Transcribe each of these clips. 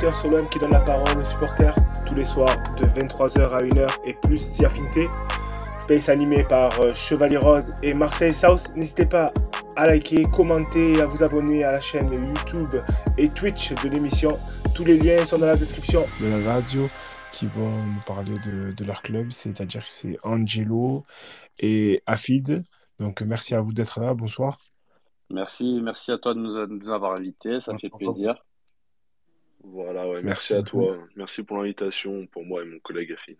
sur l'homme qui donne la parole aux supporters tous les soirs de 23h à 1h et plus si affinité. Space animé par euh, Chevalier Rose et Marseille South. N'hésitez pas à liker, commenter, à vous abonner à la chaîne YouTube et Twitch de l'émission. Tous les liens sont dans la description. De la radio qui vont nous parler de, leur club, c'est-à-dire que c'est Angelo et Afid. Donc merci à vous d'être là, bonsoir. Merci, merci à toi de nous, avoir invités, ça fait plaisir. Voilà, ouais, merci, à toi. Merci pour l'invitation pour moi et mon collègue Afid.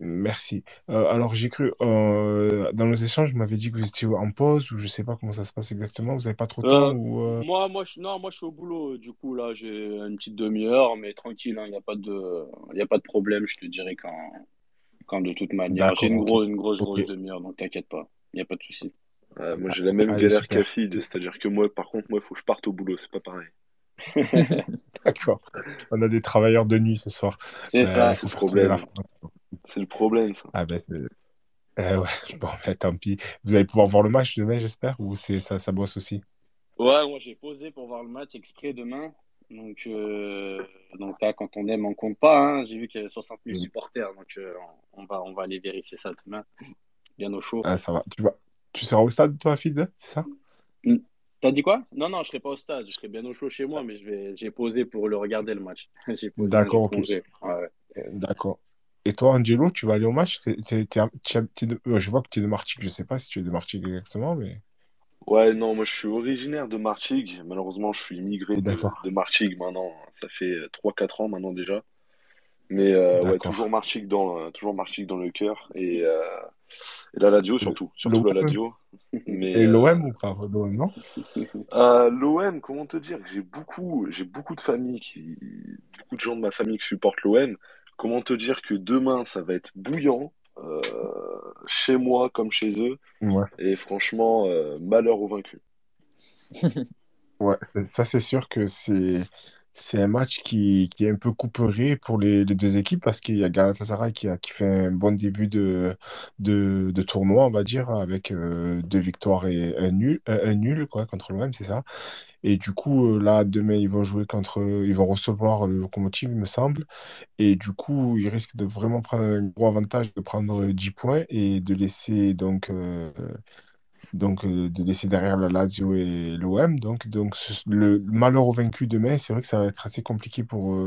Merci. Euh, alors, j'ai cru, euh, dans nos échanges, vous m'avez dit que vous étiez en pause ou je sais pas comment ça se passe exactement. Vous n'avez pas trop de temps euh, ou, Moi, moi, je, non, moi, je suis au boulot. Du coup, là, j'ai une petite demi-heure, mais tranquille, il hein, n'y a, pas de, y a pas de problème. Je te dirais quand, quand de toute manière. J'ai une, grosse, une grosse, grosse demi-heure, donc t'inquiète pas. Il n'y a pas de souci. moi, j'ai la même galère qu'Afid, c'est-à-dire que moi, par contre, moi, il faut que je parte au boulot, c'est pas pareil. D'accord. On a des travailleurs de nuit ce soir. C'est ça. C'est le problème. C'est le problème, ça. Ah ben. Eh ouais, bon, ben, tant pis. Vous allez pouvoir voir le match demain, j'espère, ou c'est ça, ça bosse aussi? Ouais, moi j'ai posé pour voir le match exprès demain. Donc, euh, donc là, quand on aime, on compte pas. Hein. J'ai vu qu'il y avait 60 000 supporters, donc euh, on, va, on va aller vérifier ça demain. Bien au chaud. Ah, ça va. Tu, vois, tu seras au stade, toi, Fid, c'est ça? Hmm. T'as dit quoi? Non, non, je serai pas au stade. Je serai bien au chaud chez moi, mais je vais, j'ai posé pour le regarder le match. D'accord, ok. D'accord. Et toi, Angelo, tu vas aller au match? Euh, Je vois que tu es de Martigues. Je ne sais pas si tu es de Martigues exactement, mais. Ouais, non, moi je suis originaire de Martigues. Malheureusement, je suis immigré de, de Martigues maintenant. Ça fait 3-4 ans maintenant déjà. Mais euh, ouais, toujours Martigues dans, euh, toujours dans le cœur. Et, euh, et la Ladio surtout. Surtout la Ladio. Mais, et l'OM ou pas L'OM, non? L'OM, comment te dire? J'ai beaucoup, j'ai beaucoup de familles, qui, beaucoup de gens de ma famille qui supportent l'OM. Comment te dire que demain, ça va être bouillant, euh, chez moi comme chez eux? Et franchement, euh, malheur aux vaincus. ouais, ça, c'est sûr que c'est. C'est un match qui, qui, est un peu couperé pour les, les deux équipes parce qu'il y a Galatasaray qui, a, qui fait un bon début de, de, de tournoi, on va dire, avec euh, deux victoires et un nul, un nul quoi, contre l'OM, c'est ça. Et du coup, euh, là, demain, ils vont jouer contre, ils vont recevoir le locomotive, il me semble. Et du coup, ils risquent de vraiment prendre un gros avantage de prendre 10 points et de laisser donc, euh, donc euh, de laisser derrière la Lazio et l'OM. Donc, donc le malheur au vaincu demain, c'est vrai que ça va être assez compliqué pour,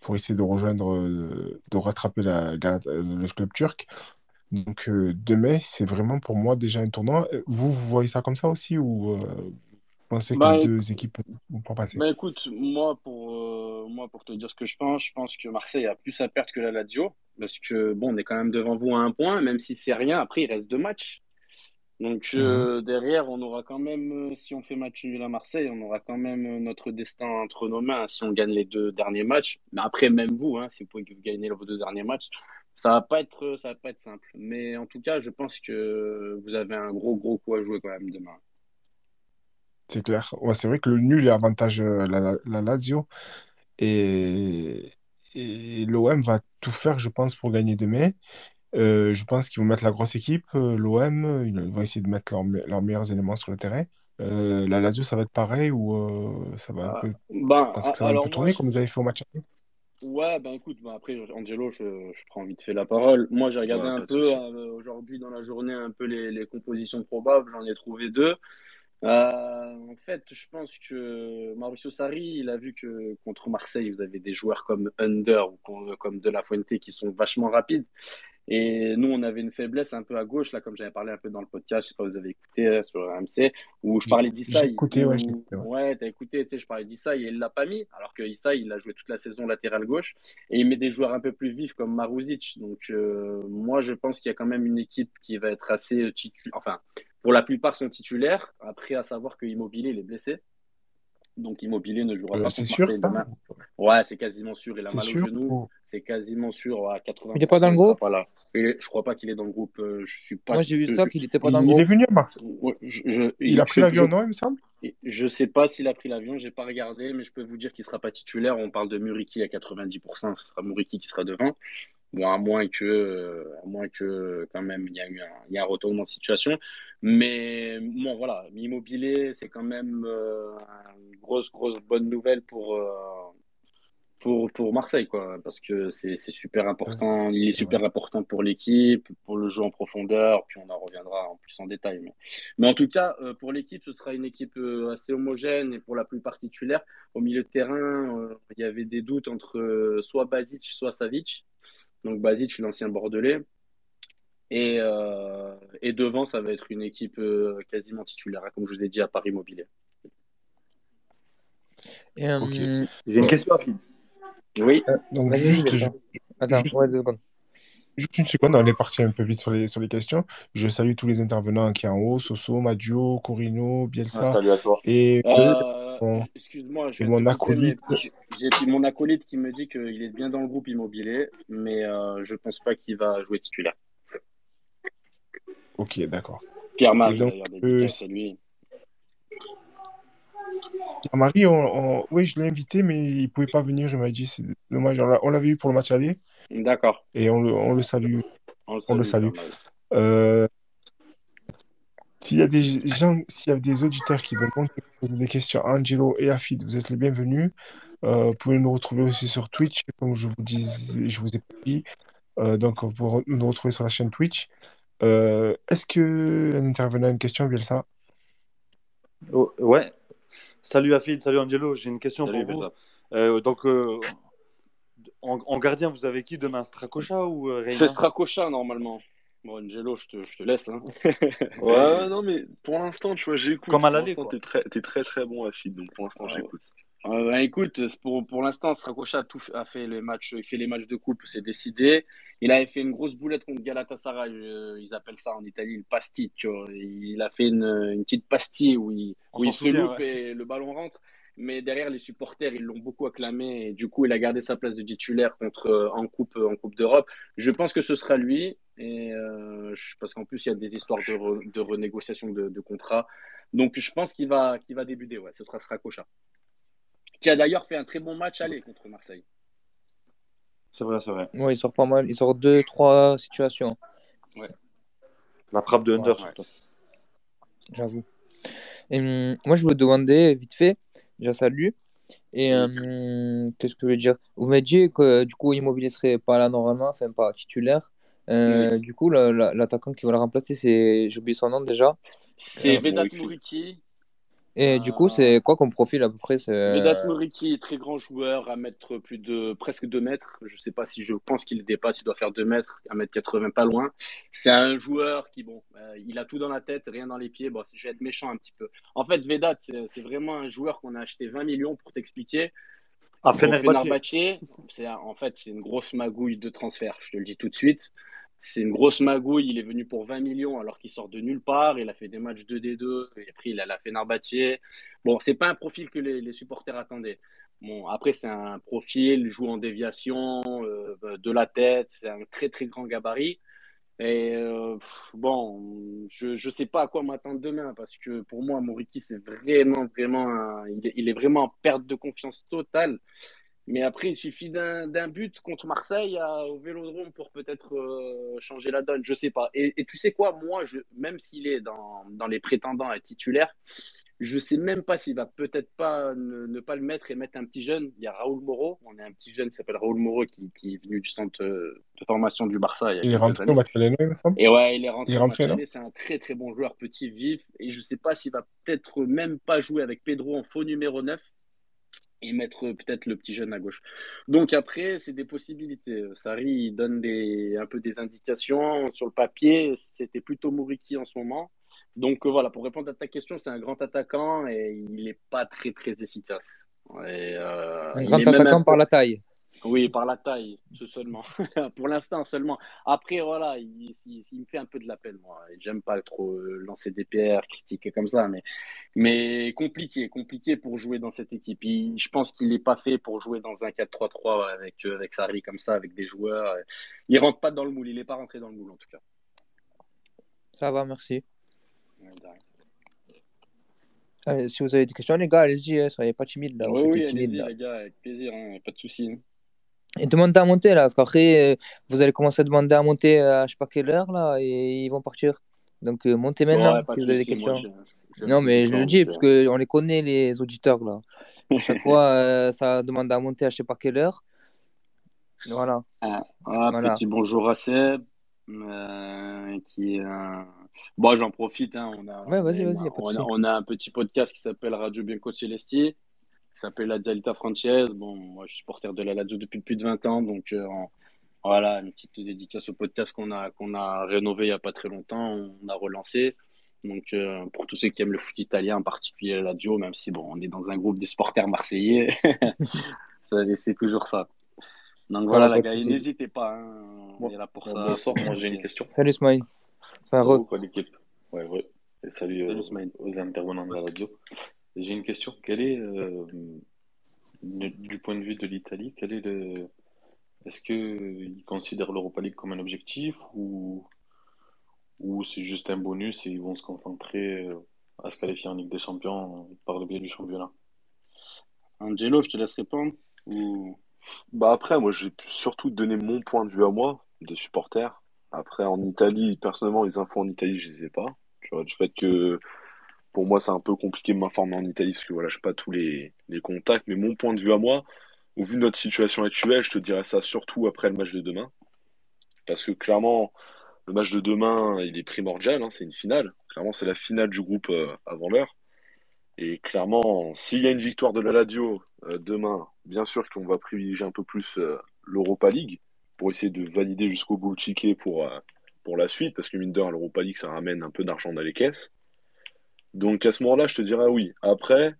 pour essayer de rejoindre, de rattraper la, le club turc. Donc demain, c'est vraiment pour moi déjà un tournoi. Vous, vous voyez ça comme ça aussi ou pensez que bah, les deux équipes vont passer? bah, écoute, moi pour, euh, moi, pour te dire ce que je pense, je pense que Marseille a plus à perdre que la Lazio. Parce que, bon, on est quand même devant vous à un point, même si c'est rien. Après, il reste deux matchs. Donc, euh, mhm. derrière, on aura quand même, euh, si on fait match nul à Marseille, on aura quand même notre destin entre nos mains si on gagne les deux derniers matchs. Mais après, même vous, hein, si vous pouvez gagner vos deux derniers matchs, ça va pas être, ça va pas être simple. Mais en tout cas, je pense que vous avez un gros, gros coup à jouer quand même demain. C'est clair. Ouais, c'est vrai que le nul est avantage euh, la, la, Lazio. Et, et l'OM va tout faire, je pense, pour gagner demain. Euh, je pense qu'ils vont mettre la grosse équipe. Euh, L'OM, ils vont essayer de mettre leurs meilleurs éléments sur le terrain. la Lazio, ça va être pareil ou ça va un ah, peu. Ben, parce que ça va un peu tourner comme vous avez fait au match Ouais, ben écoute, ben après, Angelo, je, je, prends vite fait la parole. Moi, j'ai regardé un peu aujourd'hui dans la journée un peu les, les compositions probables. J'en ai trouvé deux. Euh, en fait, je pense que Mauricio Sarri, il a vu que contre Marseille, vous avez des joueurs comme Under ou comme De La Fuente qui sont vachement rapides. Et nous, on avait une faiblesse un peu à gauche, là, comme j'avais parlé un peu dans le podcast, je sais pas, vous avez écouté euh, sur AMC, où je parlais d'Issa. J'ai écouté, ouais. Ouais, t'as écouté, tu sais, je parlais d'Issa et il l'a pas mis, alors que Issa, il a joué toute la saison latéral gauche, et il met des joueurs un peu plus vifs comme Maruzic. Donc, euh, moi, je pense qu'il y a quand même une équipe qui va être assez titulaire, enfin, pour la plupart sont titulaires. Après, à savoir que Immobilier, il est blessé. Donc Immobilier ne jouera euh, pas C'est sûr ça demain. Ouais, c'est quasiment sûr. Il a mal au genou. C'est quasiment sûr à 80%. Il n'est pas dans le groupe voilà. Et je crois pas qu'il est dans le groupe. Euh, je suis pas Moi, j'ai vu ça qu'il n'était pas dans le groupe. Il est venu à Mars. il, a pris l'avion, non, il me semble? Je sais pas s'il a pris l'avion. J'ai pas regardé, mais je peux vous dire qu'il sera pas titulaire. On parle de Muriki à 90%. Ce sera Muriki qui sera devant. Bon, à moins que, à moins que quand même il y a eu un, il y a un retournement de situation. Mais bon, voilà, Immobilier, c'est quand même une grosse, grosse bonne nouvelle pour, pour, pour Marseille, quoi, parce que c'est super important. Il est super important pour l'équipe, pour le jeu en profondeur, puis on en reviendra en plus en détail. Mais, mais en tout cas, euh, pour l'équipe, ce sera une équipe euh, assez homogène et pour la plupart titulaire. Au milieu de terrain, euh, il y avait des doutes entre soit Basic, soit Savic. Donc Basic, l'ancien Bordelais. Et, et devant, ça va être une équipe quasiment titulaire, comme je vous ai dit, à Paris Immobilier. J'ai une question à oui. Euh, donc, juste, Attends, juste, juste, une seconde, on est parti un peu vite sur les, sur les questions. Je salue tous les intervenants qui sont en haut Soso, Maggio, Corino, Bielsa. Ah, salut à toi. Et, Excuse-moi, et mon acolyte. J'ai mon acolyte qui me dit qu'il est bien dans le groupe immobilier, mais euh, je pense pas qu'il va jouer titulaire. Ok, d'accord. Pierre Marie, d'ailleurs, euh, lui. Marie, oui, je l'ai invité, mais il pouvait pas venir. Il m'a dit, c'est dommage. On l'avait eu pour le match aller. D'accord. Et on le, on le, salue. On le salue. Euh, s'il y a des gens, s'il y a des auditeurs qui veulent poser des questions à Angelo et à Fid, vous êtes les bienvenus. Euh, vous pouvez nous retrouver aussi sur Twitch, comme je vous dis, je vous ai dit. Euh, donc, vous pouvez nous retrouver sur la chaîne Twitch. Est-ce qu'un intervenant a une question, Bielsa? Oh, Ouais, Salut Afid, salut Angelo, j'ai une question pour vous. Euh, donc, euh, en, gardien, vous avez qui demain? Stracocha ou euh, C'est Stracocha normalement. Bon, Angelo, je te, je te laisse. Hein. ouais, non, mais pour l'instant, tu vois, j'écoute. Comme à l'aller. T'es très, es très très bon Afid, donc pour l'instant, j'écoute. Euh, bah, écoute, pour, pour l'instant, Stracocha a, tout, a fait les matchs, il fait les matchs de coupe, c'est décidé. Il avait fait une grosse boulette contre Galatasaray, euh, ils appellent ça en Italie le pastille. Tu vois. Il a fait une, une petite pastille où il, où il se loupe et le ballon rentre. Mais derrière, les supporters, ils l'ont beaucoup acclamé et du coup, il a gardé sa place de titulaire contre, euh, en Coupe, en coupe d'Europe. Je pense que ce sera lui, et, euh, parce qu'en plus, il y a des histoires de, de renégociation de, de contrat. Donc, je pense qu'il va, qu'il va débuter. Ouais, ce sera Stracocha qui a d'ailleurs fait un très bon match aller contre Marseille. C'est vrai, c'est vrai. Oui, il sort pas mal. Il sort deux, trois situations. Ouais. La trappe de Under, J'avoue. Et hum, moi, je voulais demander, vite fait, déjà salut. Et hum, qu'est-ce que je veux dire? Vous m'avez dit que du coup, Immobilier serait pas là normalement, enfin pas titulaire. Euh, du coup, l'attaquant qui va le remplacer, c'est, j'ai oublié son nom déjà. C'est euh, Vedat Mouriki. Et du coup, c'est quoi comme profil à peu près Vedat Moriki est très grand joueur, à mettre plus de presque 2 mètres. Je ne sais pas si je pense qu'il dépasse, il doit faire 2 mètres, à mètre 80 pas loin. C'est un joueur qui, bon, euh, il a tout dans la tête, rien dans les pieds. Bon, je vais être méchant un petit peu. En fait, Vedat, c'est vraiment un joueur qu'on a acheté 20 millions pour t'expliquer. À Fenerbahçe. c'est en fait, c'est une grosse magouille de transfert, je te le dis tout de suite. C'est une grosse magouille. Il est venu pour 20 millions alors qu'il sort de nulle part. Il a fait des matchs 2D2 et après il a la Fenerbahçe. Bon, c'est pas un profil que les, supporters attendaient. Bon, après c'est un profil, joue en déviation, euh, de la tête. C'est un très très grand gabarit. Et euh, bon, je ne sais pas à quoi m'attendre demain parce que pour moi, Moriki, c'est vraiment, vraiment, il, il, est vraiment en perte de confiance totale. Mais après, il suffit d'un but contre Marseille au Vélodrome pour peut-être euh, changer la donne. Je sais pas. Et, tu sais quoi, moi, je, même s'il est dans, dans, les prétendants à titulaire, je sais même pas s'il va peut-être pas ne, pas le mettre et mettre un petit jeune. Il y a Raoul Moreau. On a un petit jeune qui s'appelle Raoul Moreau qui, qui, est venu du centre de formation du Barça. Il, est rentré au il me semble? Et ouais, il est rentré, il C'est un très très bon joueur, petit, vif. Et je sais pas s'il va peut-être même pas jouer avec Pedro en faux numéro 9 et mettre peut-être le petit jeune à gauche. Donc après, c'est des possibilités. Sarri donne des, un peu des indications sur le papier. C'était plutôt Mouriki en ce moment. Donc euh, voilà, pour répondre à ta question, c'est un grand attaquant et il n'est pas très très efficace. Euh, un grand attaquant par la taille. Oui, par la taille, ce seulement. Pour l'instant seulement. Après, voilà, il, me fait un peu de la peine, moi. J'aime pas trop euh, lancer des pierres, critiquer comme ça, mais, mais compliqué, compliqué pour jouer dans cette équipe. je pense qu'il n'est pas fait pour jouer dans un 4-3-3 avec, euh, avec Sarri comme ça, avec des joueurs. Il rentre pas dans le moule, il n'est pas rentré dans le moule en tout cas. Ça va, merci. si vous avez des questions, les gars, allez-y, hein, soyez pas timides. Là, oui, oui, allez-y, les gars, avec plaisir, hein, pas de soucis. Hein. Et demandez à monter là, parce qu'après, euh, vous allez commencer à demander à monter à je sais pas quelle heure là, et ils vont partir. Donc euh, montez maintenant Ouais, si vous avez des moi, questions. je- je- Non, mais je- le dis, parce qu'on les connaît, les auditeurs là. Chaque fois, euh, ça demande à monter à je sais pas quelle heure. Voilà. Ah, ah, Voilà. Petit bonjour à Seb, euh, qui. Bon, j'en profite, hein, on a, Ouais, a a, on a un petit podcast qui s'appelle Radio Bianco Celesti, qui s'appelle La Dialita Frances. Bon, moi, je suis supporter de la Lazio depuis plus de 20 ans, donc euh, en- voilà, une petite dédicace au podcast qu'on a, qu'on a rénové il n'y a pas très longtemps, on a relancé. Donc, euh, pour tous ceux qui aiment le foot italien, en particulier la Lazio, même si bon, on est dans un groupe de supporters marseillais, c'est toujours ça. Donc Voilà, la gars, n'hésitez pas, hein, on est là pour Bon, ça. bonsoir, moi j'ai une question. Salut Smile. Enfin, Salut re. quoi l'équipe Ouais, ouais. Et salut, Salut, euh, Smaïn. aux intervenants de la radio. J'ai une question. Quel est, euh, du point de vue de l'Italie, quel est le, est-ce que ils considèrent l'Europa League comme un objectif ou, ou c'est juste un bonus et ils vont se concentrer euh, à se qualifier en Ligue des Champions par le biais du championnat? Angelo, je te laisse répondre. Ou... Bah après, moi, j'ai pu surtout donné mon point de vue à moi, de supporter. Après, en Italie, personnellement, les infos en Italie, je les ai pas. Tu vois, du fait que pour moi, c'est un peu compliqué de m'informer en Italie parce que voilà, je n'ai pas tous les, contacts. Mais mon point de vue à moi, au vu de notre situation actuelle, je te dirais ça surtout après le match de demain. Parce que clairement, le match de demain, il est primordial, hein, c'est une finale. Clairement, c'est la finale du groupe euh, avant l'heure. Et clairement, s'il y a une victoire de la Lazio euh, demain, bien sûr qu'on va privilégier un peu plus euh, l'Europa League pour essayer de valider jusqu'au bout le ticket pour, pour la suite, parce que mine de l'Europa League, ça ramène un peu d'argent dans les caisses. Donc à ce moment-là, je te dirais oui. Après,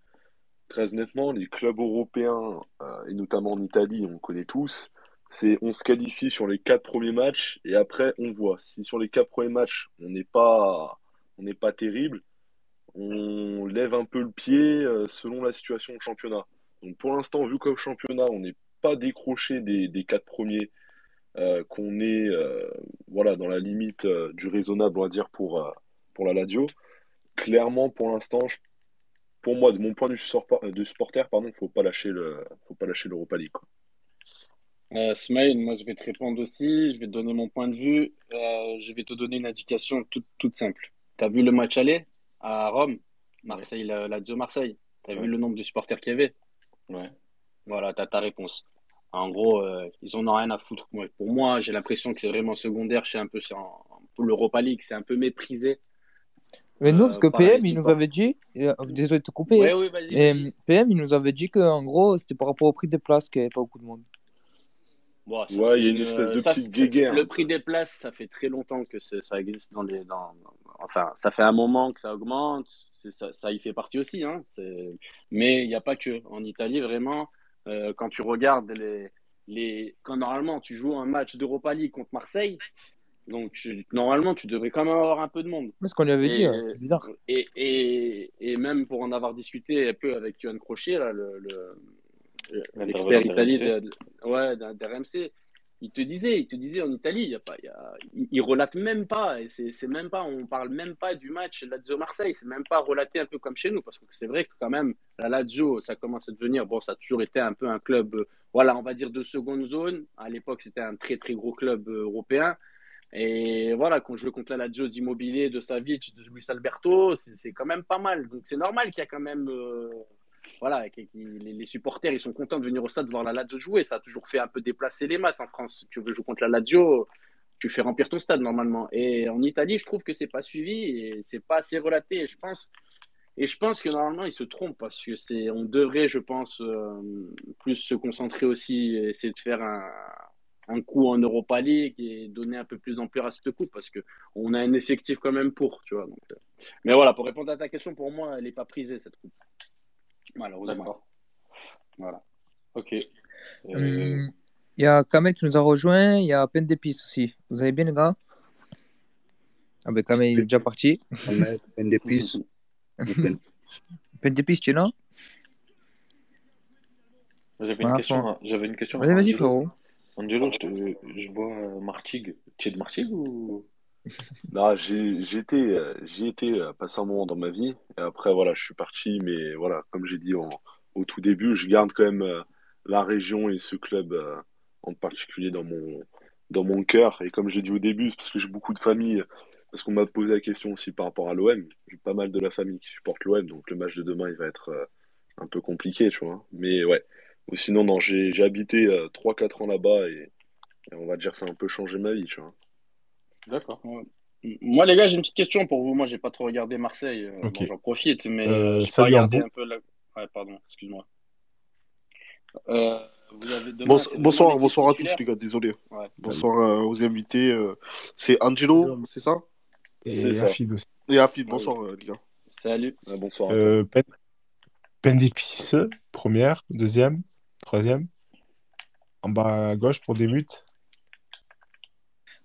très honnêtement, les clubs européens, euh, et notamment en Italie, on connaît tous, c'est on se qualifie sur les quatre premiers matchs et après on voit. Si sur les quatre premiers matchs, on n'est pas, on n'est pas terrible, on lève un peu le pied euh, selon la situation au championnat. Donc pour l'instant, vu qu'au championnat, on n'est pas décroché des, quatre premiers, euh, qu'on est voilà, dans la limite du raisonnable, on dire, pour, pour la Lazio, clairement, pour l'instant, je- pour moi, de mon point de vue support- de supporter, pardon, faut pas lâcher le, faut pas lâcher l'Europa League, quoi. Euh, Smaïn, moi je vais te répondre aussi, je vais te donner mon point de vue, Euh, je vais te donner une indication toute, toute simple. Tu as vu le match aller à Rome, Marseille, la Lazio Marseille. Tu as Ouais. vu le nombre de supporters qu'il y avait? Ouais. Voilà, tu as ta réponse. En gros, euh, ils en ont rien à foutre. Moi, pour moi, j'ai l'impression que c'est vraiment secondaire. Je sais un peu, pour l'Europa League, c'est un peu méprisé. Mais nous, Euh, parce que par les PM, il nous avait dit, euh, désolé de te couper, Ouais, oui, vas-y, et, vas-y. PM, il nous avait dit qu'en gros, c'était par rapport au prix des places qu'il n'y avait pas beaucoup de monde. Bon, ça, Ouais, il y a une espèce de ça, petite guéguerre. Le prix des places, ça fait très longtemps que c'est- ça existe dans les. Dans, enfin, ça fait un moment que ça augmente. C'est- Ça, ça y fait partie aussi. Hein. C'est- Mais il n'y a pas que. En Italie, vraiment, euh, quand tu regardes les, les. Quand normalement tu joues un match d'Europa League contre Marseille, donc tu- normalement tu devrais quand même avoir un peu de monde. C'est ce qu'on lui avait dit, Et, ouais, c'est bizarre. et, et, et même pour en avoir discuté un peu avec Johan Crochet, là, le, le- l'expert L'intervenant Italie d'RMC. de, ouais, d'un- d'RMC, il te disait, il te disait en Italie, il y a pas, y a, il, il relate même pas, et c'est, c'est même pas, on parle même pas du match Lazio Marseille, c'est même pas relaté un peu comme chez nous, parce que c'est vrai que quand même la Lazio, ça commence à devenir, bon, ça a toujours été un peu un club, euh, voilà, on va dire de seconde zone. À l'époque, c'était un très très gros club euh, européen. Et voilà, qu'on joue contre la Lazio d'Immobilier, de Savic, de Luis Alberto, c'est quand même pas mal. Donc c'est normal qu'il y a quand même. euh, voilà, les, supporters ils sont contents de venir au stade voir la Lazio jouer. Ça a toujours fait un peu déplacer les masses en France. Tu veux jouer contre la Lazio, tu fais remplir ton stade normalement. Et en Italie, je trouve que c'est pas suivi et c'est pas assez relaté. Et je pense. Et je pense que normalement, ils se trompent parce que c'est, on devrait, je pense, euh, plus se concentrer aussi, essayer de faire un, un coup en Europa League et donner un peu plus d'ampleur à cette coupe parce que on a un effectif quand même pour, tu vois. donc, euh. Mais voilà, pour répondre à ta question, pour moi, elle n'est pas prisée cette coupe, malheureusement. D'accord. Voilà. Ok. Euh, Hum, Il y a Kamel qui nous a rejoint, il y a Peine d'épices aussi. Vous allez bien, les gars? Ah ben Kamel, il est déjà parti. Ahmed, peine d'épices. Peine- Peine d'épices, tu es là? J'avais une Voilà, question. Hein. J'avais une question. Vas-y, vas-y. Angelo, je, je vois euh, Martigues. Tu es de Martigues ou? Non, j'ai été, euh, étais euh, passé un moment dans ma vie. Et après, voilà, je suis parti. Mais voilà, comme j'ai dit au tout début, je garde quand même la région et ce club en particulier dans mon, dans mon cœur. Et comme j'ai dit au début, parce que j'ai beaucoup de familles, parce qu'on m'a posé la question aussi par rapport à l'OM. J'ai pas mal de la famille qui supporte l'OM, donc le match de demain, il va être un peu compliqué, tu vois. Mais ouais. Ou sinon, non, j'ai habité 3-4 euh, ans là-bas et, on va dire ça a un peu changé ma vie, tu vois. D'accord. Moi, les gars, j'ai une petite question pour vous. Moi, j'ai pas trop regardé Marseille. Euh, j'en profite, mais euh, j'ai pas regardé un peu la... Ouais, pardon, excuse-moi. Euh, bonsoir, bonsoir à tous les gars, désolé. Bonsoir aux invités. c'est Angelo, c'est ça? Et Afid aussi. Et Afid, bonsoir les gars. Salut. bonsoir. Pendipis, première, deuxième, troisième. En bas à gauche pour des buts.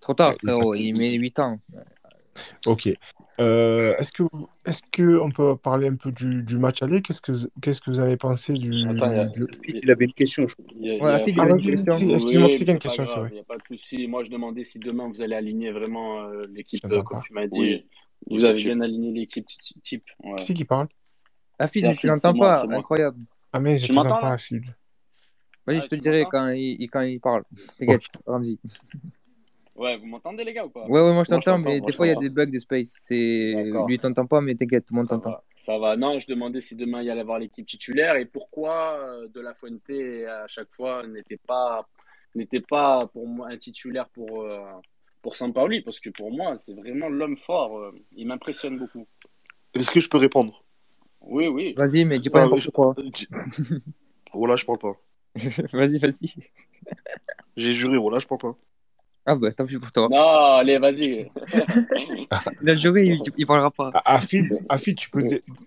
Trop tard, frérot, il met 8 ans. Ok. Euh, est-ce que est-ce que on peut parler un peu du, du match aller? Qu'est-ce que qu'est-ce que vous avez pensé du, Attends, il, avait une question. Je crois. Il ouais, Afid, il a une question. Excuse-moi, c'est une question, c'est vrai. Il n'y a pas de souci. Moi, je demandais si demain vous allez aligner vraiment euh, l'équipe euh, comme tu m'as dit. Oui. Vous avez bien aligné l'équipe type. Ouais. Qui c'est qui parle? Afid, mais tu l'entends pas. Incroyable. Ah mais je t'entends pas, Afid. Vas-y, ah, je te dirai quand il, quand il parle. T'inquiète, Ramzi. Ouais, vous m'entendez les gars ou pas? Ouais, ouais, moi je t'entends, mais des fois il y a des bugs de space. C'est... Lui, t'entends pas, mais t'inquiète, tout le monde t'entend. Ça va. Non, je demandais si demain il y allait avoir l'équipe titulaire et pourquoi euh, De La Fuente à chaque fois n'était pas, n'était pas pour moi un titulaire pour, euh, pour Sampaoli, parce que pour moi, c'est vraiment l'homme fort. Euh, il m'impressionne beaucoup. Est-ce que je peux répondre? Oui, oui. Vas-y, mais dis pas n'importe quoi. Oh là, je parle pas. vas-y, vas-y. J'ai juré, oh là, je parle pas. Ah bah tant pis pour toi. Non, allez, vas-y. il a juré, il, il parlera pas. Afid, Afid tu, peux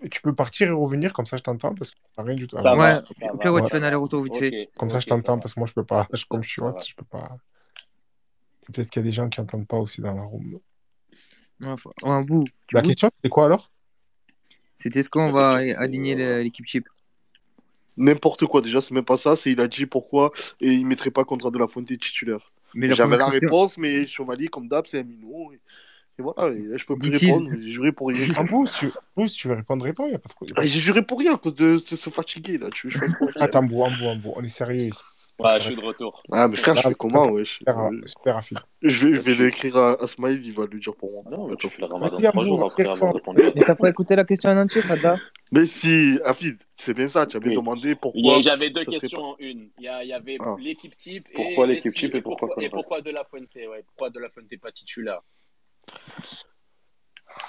tu peux partir et revenir, comme ça je t'entends, parce que rien du tout. Ça ouais, au pire, ouais, tu fais un aller-retour vite fait. Comme ça je t'entends, parce que moi je peux pas, comme je suis je peux pas. Peut-être qu'il y a des gens qui n'entendent pas aussi dans la room. Ouais, un bout. La question, c'est quoi alors? C'était ce qu'on va aligner l'équipe chip N'importe quoi, déjà, c'est même pas ça. C'est il a dit pourquoi et il mettrait pas contre de la Fontaine titulaire. J'avais la réponse, mais Chevalier, comme d'hab, c'est un minot. Et, voilà, et là, je peux plus répondre. J'ai juré pour rien. En pouce, tu, pouce, tu veux répondre, réponds, il a pas trop. Ah, j'ai juré pour rien à cause de se, fatiguer, là. Tu veux Attends, bout, un bout. On est sérieux ici. Ouais, je suis de retour. Ah, mais frère, je fais comment, ouais. Super. Je vais, je vais l'écrire à, à Smile, il va lui dire pour moi. Ah non, mais tu fais le ramadan trois jours après avoir répondu. Mais t'as pas écouté la question en entier, Fada? Mais si, Afid, c'est bien ça, tu avais demandé pourquoi. J'avais deux questions en une. Il y avait ah. l'équipe type et. Pourquoi l'équipe type et pourquoi Et pourquoi De La Fuente, ouais. Pourquoi De La Fuente pas titulaire?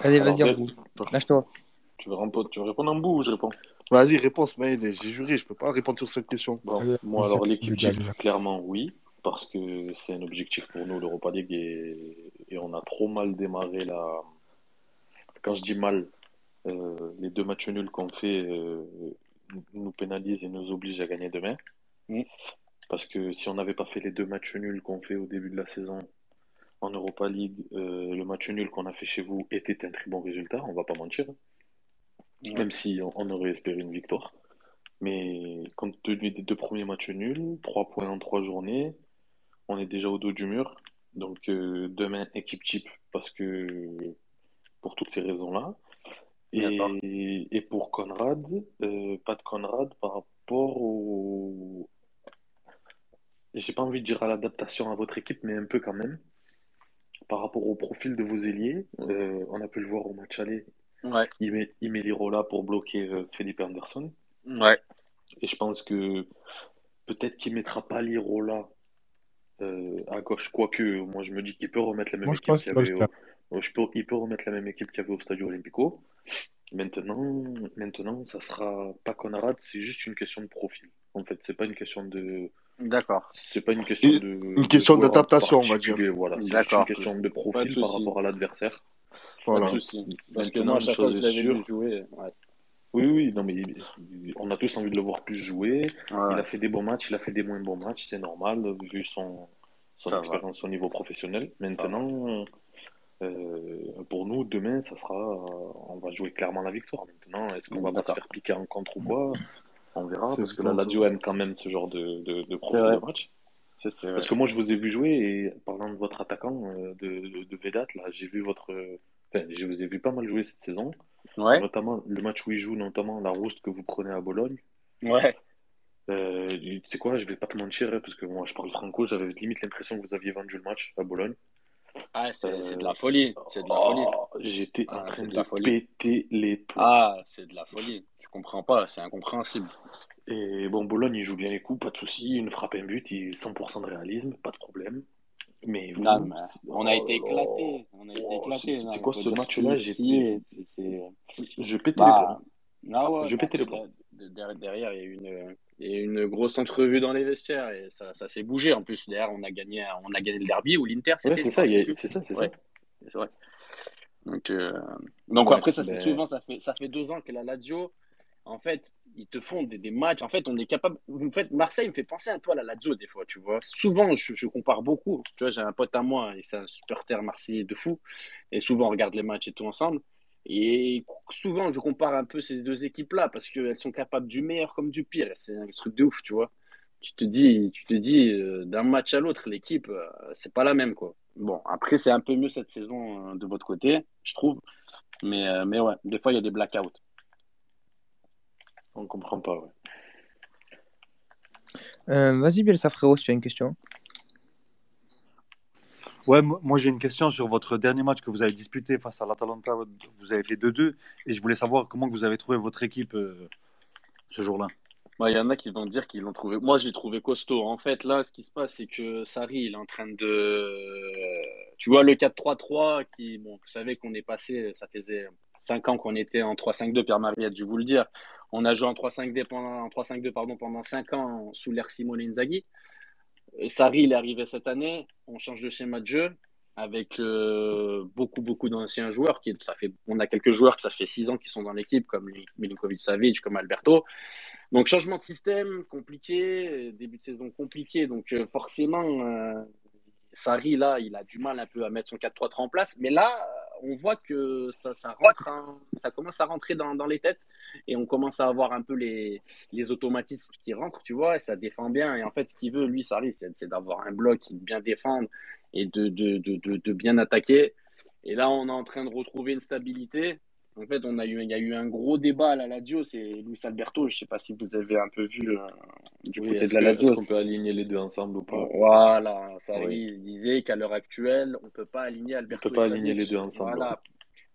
Allez, vas-y, en bout. Lâche-toi. Tu veux répondre en bout ou je réponds? Vas-y, réponse, mais j'ai juré, je peux pas répondre sur cette question. moi, alors, l'équipe clairement, oui, parce que c'est un objectif pour nous, l'Europa League, et, on a trop mal démarré là. Quand je dis mal, euh, les deux matchs nuls qu'on fait euh, nous pénalisent et nous obligent à gagner demain. Mm. Parce que si on n'avait pas fait les deux matchs nuls qu'on fait au début de la saison en Europa League, euh, le match nul qu'on a fait chez vous était un très bon résultat, on va pas mentir même si on, aurait espéré une victoire. Mais compte tenu des deux premiers matchs nuls, trois points en trois journées, on est déjà au dos du mur. Donc euh, demain, équipe type, parce que pour toutes ces raisons-là. Et, et, pour Conrad, euh, pas de Conrad par rapport au. J'ai pas envie de dire à l'adaptation à votre équipe, mais un peu quand même. Par rapport au profil de vos ailiers, euh, on a pu le voir au match aller, Ouais. Il met, il met Lirola pour bloquer euh, Felipe Anderson. Ouais. Et je pense que peut-être qu'il mettra pas Lirola euh, à gauche, quoique moi je me dis qu'il peut remettre la même équipe qu'il avait au... je peux... il peut remettre la même équipe qu'il avait au Stadio Olimpico. Maintenant, maintenant, ça sera pas Conrad, c'est juste une question de profil. En fait, c'est pas une question de. D'accord. C'est pas une question de. Une question d'adaptation, on va dire. Voilà, c'est une question de profil par rapport à l'adversaire. Voilà. Pas de souci. Parce que moi, à chaque fois que je l'avais vu jouer. Ouais. Oui, oui, non, mais on a tous envie de le voir plus jouer. Il a fait des bons matchs, il a fait des moins bons matchs, c'est normal, vu son, son expérience au niveau professionnel. Maintenant, euh, pour nous, demain, ça sera, on va jouer clairement la victoire. Maintenant, est-ce qu'on va pas se faire piquer en contre ou quoi On verra, parce que la Lazio aime quand même ce genre de, de, de profil de match. Parce que moi, je vous ai vu jouer et parlant de votre attaquant euh, de, de, Vedat, là, j'ai vu votre je vous ai vu pas mal jouer cette saison. Ouais. Notamment le match où il joue, notamment la rouste que vous prenez à Bologne. Ouais. Euh, tu sais quoi, je vais pas te mentir, hein, parce que moi je parle franco, j'avais limite l'impression que vous aviez vendu le match à Bologne. Ah, c'est de la folie. C'est de la folie. Oh, j'étais en ah, train de, péter les plombs. Ah, c'est de la folie. Tu comprends pas, c'est incompréhensible. Et bon, Bologne, il joue bien les coups, pas de souci. Une frappe, un but, il 100% de réalisme, pas de problème. Mais, vous, on a été éclaté. On a été oh, éclaté. C'est quoi ce match-là Je pétais les bah, plombs. Ah je pétais les plombs. Derrière, il y a une, et une grosse entrevue dans les vestiaires et ça, ça s'est bougé. En plus, derrière, on a gagné, on a gagné le derby ou l'Inter. c'est ça, c'est ça, c'est vrai. Donc, euh, donc après, ça, c'est ben souvent, ça fait, ça fait deux ans que la Lazio, en fait, ils te font des, matchs. En fait, on est capable. En fait, Marseille me fait penser à la Lazio des fois, tu vois. Souvent, je, je compare beaucoup. Tu vois, j'ai un pote à moi et c'est un supporter marseillais de fou. Et souvent, on regarde les matchs et tout ensemble. Et souvent, je compare un peu ces deux équipes-là parce qu'elles sont capables du meilleur comme du pire. C'est un truc de ouf, tu vois. Tu te dis, tu te dis euh, d'un match à l'autre, l'équipe, euh, c'est pas la même, quoi. Bon, après, c'est un peu mieux cette saison euh, de votre côté, je trouve. Mais, mais ouais, des fois, il y a des blackouts. On comprend pas, ouais. Vas-y, Bielsa, frérot, si tu as une question. Ouais, moi j'ai une question sur votre dernier match que vous avez disputé face à l'Atalanta. Vous avez fait 2-2 et je voulais savoir comment vous avez trouvé votre équipe euh, ce jour-là. Bah, il y en a qui vont dire qu'ils l'ont trouvé. Moi, j'ai trouvé costaud. En fait, là, ce qui se passe, c'est que Sarri, il est en train de. Tu vois, le 4-3-3, qui, bon, vous savez qu'on est passé, ça faisait 5 ans qu'on était en 3-5-2, Pierre-Marie a dû vous le dire. On a joué en 3-5-2 pendant, 3-5-2 pardon, pendant 5 ans sous l'ère Simone Inzaghi. Sarri, il est arrivé cette année. On change de schéma de jeu avec euh, beaucoup, beaucoup d'anciens joueurs. Ça fait, on a quelques joueurs que ça fait six ans qui sont dans l'équipe, comme Milinkovic-Savic, comme Alberto. Donc, changement de système compliqué, début de saison compliqué. Donc, euh, forcément, euh, Sarri, là, il a du mal un peu à mettre son 4-3-3 en place. Mais là, on voit que ça, ça, rentre, ça commence à rentrer dans, dans, les têtes et on commence à avoir un peu les, les, automatismes qui rentrent, tu vois, et ça défend bien. Et en fait, ce qu'il veut, lui, Sarri, c'est d'avoir un bloc qui bien défendre et de, de, de, de, bien attaquer. Et là, on est en train de retrouver une stabilité. En fait, on a eu, il y a eu un gros débat à la Ladio, c'est Luis Alberto. Je ne sais pas si vous avez un peu vu euh, du côté de la Ladio. Est-ce qu'on peut aligner les deux ensemble ou pas? Voilà, Sarri disait qu'à l'heure actuelle, on ne peut pas aligner Alberto. On ne peut pas aligner les deux ensemble. Voilà.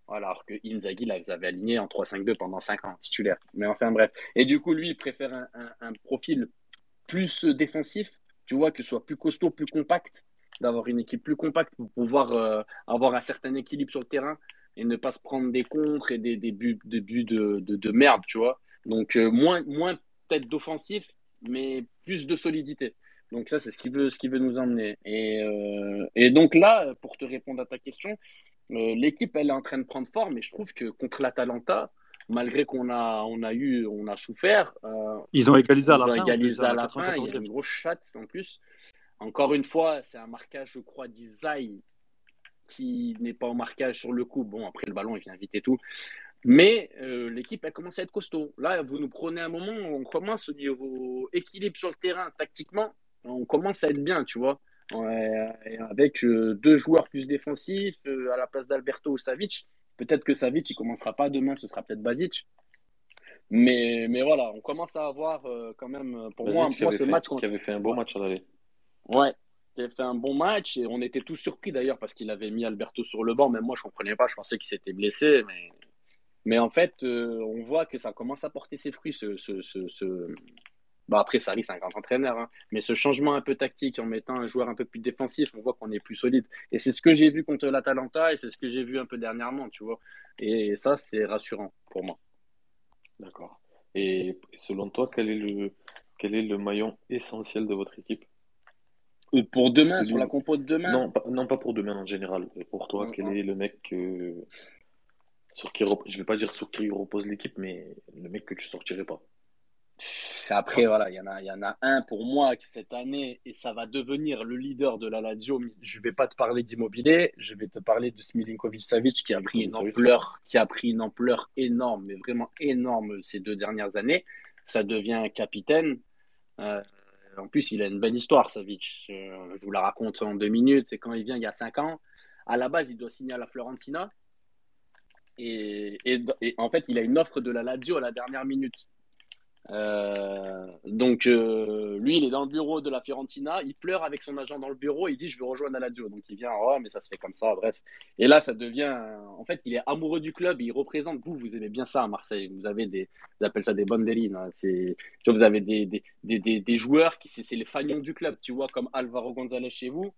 voilà. alors que Inzaghi les avait alignés en 3-5-2 pendant 5 ans, titulaire. Mais enfin, bref. Et du coup, lui, il préfère un, un, profil plus défensif, tu vois, que ce soit plus costaud, plus compact, d'avoir une équipe plus compacte pour pouvoir euh, avoir un certain équilibre sur le terrain et ne pas se prendre des contres et des, des buts, des buts de, de, de, merde, tu vois. Donc, euh, moins, moins peut-être d'offensif, mais plus de solidité. Donc, ça, c'est ce qu'il veut, ce veut nous emmener. Et, euh, et, donc, là, pour te répondre à ta question, euh, l'équipe, elle est en train de prendre forme et je trouve que contre l'Atalanta, malgré qu'on a, on a eu, on a souffert. ils ont égalisé à la fin. Égalisé à la fin. Il y a une grosse chatte en plus. Encore une fois, c'est un marquage, je crois, d'Isaï qui n'est pas au marquage sur le coup. Bon, après le ballon, il vient vite et tout. Mais euh, l'équipe, elle commence à être costaud. Là, vous nous prenez un moment, on commence au niveau équilibre sur le terrain, tactiquement, on commence à être bien, tu vois. avec euh, deux joueurs plus défensifs euh, à la place d'Alberto ou Savic. Peut-être que Savic, il commencera pas demain, ce sera peut-être Basic. Mais, mais voilà, on commence à avoir quand même, pour moi, ce match. Qui avait fait un bon match à l'aller. Ouais, il a fait un bon match et on était tous surpris d'ailleurs parce qu'il avait mis Alberto sur le banc. Même moi, je ne comprenais pas. Je pensais qu'il s'était blessé. Mais, en fait, euh, on voit que ça commence à porter ses fruits. Ce, ce, ce, Bah après, Sarri, c'est un grand entraîneur. Hein. Mais ce changement un peu tactique en mettant un joueur un peu plus défensif, on voit qu'on est plus solide. Et c'est ce que j'ai vu contre l'Atalanta et c'est ce que j'ai vu un peu dernièrement, tu vois. Et ça, c'est rassurant pour moi. D'accord. Et selon toi, quel est le, quel est le maillon essentiel de votre équipe? Pour demain, sur la compo de demain non pas, non, pas pour demain en général. Pour toi, quel est le mec sur qui je vais pas dire sur qui repose l'équipe, mais le mec que tu sortirais pas Après, voilà, il y, en a, y en a un pour moi qui cette année, et ça va devenir le leader de la Lazio. Je vais pas te parler d'immobilier, je vais te parler de Smilinkovic-Savic qui a pris une ampleur, qui a pris une ampleur énorme, mais vraiment énorme ces deux dernières années. Ça devient capitaine. Euh, en plus, il a une belle histoire, Savic. Je vous la raconte en deux minutes. C'est quand il vient il y a cinq ans. À la base, il doit signer à la Florentina. Et, en fait, il a une offre de la Lazio à la dernière minute. Euh, donc, euh, lui, il est dans le bureau de la Fiorentina, il pleure avec son agent dans le bureau, il dit Je veux rejoindre la Lazio. Donc, il vient, ouais, mais ça se fait comme ça, bref. Et là, ça devient. En fait, il est amoureux du club, il représente. Vous, vous aimez bien ça à Marseille. Vous avez des. Vous appelez ça des banderines. Hein. C'est, vous avez des, des, des, des, joueurs qui, c'est les fagnons du club, tu vois, comme Alvaro González chez vous.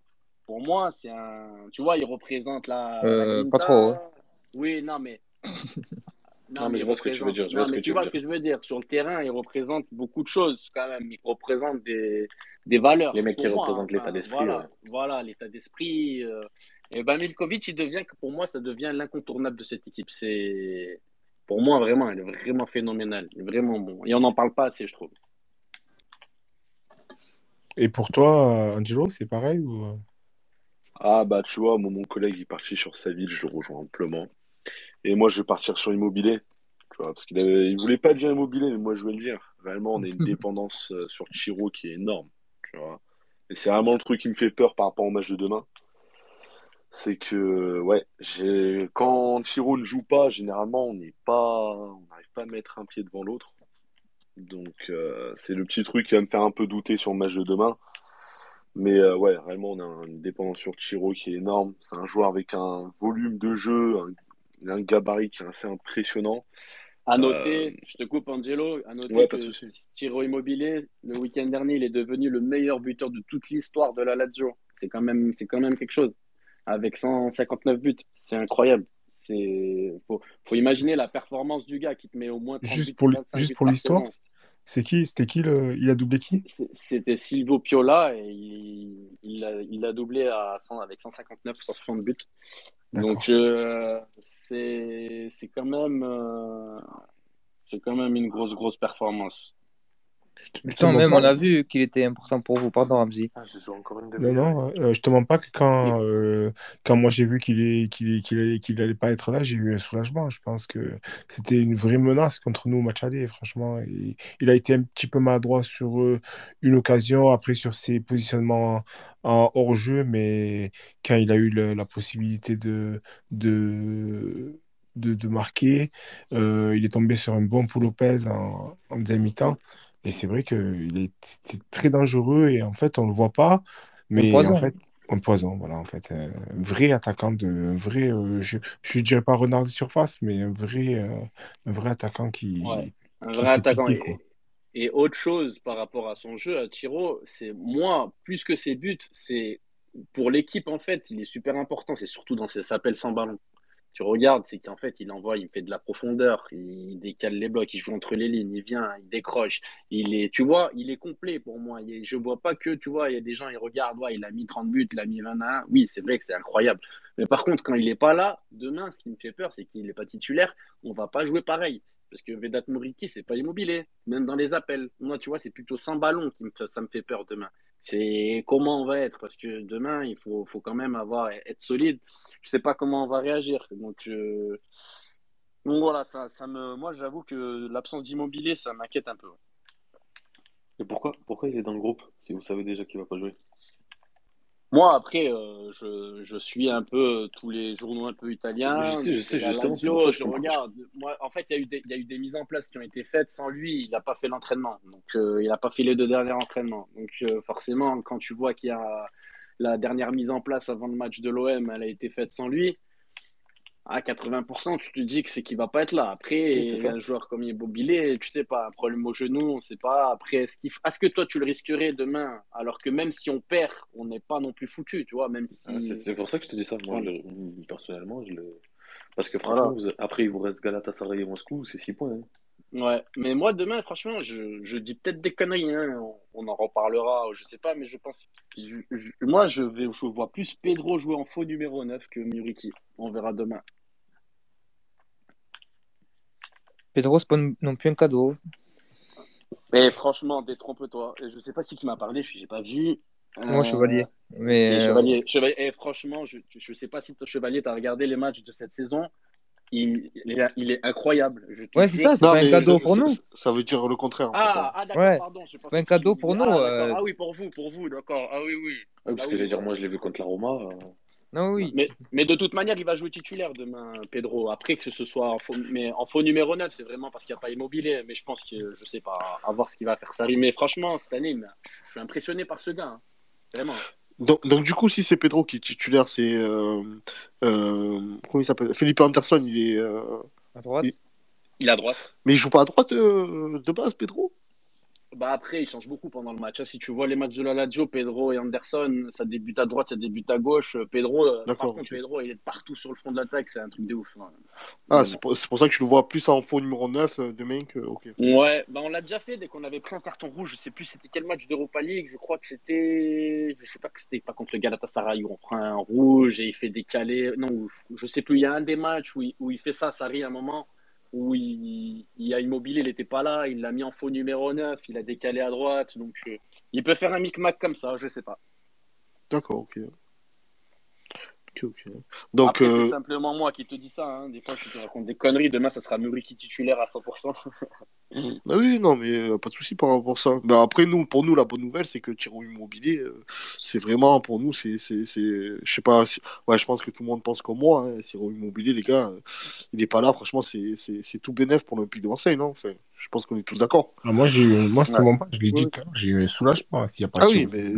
Pour moi, c'est un. Tu vois, il représente la. Euh, pas trop. Hein. Oui, non, mais. Non, mais, je vois ce que tu veux dire. vois ce que je veux dire. Sur le terrain, il représente beaucoup de choses quand même. Il représente des, des valeurs. Les mecs qui représentent l'état d'esprit. Voilà, voilà l'état d'esprit. Euh. Et ben Milkovic, il devient, pour moi, ça devient l'incontournable de cette équipe. C'est, pour moi, vraiment, il est vraiment phénoménal. Il est vraiment bon. Et on n'en parle pas assez, je trouve. Et pour toi, Angelo, c'est pareil ou... Euh? Ah, bah, tu vois, mon, mon collègue, il est parti sur sa ville, je le rejoins amplement. Et moi, je vais partir sur immobilier. Tu vois, parce qu'il ne voulait pas dire immobilier, mais moi, je vais le dire. Réellement, on a une dépendance euh, sur Chiro qui est énorme. Tu vois. Et c'est vraiment le truc qui me fait peur par rapport au match de demain. C'est que, ouais, quand Chiro ne joue pas, généralement, on n'est pas, on n'arrive pas à mettre un pied devant l'autre. Donc, euh, c'est le petit truc qui va me faire un peu douter sur le match de demain. Mais euh, ouais, réellement, on a une dépendance sur Chiro qui est énorme. C'est un joueur avec un volume de jeu, un il a un gabarit qui est assez impressionnant. À noter, euh, je te coupe Angelo, à noter que Tiro Immobilier, le week-end dernier, il est devenu le meilleur buteur de toute l'histoire de la Lazio. C'est quand même, c'est quand même quelque chose. Avec 159 buts, c'est incroyable. C'est, faut, faut imaginer la performance du gars qui te met au moins 30 juste pour juste pour l'histoire. C'est qui C'était qui le... Il a doublé qui? C'était Silvio Piola et il, il, a, doublé à 100, avec 159 ou 160 buts. Donc euh, c'est quand même euh, c'est quand même une grosse grosse performance. Putain, même on a vu qu'il était important pour vous. Pardon, Ramzi. Ah, non, non, euh, je te mens pas que quand, euh, quand moi j'ai vu qu'il est, qu'il qu'il qu'il allait pas être là, j'ai eu un soulagement. Je pense que c'était une vraie menace contre nous au match aller, franchement. il a été un petit peu maladroit sur euh, une occasion, après sur ses positionnements en hors-jeu, mais quand il a eu la possibilité de, de, de, marquer, il est tombé sur un bon Pou Lopez en, en deuxième mi-temps. Et c'est vrai qu'il est très dangereux et en fait, on ne le voit pas. Mais en fait, on poison, voilà, en fait. Un vrai attaquant, de, un vrai, euh, je ne dirais pas renard de surface, mais un vrai, euh, un vrai attaquant qui. un vrai attaquant. et, autre chose par rapport à son jeu, à Tiro, c'est moi, plus que ses buts, c'est pour l'équipe, en fait, il est super important. C'est surtout dans ses appels sans ballon tu regardes, c'est qu'en fait, il envoie, il fait de la profondeur, il décale les blocs, il joue entre les lignes, il vient, il décroche. Il est, tu vois, il est complet pour moi. Je je vois pas que, tu vois, il y a des gens, ils regardent, ouais, il a mis 30 buts, il a mis 21. Oui, c'est vrai que c'est incroyable. Mais par contre, quand il n'est pas là, demain, ce qui me fait peur, c'est qu'il n'est pas titulaire, on va pas jouer pareil. Parce que Vedat Moriki, c'est pas immobilier, même dans les appels. Moi, tu vois, c'est plutôt sans ballon qui me, ça me fait peur demain c'est comment on va être parce que demain il faut, faut quand même avoir être solide. Je sais pas comment on va réagir. Donc euh, voilà ça, ça me moi j'avoue que l'absence d'immobilier ça m'inquiète un peu. Et pourquoi pourquoi il est dans le groupe si vous savez déjà qu'il va pas jouer? Moi, après, euh, je, je, suis un peu tous les journaux un peu italiens. Je sais, je sais, justement. je, regarde. Moi, en fait, il y, a eu des, il y a eu des mises en place qui ont été faites. Sans lui, il n'a pas fait l'entraînement. Donc, euh, il n'a pas fait les deux derniers entraînements. Donc, euh, forcément, quand tu vois qu'il y a la dernière mise en place avant le match de l'OM, elle a été faite sans lui à 80%, tu te dis que c'est qu'il va pas être là. Après, un joueur comme Immobilier, tu sais pas, un problème au genou, on sait pas. Après, est-ce, est-ce que toi tu le risquerais demain? Alors que même si on perd, on n'est pas non plus foutu, tu vois. Même si... Ah, c'est, pour ça que je te dis ça. Moi, personnellement, je le. Parce que franchement, après, il vous reste Galatasaray et Moscou, c'est 6 points. Hein. Ouais, mais moi demain, franchement, je, je dis peut-être des conneries, hein. on, en reparlera, je sais pas, mais je pense. moi, je, vais, je vois plus Pedro jouer en faux numéro 9 que Muriki. On verra demain. Pedro, c'est pas non plus un cadeau. Mais franchement, détrompe-toi. Je sais pas qui, qui m'a parlé, je n'ai pas vu. Moi, Chevalier. Euh, mais... Euh, chevalier. chevalier. Et franchement, je ne sais pas si ton Chevalier, tu as regardé les matchs de cette saison. Il, il, est, incroyable. ouais, c'est ça, c'est pas un cadeau pour nous. Ça veut dire le contraire. Ah, ah d'accord, pardon. C'est pas un cadeau pour nous. Ah, euh. ah, oui, pour vous, pour vous, d'accord. Ah oui, oui. parce que je veux dire, moi, je l'ai vu contre la Roma. Non, oui. Mais, mais, de toute manière, il va jouer titulaire demain, Pedro. Après que ce soit en faux, mais en faux numéro 9, c'est vraiment parce qu'il n'y a pas immobilier. Mais je pense que, je sais pas, à voir ce qu'il va faire ça. Mais franchement, cette année, je suis impressionné par ce gars. Hein. Vraiment. Donc, donc, du coup, si c'est Pedro qui est titulaire, c'est. Euh, euh, comment il s'appelle? Philippe Anderson, il est. Euh, à droite il... est à droite. Mais il joue pas à droite de base, Pedro? Bah après, il change beaucoup pendant le match. Si tu vois les matchs de la Lazio, Pedro et Anderson, ça débute à droite, ça débute à gauche. Pedro, euh, par contre, Pedro, il est partout sur le front de l'attaque, c'est un truc de ouf. Hein. Ah, c'est pour, ça que tu le vois plus en faux numéro 9 euh, demain que. Ouais, bah on l'a déjà fait dès qu'on avait pris un carton rouge. Je sais plus c'était quel match d'Europa League. Je crois que c'était. Je sais pas que c'était pas contre le Galatasaray où on prend un rouge et il fait décaler. Non, je sais plus. Il y a un des matchs où il, où il fait ça, ça rit un moment où il, a immobilier, il n'était pas là, il l'a mis en faux numéro 9, il a décalé à droite, donc euh, il peut faire un micmac comme ça, je sais pas. D'accord, ok. Donc, c'est euh, simplement moi qui te dis ça. Hein. Des fois, je te raconte des conneries. Demain, ça sera Muriki titulaire à 100%. ah oui, non, mais euh, pas de souci par rapport à ça. Mais après, nous, pour nous, la bonne nouvelle, c'est que Thierry Immobilier, euh, c'est vraiment, pour nous, c'est. Je sais pas. Ouais, je pense que tout le monde pense comme moi. Hein. Thierry Immobilier, les gars, il n'est pas là. Franchement, c'est tout bénéf pour l'Olympique de Marseille, non enfin, je pense qu'on est tous d'accord. Ah, moi, j'ai, moi, je ne pas, je l'ai dit j'ai eu un soulagement s'il n'y a pas Ah oui, mais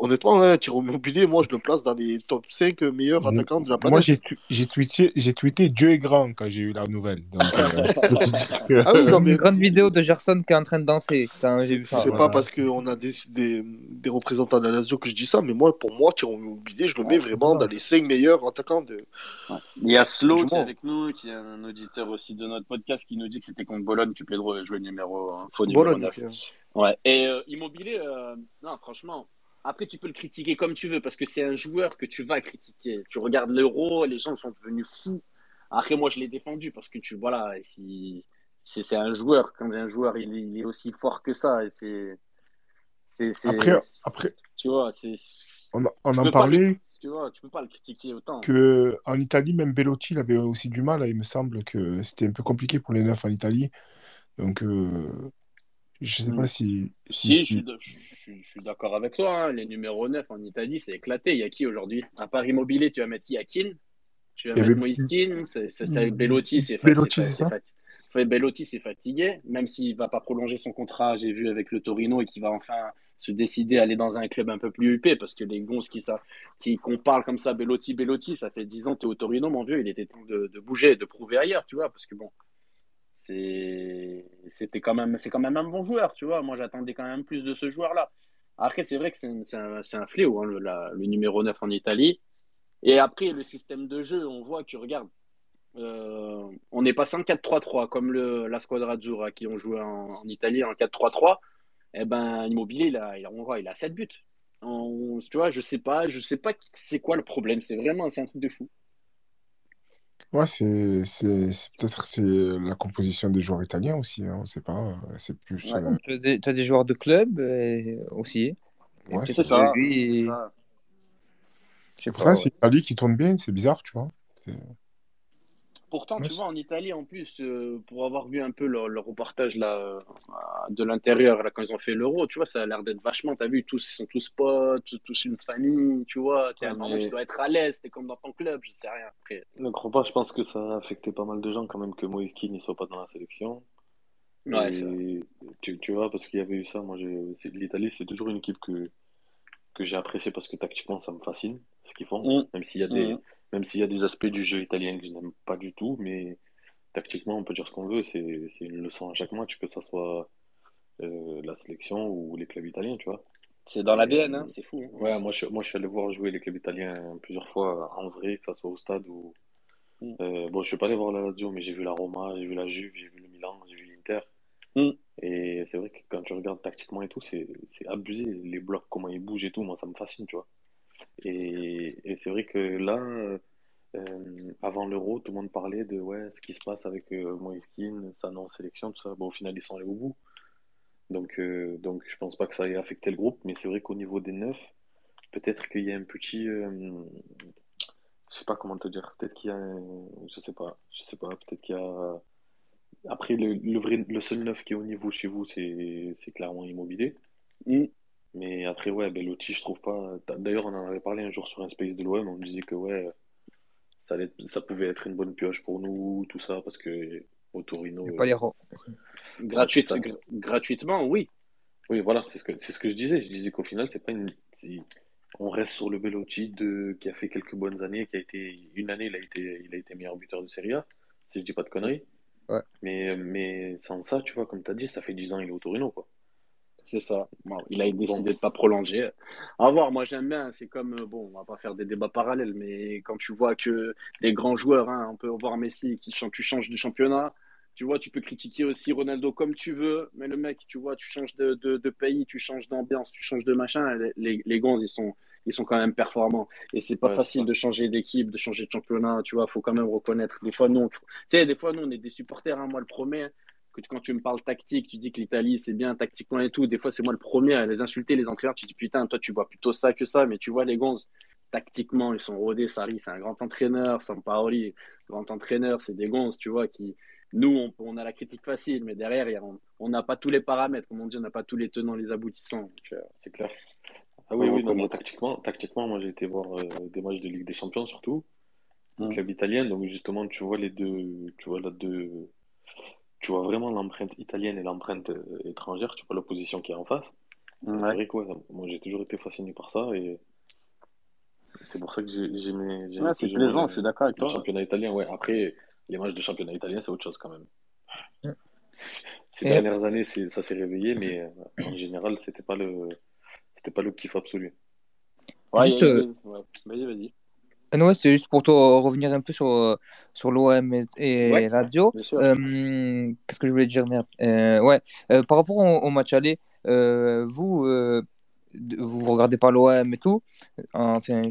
honnêtement, hein, Thierry Immobilier, moi, je le place dans les top 5 meilleurs attaquants de la planète. Moi, j'ai, j'ai, tweeté, j'ai tweeté Dieu est grand quand j'ai eu la nouvelle. Donc, euh, ah oui, non, mais... Une grande vidéo de Gerson qui est en train de danser. C'est pas parce qu'on a des, des, des, représentants de la Lazio que je dis ça, mais moi, pour moi, Thierry Immobilier, je le mets vraiment dans les 5 meilleurs attaquants de. Il y a Slow qui est avec nous, qui est un auditeur aussi de notre podcast, qui nous dit que c'était contre Bologne Pedro jouer numéro, faux numéro 9. Ouais. Et euh, Immobilier, euh, non, franchement, après, tu peux le critiquer comme tu veux parce que c'est un joueur que tu vas critiquer. Tu regardes l'euro, les gens sont devenus fous. Après, moi, je l'ai défendu parce que tu, voilà, si, c'est un joueur. Quand un joueur, il, est aussi fort que ça. C'est. Après, après, tu vois, c'est. On, on en parlait. tu vois, tu peux pas le critiquer autant. Que en Italie, même Bellotti, il avait aussi du mal. Il me semble que c'était un peu compliqué pour les neufs en Italie. Donc, euh, je sais pas mm. si. Si, je, suis d'accord avec toi. Hein. Les numéros 9 en Italie, c'est éclaté. Il y a qui aujourd'hui? À part Immobilier, tu vas mettre qui? Akin Tu vas mettre Moiskin C'est Bellotti, c'est Bellotti, c'est ça Bellotti s'est fatigué, même s'il va pas prolonger son contrat, j'ai vu avec le Torino, et qu'il va enfin se décider à aller dans un club un peu plus huppé, parce que les gonzes qui, ça, qui qu'on parle comme ça, Bellotti, Bellotti, ça fait 10 ans que tu es au Torino, mon vieux, il était temps de, de bouger, de prouver ailleurs, tu vois, parce que bon, c'était quand même c'est quand même un bon joueur tu vois. Moi j'attendais quand même plus de ce joueur là après c'est vrai que c'est un, un, fléau hein, le, numéro 9 en Italie. Et après le système de jeu on voit que regarde euh, on est passé en 4-3-3 comme la Squadra Azzurra qui ont joué en, Italie en 4-3-3 et eh ben Immobilier il a, il, on voit, il a 7 buts. Tu vois je sais pas je sais pas c'est quoi le problème. C'est vraiment c'est un truc de fou Ouais, c'est c'est peut-être c'est la composition des joueurs italiens aussi, hein, on sait pas. Euh, c'est plus. Euh, tu as des, joueurs de club euh, aussi. Ouais, c'est ça. Lui, c'est c'est l'Italie qui tourne bien, c'est bizarre, tu vois. Pourtant, tu vois, en Italie, en plus, euh, pour avoir vu un peu leur, reportage là, euh, de l'intérieur, là, quand ils ont fait l'euro, tu vois, ça a l'air d'être vachement, tu as vu, tous, ils sont tous potes, tous une famille, tu vois, tu dois être à l'aise, t'es comme dans ton club, je sais rien. Après. Ne crois pas, je pense que ça a affecté pas mal de gens quand même que Moïse ne soit pas dans la sélection. Ouais, tu, tu, vois, parce qu'il y avait eu ça, moi, l'Italie, c'est toujours une équipe que, que j'ai appréciée parce que tactiquement, ça me fascine, ce qu'ils font, mmh. même s'il y a des... Mmh même s'il y a des aspects du jeu italien que je n'aime pas du tout, mais tactiquement, on peut dire ce qu'on veut, c'est une leçon à chaque match, que ce soit euh, la sélection ou les clubs italiens, tu vois. C'est dans l'ADN, hein, c'est fou. Hein. Ouais, moi je, moi je suis allé voir jouer les clubs italiens plusieurs fois en vrai, que ce soit au stade ou. Mm. Euh, bon, je suis pas allé voir la Lazio, mais j'ai vu la Roma, j'ai vu la Juve, j'ai vu le Milan, j'ai vu l'Inter. Mm. Et c'est vrai que quand tu regardes tactiquement et tout, c'est abusé. Les blocs, comment ils bougent et tout, moi ça me fascine, tu vois. Et, et c'est vrai que là, euh, avant l'Euro, tout le monde parlait de ouais, ce qui se passe avec euh, Moïskine, sa non-sélection, tout ça. Bon, au final, ils sont allés au bout. Donc, euh, donc je pense pas que ça ait affecté le groupe, mais c'est vrai qu'au niveau des neufs, peut-être qu'il y a un petit. Euh, je sais pas comment te dire. Peut-être qu'il y a. je sais pas. Je sais pas. Peut-être qu'il y a. Après, le, le, vrai, le seul neuf qui est au niveau chez vous, c'est clairement immobilier. Mm. Mais après, ouais, Bellotti, je trouve pas. D'ailleurs, on en avait parlé un jour sur un space de l'OM, on disait que ouais, ça, allait... ça pouvait être une bonne pioche pour nous, tout ça, parce que au Torino. Pas les Gratuitement, oui. Oui, voilà, c'est ce, que... ce que je disais. Je disais qu'au final, c'est pas une. On reste sur le Bellotti de... qui a fait quelques bonnes années, qui a été. Une année, il a été, il a été meilleur buteur de Serie A, si je dis pas de conneries. Ouais. Mais, mais sans ça, tu vois, comme tu as dit, ça fait 10 ans qu'il est au Torino, quoi. C'est ça. il a décidé de de pas prolonger. À voir, moi j'aime bien. C'est comme, euh, bon, on va pas faire des débats parallèles, mais quand tu vois que des grands joueurs, hein, on peut voir Messi, qui tu changes du championnat, tu vois, tu peux critiquer aussi Ronaldo comme tu veux, mais le mec, tu vois, tu changes de, de, pays, tu changes d'ambiance, tu changes de machin, les, les gants, ils sont, ils sont quand même performants. Et c'est pas facile de changer d'équipe, de changer de championnat, tu vois, faut quand même reconnaître. Des fois, non, tu sais, des fois, nous, on est des supporters, hein, moi le premier, que quand tu me parles tactique, tu dis que l'Italie, c'est bien tactiquement et tout. Des fois, c'est moi le premier à les insulter, les entraîneurs. Tu dis, putain, toi, tu vois plutôt ça que ça, mais tu vois, les gonzes, tactiquement, ils sont rodés. Sarri, c'est un grand entraîneur. Sampaoli, grand entraîneur, c'est des gonzes, tu vois, qui, nous, on, a la critique facile, mais derrière, on n'a pas tous les paramètres. Comme on dit, on n'a pas tous les tenants, les aboutissants. Euh, c'est clair. Ah oui, oui, non, tactiquement, tactiquement, moi, j'ai été voir euh, des matchs de Ligue des Champions, surtout, le club italien. Donc, justement, tu vois les deux, tu vois là deux, tu vois vraiment l'empreinte italienne et l'empreinte euh, étrangère. Tu vois l'opposition qui est en face. C'est vrai que moi, j'ai toujours été fasciné par ça et c'est pour ça que j'ai aimé. Ouais, c'est plaisant, je suis d'accord avec toi. Le championnat italien, ouais. Après, les matchs de championnat italien, c'est autre chose quand même. Ces dernières années, ça s'est réveillé, mais euh, en général, c'était pas le, c'était pas le kiff absolu. juste, euh, vas-y, vas-y. Ah non, c'était juste pour toi revenir un peu sur, sur l'OM et, et radio. Euh, qu'est-ce que je voulais dire merde? ouais, par rapport au, match aller, vous, vous regardez pas l'OM et tout. Enfin,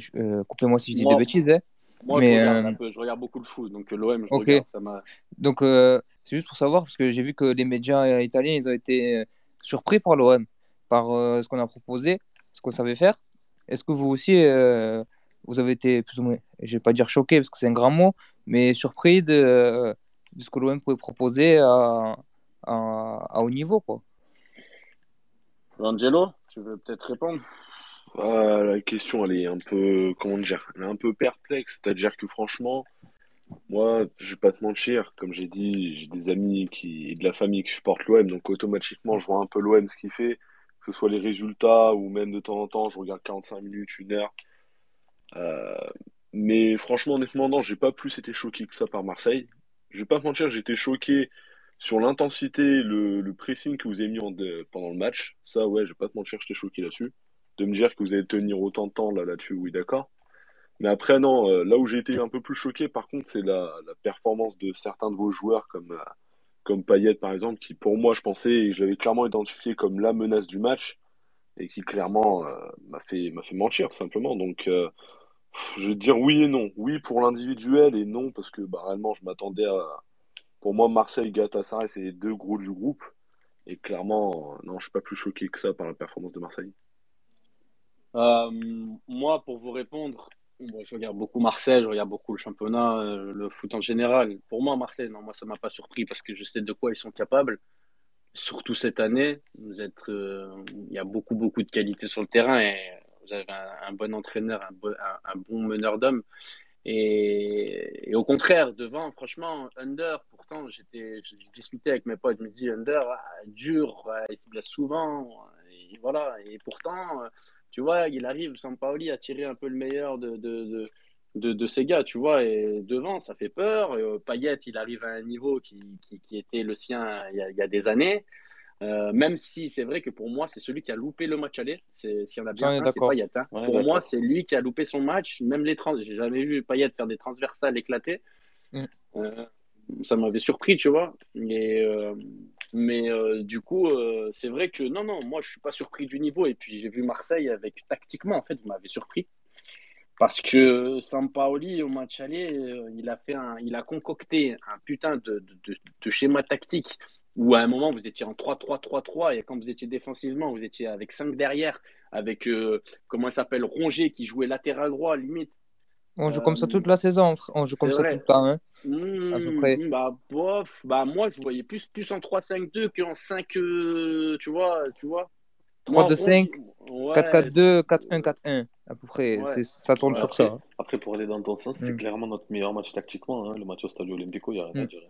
coupez-moi si je dis des bêtises. Hein. Moi, mais, je, regarde euh, je, regarde beaucoup le foot, donc euh, l'OM, je regarde. Ça donc, euh, c'est juste pour savoir, parce que j'ai vu que les médias italiens, ils ont été surpris par l'OM, par ce qu'on a proposé, ce qu'on savait faire. Est-ce que vous aussi, vous avez été plus ou moins, je vais pas dire choqué, parce que c'est un grand mot, mais surpris de, de ce que l'OM pouvait proposer à, à, à, haut niveau, quoi Angelo, tu veux peut-être répondre? Ah, la question, elle est un peu, comment dire, elle est un peu perplexe. C'est-à-dire que franchement, moi, je vais pas te mentir, comme j'ai dit, j'ai des amis qui, et de la famille qui supportent l'OM, donc automatiquement, je vois un peu l'OM ce qu'il fait, que ce soit les résultats ou même de temps en temps, je regarde 45 minutes, une heure. Euh, mais franchement, honnêtement, non, j'ai pas plus été choqué que ça par Marseille. Je vais pas te mentir, j'étais choqué sur l'intensité, le, pressing que vous avez mis pendant le match. Ça, ouais, je vais pas te mentir, j'étais choqué là-dessus de me dire que vous allez tenir autant de temps là, là-dessus, oui, d'accord. Mais après, non, euh, là où j'ai été un peu plus choqué, par contre, c'est la, performance de certains de vos joueurs, comme, euh, comme Payet, par exemple, qui, pour moi, je pensais, et je l'avais clairement identifié comme la menace du match, et qui, clairement, euh, m'a fait, fait mentir, simplement. Donc, je vais dire oui et non. Oui pour l'individuel, et non parce que, bah, réellement, je m'attendais à. Pour moi, Marseille, Galatasaray, c'est les deux gros du groupe. Et clairement, non, je suis pas plus choqué que ça par la performance de Marseille. Euh, moi, pour vous répondre, je regarde beaucoup Marseille, je regarde beaucoup le championnat, euh, le foot en général. Pour moi, Marseille, non, moi, ça m'a pas surpris parce que je sais de quoi ils sont capables. Surtout cette année, vous êtes, euh, il y a beaucoup, beaucoup de qualité sur le terrain et vous avez un, bon entraîneur, un, un, bon meneur d'hommes. Et, au contraire, devant, franchement, Under, pourtant, j'étais, je discutais avec mes potes, je me dis, Under, ah, dur, il se blesse souvent, et voilà. Et pourtant, tu vois, il arrive, Sampaoli, à tirer un peu le meilleur de, de, de, de, ces gars, tu vois, et devant, ça fait peur. Euh, Payet, il arrive à un niveau qui, qui, était le sien il y a des années. Euh, même si c'est vrai que pour moi, c'est celui qui a loupé le match aller. Si on a bien c'est Payet. Hein. pour moi, c'est lui qui a loupé son match. Même les trans, j'ai jamais vu Payet faire des transversales éclater. Mm. Euh, ça m'avait surpris, tu vois. Mais, euh, mais du coup, c'est vrai que non, non, moi, je suis pas surpris du niveau. Et puis, j'ai vu Marseille avec tactiquement, en fait, vous m'avez surpris. Parce que Sampaoli, au match aller, il a, fait un, il a concocté un putain de, de, de, schéma tactique où à un moment, vous étiez en 3-3-3-3 et quand vous étiez défensivement, vous étiez avec 5 derrière, avec, comment il s'appelle, Rongier qui jouait latéral droit, limite. On joue comme ça toute la saison, on joue comme ça tout le temps. Hein, à peu près. Mmh, bah, bof, bah, moi, je voyais plus, plus en 3-5-2 qu'en 5, euh, tu vois, tu vois. 3-2-5, 4-4-2, 4-1-4-1, à peu près. Ça tourne sur ça. Hein. Après, pour aller dans ton sens, c'est mm. clairement notre meilleur match tactiquement. Hein, le match au Stadio Olimpico, il n'y a rien à mm. dire.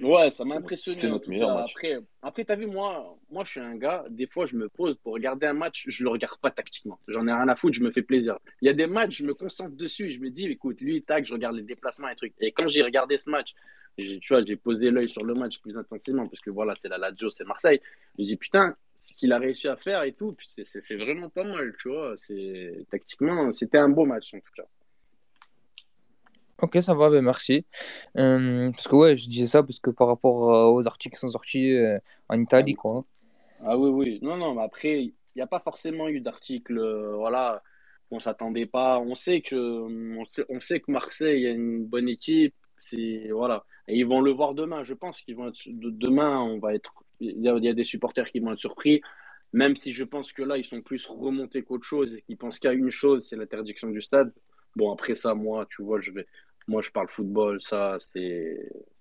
Ouais, ça m'a impressionné. C'est notre meilleur match. Après, après tu as vu, moi, moi, je suis un gars, des fois, je me pose pour regarder un match, je le regarde pas tactiquement. J'en ai rien à foutre, je me fais plaisir. Il y a des matchs, je me concentre dessus, je me dis, écoute, lui, tac, je regarde les déplacements et trucs. Et quand j'ai regardé ce match, tu vois, j'ai posé l'œil sur le match plus intensément, parce que voilà, c'est la Lazio, c'est Marseille. Je me dis, putain, ce qu'il a réussi à faire et tout, c'est vraiment pas mal, tu vois. Tactiquement, c'était un beau match, en tout cas. Ok, ça va, ben merci. Euh, parce que ouais, je disais ça parce que par rapport euh, aux articles qui sont sortis euh, en Italie, quoi. Ah oui, oui. Non, non, mais après, il n'y a pas forcément eu d'articles, voilà, on s'attendait pas. On sait que, on sait, que Marseille a une bonne équipe, c'est, voilà. Et ils vont le voir demain. Je pense qu'ils vont être, demain, on va être, il y, a, il y a des supporters qui vont être surpris. Même si je pense que là, ils sont plus remontés qu'autre chose et qu'ils pensent qu'il y a une chose, c'est l'interdiction du stade. Bon, après ça, moi, tu vois, je vais, moi, je parle football, ça, c'est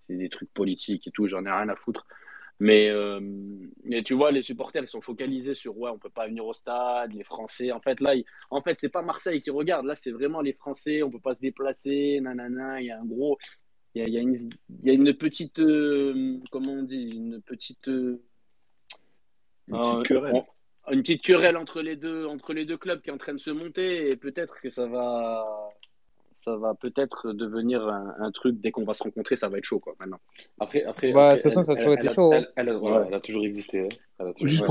des trucs politiques et tout, j'en ai rien à foutre. Mais, euh, mais tu vois, les supporters, ils sont focalisés sur ouais, on peut pas venir au stade, les Français. En fait, là, en fait, c'est pas Marseille qui regarde. Là, c'est vraiment les Français. On peut pas se déplacer. Nanana. Il y a un gros, il y a, il y a, une, il y a une petite, euh, comment on dit, une petite, une petite querelle. une petite querelle entre les deux, entre les deux clubs qui est en train de se monter. Et peut-être que ça va, ça va peut-être devenir un, truc dès qu'on va se rencontrer, ça va être chaud quoi maintenant. Après, après, bah, ça, ça a toujours été chaud. Hein. Elle, a toujours existé. Hein. juste,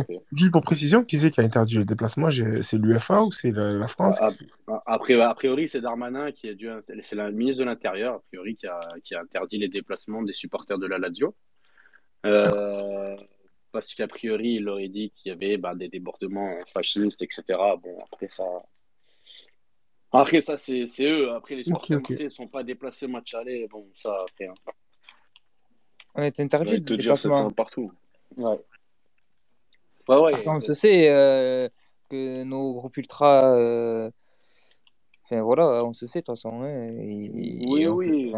pour, précision, qui c'est qui a interdit le déplacement? C'est l'UFA ou c'est la, France? Après, a priori, c'est Darmanin qui a dû, c'est la ministre de l'Intérieur a priori qui a, qui a interdit les déplacements des supporters de la Lazio. Euh, parce qu'a priori, il aurait dit qu'il y avait bah, des débordements fascistes, etc. Bon, après ça, après, ça, c'est eux. Après, les supporters ne sont pas déplacés match aller. Bon, ça, après. Hein. On est interdit de déplacement. partout. Ouais. Ouais, ouais. on se sait euh, que nos groupes ultra. Euh... Enfin, voilà, on se sait de toute façon. Hein, oui, oui.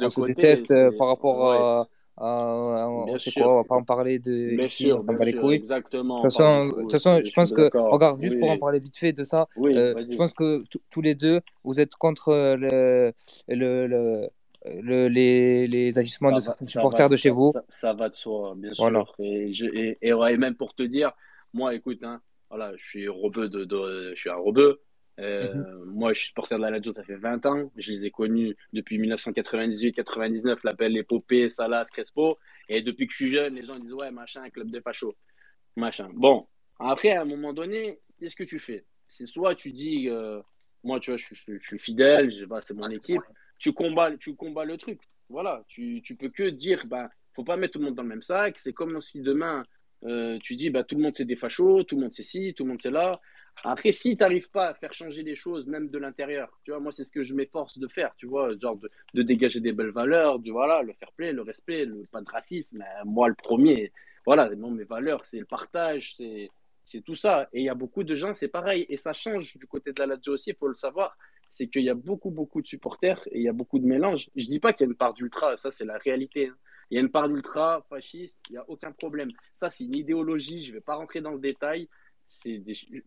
on se déteste euh, par rapport à euh, on sait quoi, on va pas en parler de bien ici, sûr, on va parler couilles. Exactement. De toute façon, de toute façon je, pense que, regarde, juste pour en parler vite fait de ça, oui, euh, je pense que tous les deux, vous êtes contre le, le, le, le les, les, agissements ça de certains supporters de chez ça, vous. Ça, va de soi, bien voilà. sûr. Et, je, et, et, même pour te dire, moi, écoute, hein, voilà, je suis rebeu de, de, je suis un rebeu. Euh, mhm. Moi, je suis supporter de la Lazio, ça fait 20 ans. Je les ai connus depuis 1998-99, l'appel épopée, Salas, Crespo. Et depuis que je suis jeune, les gens disent Ouais, machin, club de facho. Machin. Bon, après, à un moment donné, qu'est-ce que tu fais? C'est soit tu dis euh, Moi, tu vois, je, je, je suis fidèle, c'est mon ah, équipe. Tu combats, tu combats le truc. Voilà, tu, tu peux que dire Ben, faut pas mettre tout le monde dans le même sac. C'est comme si demain, euh, tu dis bah, Tout le monde c'est des fachos, tout le monde c'est ci, tout le monde c'est là. Après, si tu n'arrives pas à faire changer les choses, même de l'intérieur, tu vois, moi, c'est ce que je m'efforce de faire, tu vois, genre de, de, dégager des belles valeurs, du voilà, le fair play, le respect, le, pas de racisme. Moi, le premier, voilà, mes valeurs, c'est le partage, c'est, c'est tout ça. Et il y a beaucoup de gens, c'est pareil. Et ça change du côté de la Lazio aussi, il faut le savoir. C'est qu'il y a beaucoup, beaucoup de supporters et il y a beaucoup de mélanges. Je dis pas qu'il y a une part d'ultra, ça, c'est la réalité. Hein. Il y a une part d'ultra, fasciste, il n'y a aucun problème. Ça, c'est une idéologie, je ne vais pas rentrer dans le détail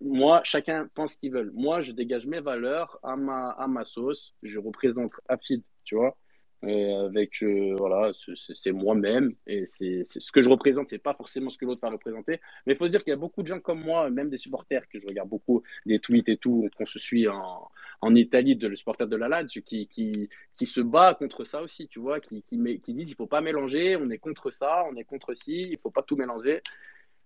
moi, chacun pense ce qu'il veut. Moi, je dégage mes valeurs à ma, à sauce. Je représente Afid, tu vois. avec, euh, voilà, c'est moi-même. Et c'est ce que je représente, c'est pas forcément ce que l'autre va représenter. Mais il faut se dire qu'il y a beaucoup de gens comme moi, même des supporters, que je regarde beaucoup, des tweets et tout, qu'on se suit en, en Italie, de le supporter de la Lazio, qui, qui, qui se bat contre ça aussi, tu vois, qui, qui, qui disent il faut pas mélanger, on est contre ça, on est contre ci, il faut pas tout mélanger.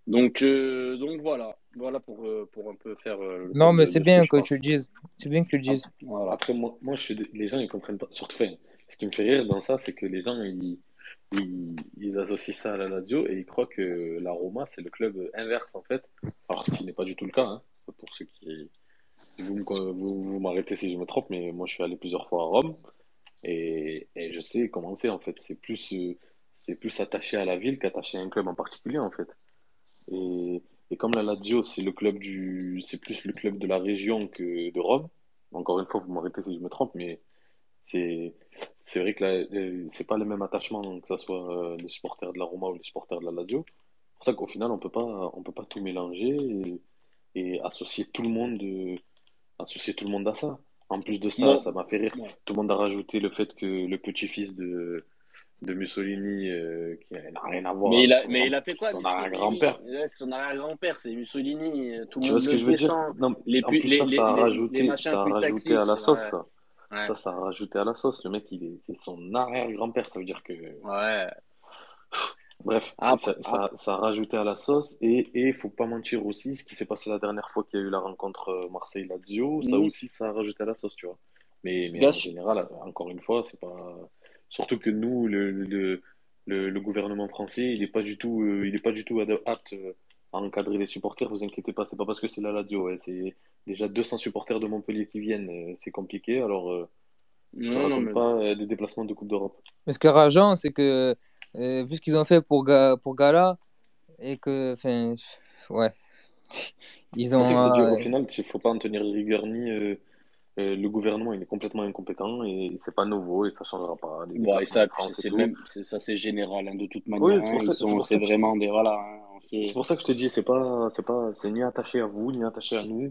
Donc, euh, donc voilà, voilà pour, euh, pour un peu faire. Euh, non, mais c'est bien que, tu le dises. C'est bien que tu le dises. Après, moi, moi je suis... les gens ils comprennent pas. Surtout, ce qui me fait rire dans ça, c'est que les gens ils, ils, associent ça à la Lazio et ils croient que la Roma c'est le club inverse en fait. Alors, ce qui n'est pas du tout le cas. Hein, pour ceux qui. Vous, vous, m'arrêtez si je me trompe, mais moi je suis allé plusieurs fois à Rome et, et je sais comment c'est en fait. C'est plus, c'est plus attaché à la ville qu'attaché à un club en particulier en fait. Et, et comme la Lazio, c'est le club du, c'est plus le club de la région que de Rome. Encore une fois, vous m'arrêtez si je me trompe, mais c'est, c'est vrai que c'est pas le même attachement que ce soit euh, les supporters de la Roma ou les supporters de la Lazio. C'est pour ça qu'au final, on peut pas, on peut pas tout mélanger. et associer tout le monde, associer tout le monde à ça. En plus de ça, ça m'a fait rire. Tout le monde a rajouté le fait que le petit-fils de, de Mussolini, euh, qui n'a rien à voir. Mais il a, mais il a fait quoi Son arrière-grand-père. Son arrière-grand-père, c'est Mussolini. Tout le tu monde vois ce que je veux dire? non, les, plus, les, ça, les, ça a rajouté, les ça a rajouté à la sauce, ça. Ouais. Ça, ça a rajouté à la sauce. Le mec, il est, c'est son arrière-grand-père. Ça veut dire que. Ouais. Bref, après, ça, ça, ça, a rajouté à la sauce. Et il faut pas mentir aussi, ce qui s'est passé la dernière fois qu'il y a eu la rencontre euh, Marseille-Lazio, ça aussi, ça a rajouté à la sauce, tu vois. Mais, mais en général, encore une fois, c'est pas. Surtout que nous, le, le, le, le gouvernement français, il n'est pas du tout, euh, il est pas du tout apte euh, à encadrer les supporters. Vous inquiétez pas, c'est pas parce que c'est la. Ouais, c'est déjà 200 supporters de Montpellier qui viennent, euh, c'est compliqué. Alors, euh, je non, non mais... pas euh, des déplacements de Coupe d'Europe. Mais ce qui est rageant, c'est que vu ce qu'ils ont fait pour, Ga pour Gala et que, enfin, ouais, ils ont. Dire, au final, il faut pas en tenir rigueur ni euh, le gouvernement il est complètement incompétent et c'est pas nouveau et ça changera pas. Bon, et ça, c'est même, ça c'est général hein, de toute manière. Oui, c'est hein, vraiment des voilà. Hein, c'est pour ça que je te dis, c'est pas, c'est pas, c'est ni attaché à vous ni attaché à nous.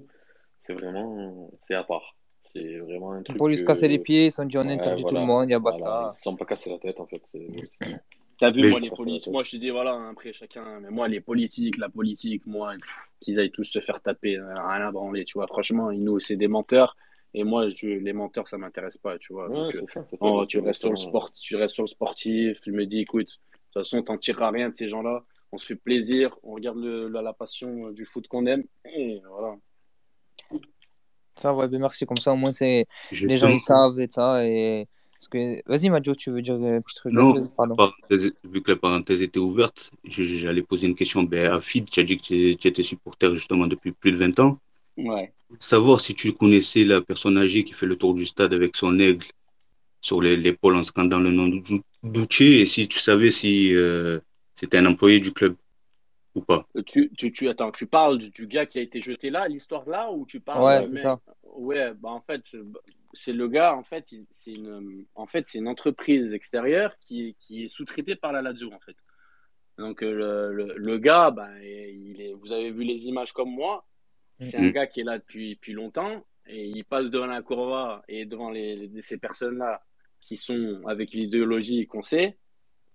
C'est vraiment, c'est à part. C'est vraiment un truc. Pour lui se casser les pieds, ils sont dit on interdit tout le monde, il y a basta. Voilà, ils se sont pas cassés la tête en fait. T'as vu, moi, les politiques, moi, je te dis, voilà, après chacun, mais moi, les politiques, la politique, moi, qu'ils aillent tous se faire taper, rien à branler, tu vois. Franchement, nous, c'est des menteurs. Et moi, je, les menteurs, ça m'intéresse pas, tu vois. Ouais, Donc, ça, oh, tu, restes sur le sport, tu restes sur le sportif. Je me dis, écoute, de toute façon, t'en tireras rien de ces gens-là. On se fait plaisir, on regarde le, la, la, passion du foot qu'on aime. Et voilà. Ça, ouais, ben merci. Comme ça, au moins, c'est les gens ils savent et ça. Et... Parce que... Vas-y, Majo, tu veux dire un petit truc Non, pardon. vu que la parenthèse était ouverte, j'allais poser une question ben, à Fid. Tu as dit que tu étais supporter justement depuis plus de 20 ans. Ouais. Savoir si tu connaissais la personne âgée qui fait le tour du stade avec son aigle sur l'épaule en scandant le nom d'Ouché et si tu savais si euh, c'était un employé du club ou pas. Euh, tu, tu, tu, attends, tu parles du, gars qui a été jeté là, l'histoire là, ou tu parles Ouais, c'est ça. Ouais, bah en fait, c'est le gars, en fait, c'est une, en fait, c'est une entreprise extérieure qui, qui est sous-traitée par la Lazio, en fait. Donc le, le, le gars, bah, il est, vous avez vu les images comme moi, c'est un gars qui est là depuis, depuis longtemps et il passe devant la courva et devant les, ces personnes-là qui sont avec l'idéologie qu'on sait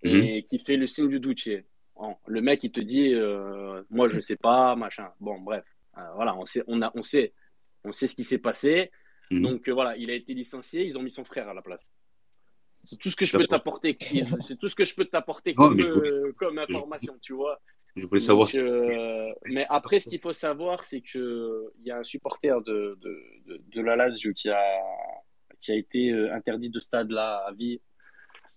et qui fait le signe du. Bon, le mec, il te dit, euh, moi, je sais pas, machin. Bon, bref, euh, voilà, on sait, on a, on sait, on sait ce qui s'est passé. Donc euh, voilà, il a été licencié, ils ont mis son frère à la place. C'est tout ce que je peux t'apporter. C'est tout ce que je peux t'apporter comme, comme information, tu vois. Je voulais savoir. Donc, euh, mais après, ce qu'il faut savoir, c'est que il y a un supporter de, de, de, de, la Lazio qui a, qui a été euh, interdit de stade là à vie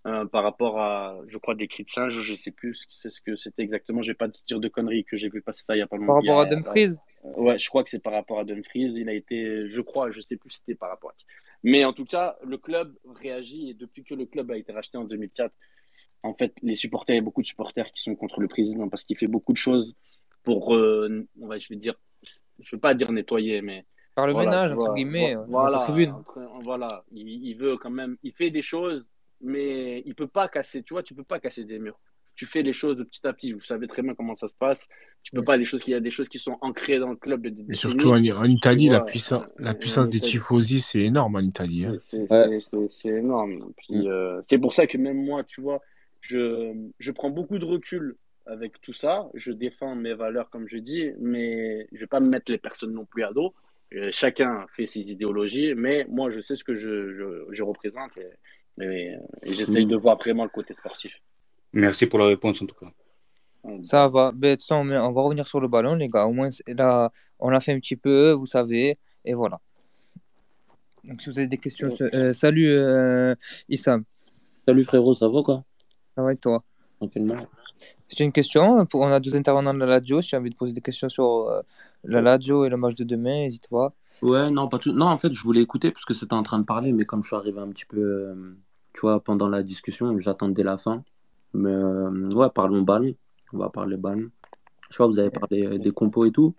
euh, par rapport à, je crois, des cris de singe. Je sais plus c'est ce que c'était exactement. Je vais pas te dire de conneries que j'ai vu passer ça il y a pas longtemps. Par rapport à Dumfries? Ouais, je crois que c'est par rapport à Dumfries. Il a été, je crois, je sais plus si c'était par rapport à qui. Mais en tout cas, le club réagit et depuis que le club a été racheté en 2004 en fait, les supporters, il y a beaucoup de supporters qui sont contre le président parce qu'il fait beaucoup de choses pour, euh, on va, je vais dire, je veux pas dire nettoyer, mais par le voilà, ménage entre guillemets, voilà, dans sa tribune. Voilà, il, il, veut quand même, il fait des choses, mais il peut pas casser. Tu vois, tu peux pas casser des murs. Tu fais les choses petit à petit. Vous savez très bien comment ça se passe. Tu peux pas les choses. Il y a des choses qui sont ancrées dans le club. Et surtout en, en Italie, la, puissance, la puissance des tifosi, c'est énorme en Italie. Hein. C'est ouais. énorme. Mm. euh, c'est pour ça que même moi, tu vois, je, je prends beaucoup de recul avec tout ça. Je défends mes valeurs, comme je dis, mais je vais pas me mettre les personnes non plus à dos. Euh, chacun fait ses idéologies, mais moi, je sais ce que je, je, je représente et, et, et j'essaye mmh. de voir vraiment le côté sportif. Merci pour la réponse, en tout cas. Ça va. Ben, on va revenir sur le ballon, les gars. Au moins, là, on a fait un petit peu, vous savez, et voilà. Donc, si vous avez des questions, euh, salut euh, Issam. Salut frérot, ça va quoi? Ça va et toi? Tranquillement. C'est une question. On a deux intervenants de la Lazio. Si tu as envie de poser des questions sur euh, la Lazio et le match de demain, n'hésite pas. Ouais, non, pas tout. Non, en fait, je voulais écouter parce que c'était en train de parler, mais comme je suis arrivé un petit peu, euh, tu vois, pendant la discussion, j'attendais la fin. Mais euh, ouais, parlons ballon. On va parler ballon. Je sais pas, vous avez parlé des compos et tout?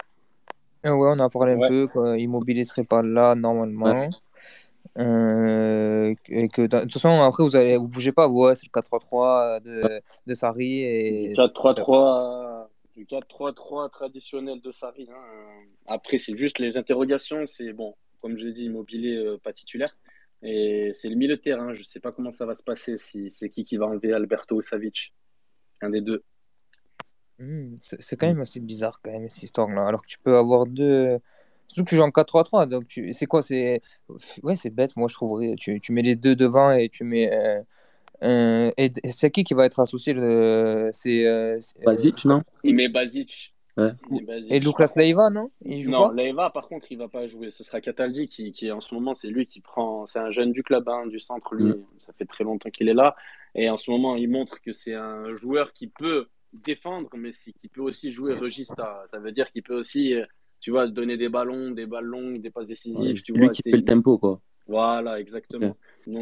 ouais, on a parlé un ouais. peu. Quoi. Immobilier serait pas là normalement. Ouais. Euh, et que de toute façon, après, vous allez vous bougez pas. Ouais, c'est le 4-3-3 de, de Sarri. Et... 4-3-3 du 4-3-3 traditionnel de Sarri. Hein. Après, c'est juste les interrogations. C'est bon, comme je l'ai dit, immobilier, euh, pas titulaire. Et c'est le milieu de terrain. Je ne sais pas comment ça va se passer. Si c'est qui qui va enlever Alberto ou Savic. Un des deux. Hmm, c'est quand même assez bizarre, quand même, cette histoire-là. Alors que tu peux avoir deux. Surtout que tu joues en 4-3-3. Donc, tu... c'est quoi c'est... Ouais, c'est bête, moi, je trouverais. Tu, tu, mets les deux devant et tu mets. Euh, euh, et c'est qui qui va être associé le... C'est euh, Basic, non? Il met Basic. Ouais. Et Lucas Leiva, non? Il joue Non, Leiva, par contre, il va pas jouer. Ce sera Cataldi qui, qui en ce moment, c'est lui qui prend. C'est un jeune du club, hein, du centre, lui. Mm. Ça fait très longtemps qu'il est là. Et en ce moment, il montre que c'est un joueur qui peut défendre, mais qui peut aussi jouer regista. Ça veut dire qu'il peut aussi, euh, tu vois, donner des ballons, des balles longues, des passes décisives. tu lui vois, qui fait le tempo, quoi. Voilà, exactement.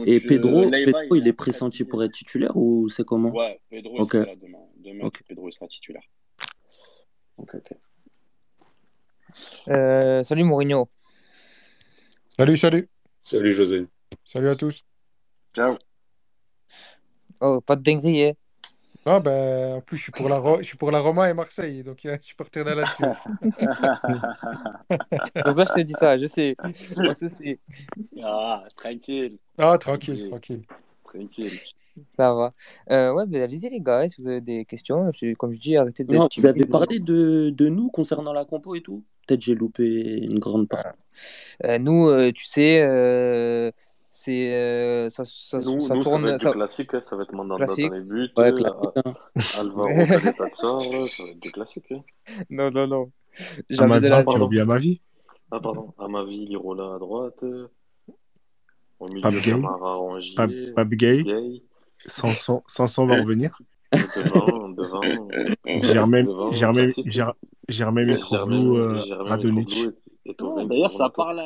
et Pedro, Pedro il, est pressenti pour être titulaire ou c'est comment? Ouais, Pedro okay. sera là demain. Demain, Pedro sera titulaire. Euh, salut Mourinho. Salut, salut. Salut José. Salut à tous. Ciao. Oh, pas de dinguerie, hein ah ben, en plus, je suis pour la, je suis pour la Roma et Marseille, donc il y a un supporter de là-dessus. C'est pour ça que je t'ai dit ça, je sais. Moi, je Ah, tranquille. Ah, tranquille, tranquille. Tranquille. Ça va. Euh, ouais, ben, allez-y les gars, si vous avez des questions, comme je dis, arrêtez de... Non, vous avez parlé de, de, nous concernant la compo et tout Peut-être j'ai loupé une grande part. Euh, nous, euh, tu sais, euh, c'est euh, ça, ça, nous, ça nous, tourne. Ça va être ça... du classique, hein, ça va être Mandanda dans les buts. Ouais, euh, Alvaro, ça, ça va être du classique. Hein. Non, non, non. Amada, tu as oublié à ma vie Ah, pardon. À ma vie, Lirola à droite. Au milieu, Camara, Angier. Pape Gay. Sanson, Sanson va revenir. Devant, devant. Germain, Germain Mitroglou, Radonic. D'ailleurs, ça parle,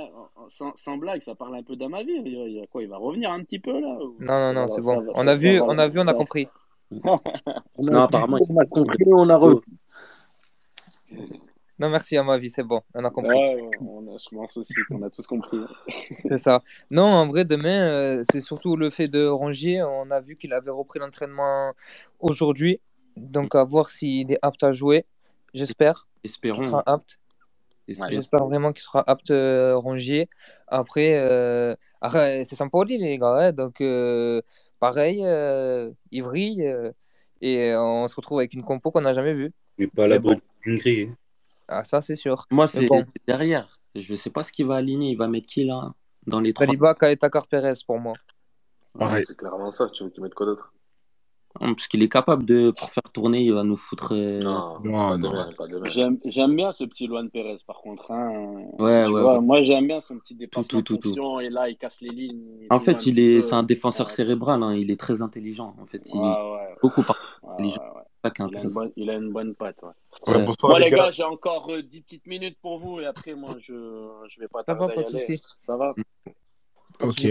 sans, blague, ça parle un peu d'Amavi. Il, il, quoi, il va revenir un petit peu là Non, non, non, c'est bon. on, a vu, on a vu, on a compris. non, apparemment, on a compris, on a re. Non, merci à ma vie, c'est bon, on a compris. Ouais, on a, je pense aussi qu'on a tous compris. c'est ça. Non, en vrai, demain, euh, c'est surtout le fait de Rongier. On a vu qu'il avait repris l'entraînement aujourd'hui. Donc, à voir s'il est apte à jouer. J'espère. Espérons. Il sera apte. J'espère vraiment qu'il sera apte euh, Rongier. Après, euh, c'est Sampoli, les gars. Hein, donc, euh, pareil, Ivry. et on se retrouve avec une compo qu'on n'a jamais vue. Mais pas la bonne Ivry. Hein. Ah, ça, c'est sûr. Moi, c'est derrière. Je ne sais pas ce qu'il va aligner. Il va mettre qui là Dans les trois? Saliba, Kaeta, Perez pour moi. c'est clairement ça. Tu veux qu'il mette quoi d'autre? Parce qu'il est capable de, pour faire tourner, il va nous foutre. Euh, non, non, non. J'aime bien ce petit Luan Perez, par contre. Hein. Ouais, ouais, Moi, j'aime bien son petit déplacement tout, tout, tout, Et là, il casse les lignes. En fait, il est, c'est un défenseur cérébral. Hein. Il est très intelligent. En fait, il est beaucoup par intelligent. Pas il, a une bonne, il a une bonne patte. Ouais. Bonsoir, les gars, j'ai encore euh, 10 petites minutes pour vous et après, moi, je je vais pas Ça va, pas de souci. Ça va? Ok.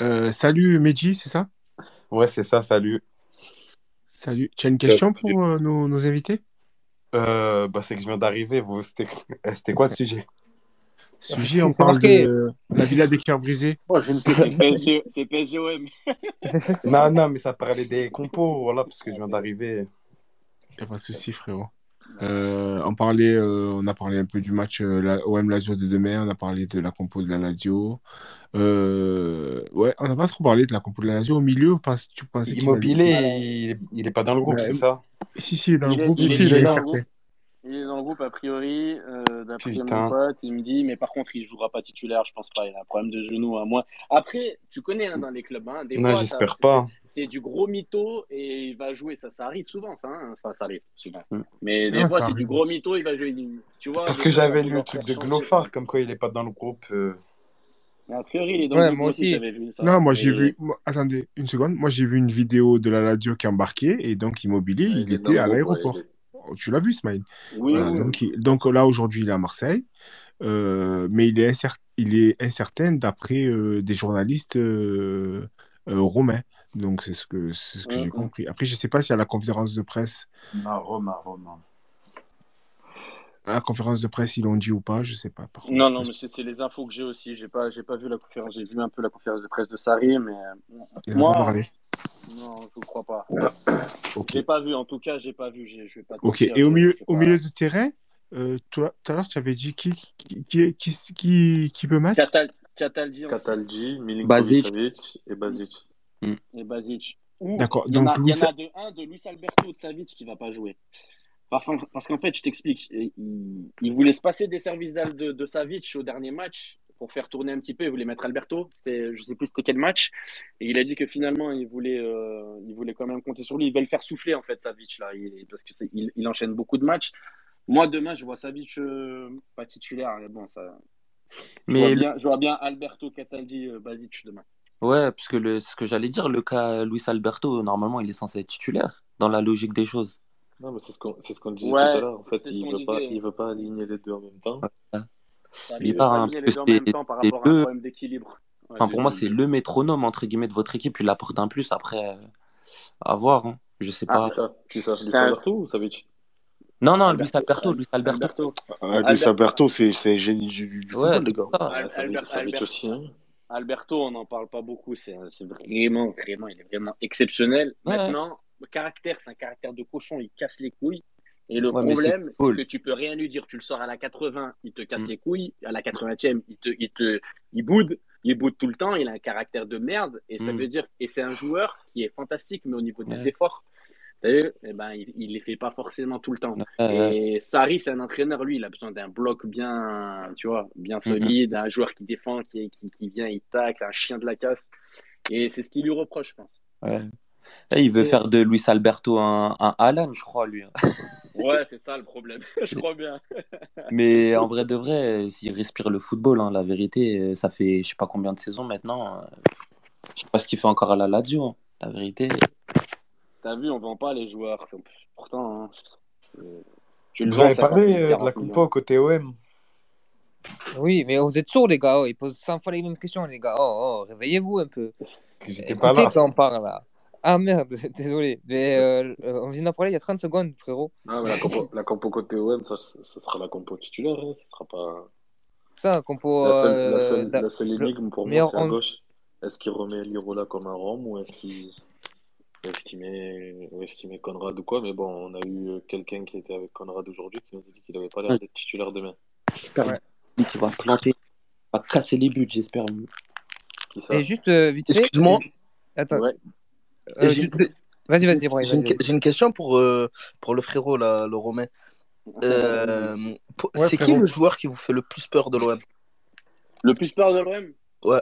Euh, salut, Meji, c'est ça? Ouais, c'est ça, salut. Salut. Tu as une question pour euh, nos, nos, invités? Euh, bah, C'est que je viens d'arriver. C'était quoi le sujet? Sujet, on parle de la villa des cœurs brisés. c'est PSGOM. non, non, mais ça parlait des compos, voilà, parce que je viens d'arriver. Il n'y a pas de souci, frérot. Euh, on, parlait, euh, on a parlé un peu du match euh, OM Lazio de demain, on a parlé de la compo de la Lazio. Euh, ouais, on n'a pas trop parlé de la compo de la Lazio. Au milieu, tu penses Immobilier, il n'est pas dans le groupe, c'est ça? Si, si, il est dans le groupe. Il, il, est, dans il est dans le groupe a priori, euh, d'après mon pote, il me dit, mais par contre, il jouera pas titulaire, je pense pas, il a un problème de genou à moi. Après, tu connais hein, dans les clubs, hein, des non, j'espère pas. C'est du gros mytho et il va jouer, ça, ça arrive souvent, ça, hein, ça, ça, arrive souvent. Mm. Mais des fois, c'est du gros mytho, il va jouer. Tu vois, Parce que j'avais lu le truc de Glofar, comme quoi il est pas dans le groupe. Euh... A priori, il est dans le groupe moi aussi. Vu ça. Non, moi j'ai vu. Attendez une seconde. Moi j'ai vu une vidéo de la radio qui embarquait et donc immobilier, il, il était à l'aéroport. Tu l'as vu, Smile oui, donc, donc, là, aujourd'hui, il est à Marseille. Euh, mais il est, il est incertain d'après euh, des journalistes euh, romains. Donc, c'est ce que, ce que j'ai compris. Après, je ne sais pas si à la conférence de presse. Non, Romain, Romain. À la conférence de presse, ils l'ont dit ou pas, je ne sais pas. non, non, mais c'est les infos que j'ai aussi. Je n'ai pas, pas vu la conférence. J'ai vu un peu la conférence de presse de Sarri, mais. Il moi, pas parlé. Non, je ne crois pas. Je n'ai pas vu, en tout cas, j'ai pas vu. Je vais pas ok, et au milieu, au milieu du terrain, euh, toi, tout à l'heure, tu avais dit qui, qui, qui, qui, qui peut mettre? Cataldi, Cataldi Milinkovic et Bazic. Mm. Et Bazic. D'accord. Il y, en a, y en a de un de Luis Alberto ou de Savic qui ne va pas jouer. Parce qu'en fait, je t'explique, il, il, voulait se passer des services de, de Savic au dernier match pour faire tourner un petit peu, il voulait mettre Alberto. C'était, je sais plus c'était quel match. Et il a dit que finalement, il voulait, euh, il voulait quand même compter sur lui. Il veut le faire souffler, en fait, Savic, là, parce qu'il il enchaîne beaucoup de matchs. Moi, demain, je vois Savic euh, pas titulaire, mais bon, ça. Je, mais vois, bien, je vois bien Alberto Cataldi euh, Basic demain. Ouais, parce que le, ce que j'allais dire, le cas Luis Alberto, normalement, il est censé être titulaire dans la logique des choses. Non, mais c'est ce qu'on ce disait ouais, tout à l'heure. En fait, il ne veut, pas, il veut pas aligner les deux en même temps. Ouais. Hein, parce que c'est par rapport le... à un problème d'équilibre. Ouais, enfin, pour moi, c'est le métronome entre guillemets de votre équipe. Il apporte un plus après. Euh, à voir. Hein. Je sais ah, pas. ça Qui ça Luis Alberto ou Savic? Non, non, Luis Alberto. Luis Alberto. Ah, Luis Alberto, c'est un génie du, du ouais, football, les gars. Al Albert, Albert, aussi. Hein. Alberto, on n'en parle pas beaucoup. C'est vraiment, vraiment, il est vraiment exceptionnel. Ouais. Maintenant, le caractère, c'est un caractère de cochon. Il casse les couilles. Et le ouais, problème, c'est cool. que tu peux rien lui dire. Tu le sors à la 80, il te casse mm. les couilles. À la 80e, il te, il te, il boude. Il boude tout le temps. Il a un caractère de merde. Et ça mm. veut dire, et c'est un joueur qui est fantastique, mais au niveau des ouais. efforts, vu, eh ben, il, il les fait pas forcément tout le temps. et Sarri, c'est un entraîneur, lui, il a besoin d'un bloc bien, tu vois, bien mm-hmm. solide, un joueur qui défend, qui, qui, qui vient, il tacle, un chien de la casse. Et c'est ce qu'il lui reproche, je pense. Ouais. Il veut faire de Luis Alberto un, un Alan, je crois, lui. Ouais, c'est ça le problème. je crois bien. Mais en vrai de vrai, s'il respire le football, hein, la vérité, ça fait je sais pas combien de saisons maintenant. Je sais pas ce qu'il fait encore à la Lazio, hein, la vérité. T'as vu, on vend pas les joueurs. Pourtant, hein, tu vous avez parlé euh, de la compo côté OM. Oui, mais vous êtes sourds, les gars. Oh, ils posent 100 fois les mêmes questions, les gars. Oh, oh réveillez-vous un peu. J'étais pas là. quand on parle là. Ah merde, désolé. Mais euh, on vient d'en parler il y a 30 secondes, frérot. Non, mais la compo, la compo côté OM, ça, ça sera la compo titulaire. Hein, ça sera pas. Ça, compo. La seule, la seule, la seule énigme pour moi, c'est à gauche. Est-ce qu'il remet Lirola comme un Rome ou est-ce qu'il est-ce qu'il met... est met Conrad ou quoi? Mais bon, on a eu quelqu'un qui était avec Conrad aujourd'hui qui nous a dit qu'il n'avait pas l'air d'être titulaire demain. J'espère ouais. qu'il va planter, va casser les buts, j'espère. Et juste euh, vite fait. Excuse-moi. Attends. Ouais. Euh, j'ai... Vas-y, vas-y, J'ai une, j'ai une question pour, euh, pour le frérot, là, le Romain. Euh, ouais, c'est frérot. qui le joueur qui vous fait le plus peur de l'OM Le plus peur de l'OM Ouais.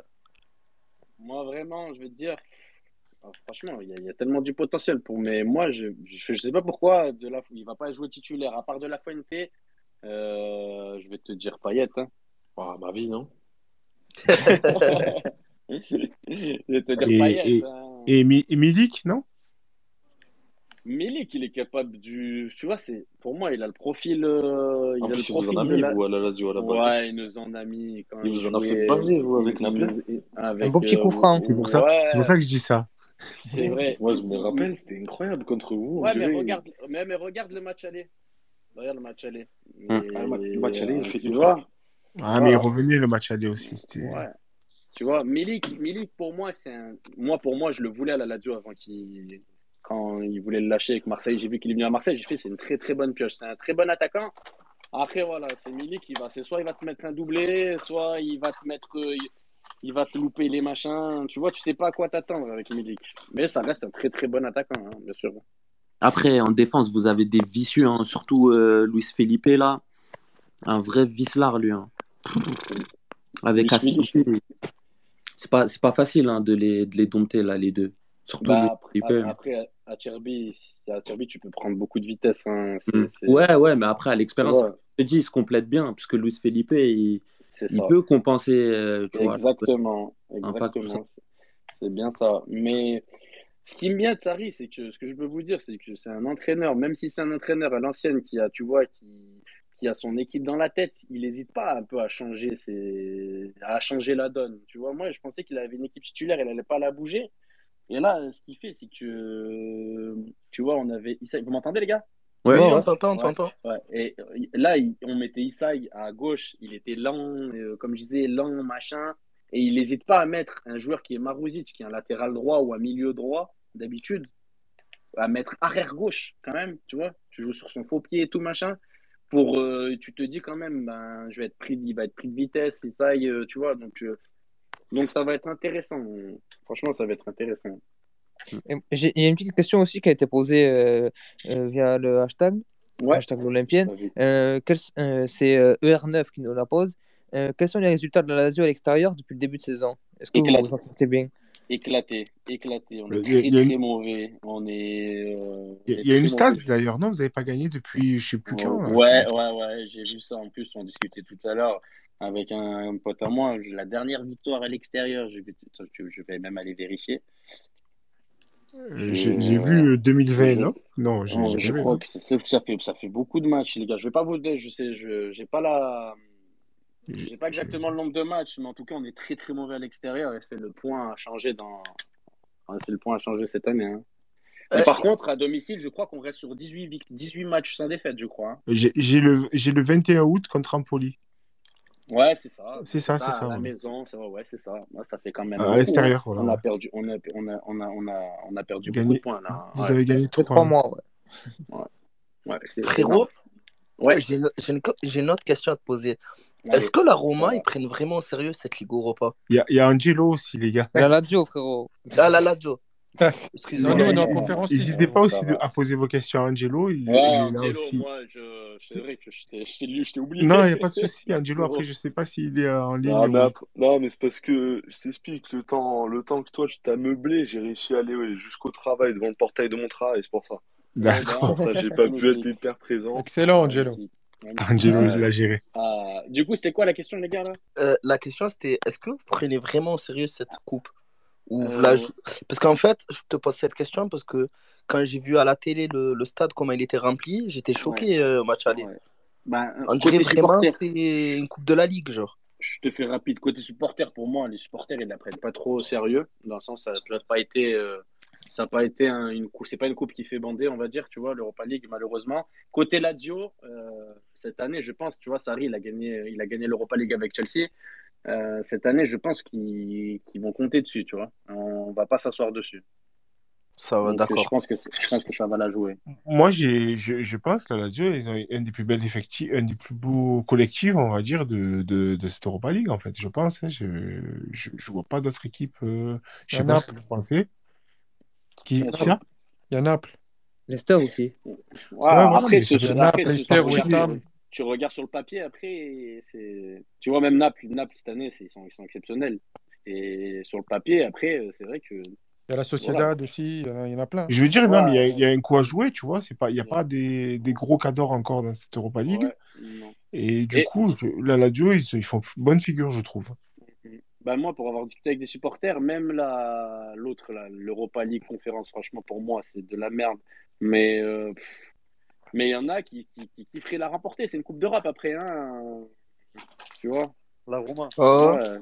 Moi, vraiment, je vais te dire, ah, franchement, il y, y, a tellement du potentiel pour. Mais moi, je ne sais pas pourquoi de la, il va pas jouer titulaire. À part de la Fuente, euh, je vais te dire Payet. Hein. Oh, ma vie, non Je vais te dire et, Payet. Et, hein. Et, et Milik, non? Milik, il est capable du. Tu vois, c'est pour moi, il a le profil. Euh, il en a plus, le profil vous en a mis, la... vous, à la Lazio, à la base. Ouais, il nous en a mis. Quand il vous en a fait baser, vous, avec Naples. Un beau petit coup franc. C'est pour, ça... Ouais. pour ça que je dis ça. C'est vrai. Moi, je me rappelle, c'était incroyable contre vous. Ouais, mais regarde, mais, mais, regarde le match aller. Regarde le match aller. Hum. Ah, le match aller, il fait du vois. Ah, mais il revenait le match aller aussi. Ouais. Tu vois, Milik, Milik pour moi, c'est un. Moi, pour moi, je le voulais à la Lazio avant qu'il. Quand il voulait le lâcher avec Marseille, j'ai vu qu'il est venu à Marseille. J'ai fait, c'est une très très bonne pioche. C'est un très bon attaquant. Après, voilà, c'est Milik qui va. C'est soit il va te mettre un doublé, soit il va te mettre il va te louper les machins. Tu vois, tu sais pas à quoi t'attendre avec Milik. Mais ça reste un très très bon attaquant, hein, bien sûr. Après, en défense, vous avez des vicieux, hein, surtout euh, Luis Felipe là. Un vrai vicelard, lui. Hein. Avec Assimpé. C'est pas, c'est pas facile hein, de, les, de les dompter, là, les deux. Surtout bah, après, après, à Cherby, à Cherby, tu peux prendre beaucoup de vitesse. Hein. Mm. Ouais, ouais, mais après, à l'expérience, ouais. je te dis, il se complète bien, puisque Luis Felipe, il il peut compenser. Euh, tu exactement. Vois, exactement. C'est bien ça. Mais ce qui me vient de Sarri, c'est que ce que je peux vous dire, c'est que c'est un entraîneur, même si c'est un entraîneur à l'ancienne qui a, tu vois, qui, qui a son équipe dans la tête, il n'hésite pas un peu à changer, ses... à changer la donne. Tu vois, moi, je pensais qu'il avait une équipe titulaire, il n'allait pas la bouger. Et là, ce qu'il fait, c'est que, tu vois, on avait. Vous m'entendez, les gars? Ouais, oui, on t'entend, on t'entend. Ouais, Et là, on mettait Isai à gauche, il était lent, euh, comme je disais, lent, machin. Et il n'hésite pas à mettre un joueur qui est Marouzic, qui est un latéral droit ou un milieu droit, d'habitude, à mettre arrière gauche quand même, tu vois. Tu joues sur son faux pied et tout machin. Pour, euh, tu te dis quand même, ben, je vais être pris, il va être pris de vitesse et ça, euh, tu vois. Donc, euh, donc ça va être intéressant. Franchement, ça va être intéressant. Il y a une petite question aussi qui a été posée via le hashtag, ouais. hashtag olympienne. c'est ER9 qui nous la pose. quels sont les résultats de la Lazio à l'extérieur depuis le début de saison? Est-ce que vous vous en sortez bien? Éclaté, éclaté. On est très, très mauvais. On est. Euh, il y a, une stade d'ailleurs, non? Vous n'avez pas gagné depuis je sais plus quand. ouais, ouais, ouais, j'ai vu ça. En plus, on discutait tout à l'heure avec un, pote à moi. La dernière victoire à l'extérieur, je vais même aller vérifier. Euh, j'ai vu 2020, euh, non? Non, je crois que ça fait, ça fait beaucoup de matchs, les gars. Je vais pas vous dire, je sais, je n'ai pas la je n'ai pas exactement le nombre de matchs, mais en tout cas, on est très très mauvais à l'extérieur et c'est le point à changer dans. c'est le point à changer cette année. Hein. Euh, par contre, à domicile, je crois qu'on reste sur 18, 18 matchs sans défaite, je crois. Hein. J'ai le, le 21 août contre Empoli. Ouais, c'est ça. C'est ça, c'est ça. À la maison, ouais, c'est ça. Moi, ça fait quand même. À l'extérieur, voilà. On a perdu, on a, on a, on a, on a, on a perdu beaucoup de points là. Vous avez gagné 3 mois, ouais. ouais. ouais Frérot, ouais. j'ai une, une, autre question à te poser. Est-ce que la Roma, ils prennent vraiment au sérieux cette Ligue Europa? Il y, a, il y a Angelo aussi, les gars. La Lazio, frérot. Ah, la Lazio. Excusez-moi. N'hésitez pas aussi à poser vos questions à Angelo. Il, Angelo, aussi. moi, je... c'est vrai que je t'ai oublié. Non, il n'y a pas de souci. Angelo, après, je ne sais pas s'il est en ligne. Non, mais, non, mais c'est parce que je t'explique, le temps, le temps que toi, tu t'as meublé, j'ai réussi à aller jusqu'au travail, devant le portail de mon travail, c'est pour ça. D'accord. ça, j'ai pas pu être hyper présent. Excellent, Angelo. Angelo, il l'a géré. Ah, du coup, c'était quoi la question, les gars là? Euh, La question, c'était est-ce que vous prenez vraiment au sérieux cette coupe? Ou vous la... Euh. Parce qu'en fait, je te pose cette question parce que quand j'ai vu à la télé le, le stade, comment il était rempli, j'étais choqué euh, au match aller. Ben, On dirait vraiment c'était une coupe de la Ligue, genre. Je te fais rapide. Côté supporter, pour moi, les supporters, ils ne la prennent pas trop au sérieux. Dans le sens, ça n'a pas été ça n'a pas été une coupe, c'est pas une coupe qui fait bander, on va dire, tu vois, l'Europa League, malheureusement. Côté Lazio, euh, cette année, je pense, tu vois, Sarri, il a gagné, il a gagné l'Europa League avec Chelsea. Euh, cette année, je pense qu'ils vont compter dessus, tu vois. On va pas s'asseoir dessus. Ça va, d'accord. Je pense que je pense que ça va la jouer. Moi, je, je pense que la Lazio, ils ont un des plus belles effectifs, un des plus beaux collectifs, on va dire, de, de, de cette Europa League, en fait. Je pense. Hein, je, je, je vois pas d'autres équipes. Euh, je sais pas ce que vous pensez. Qui, ça Il y a Naples. Leicester aussi. après, tu regardes sur le papier, après, tu vois, même Naples, Naples cette année, ils sont, ils sont exceptionnels. Et sur le papier, après, c'est vrai que. Il y a la Sociedad aussi, il y en a plein. Je veux dire, même, il, y a, il y a un coup à jouer, tu vois. Pas, il n'y a pas des, des gros cadors encore dans cette Europa League. Et du coup, la Lazio, ils, ils font bonne figure, je trouve. Bah, moi, pour avoir discuté avec des supporters, même l'autre, l'Europa League conférence, franchement, pour moi, c'est de la merde. Mais euh, mais il y en a qui, qui, qui, feraient la remporter. C'est une Coupe d'Europe après, hein. Tu vois? La Roma. Oh. ah,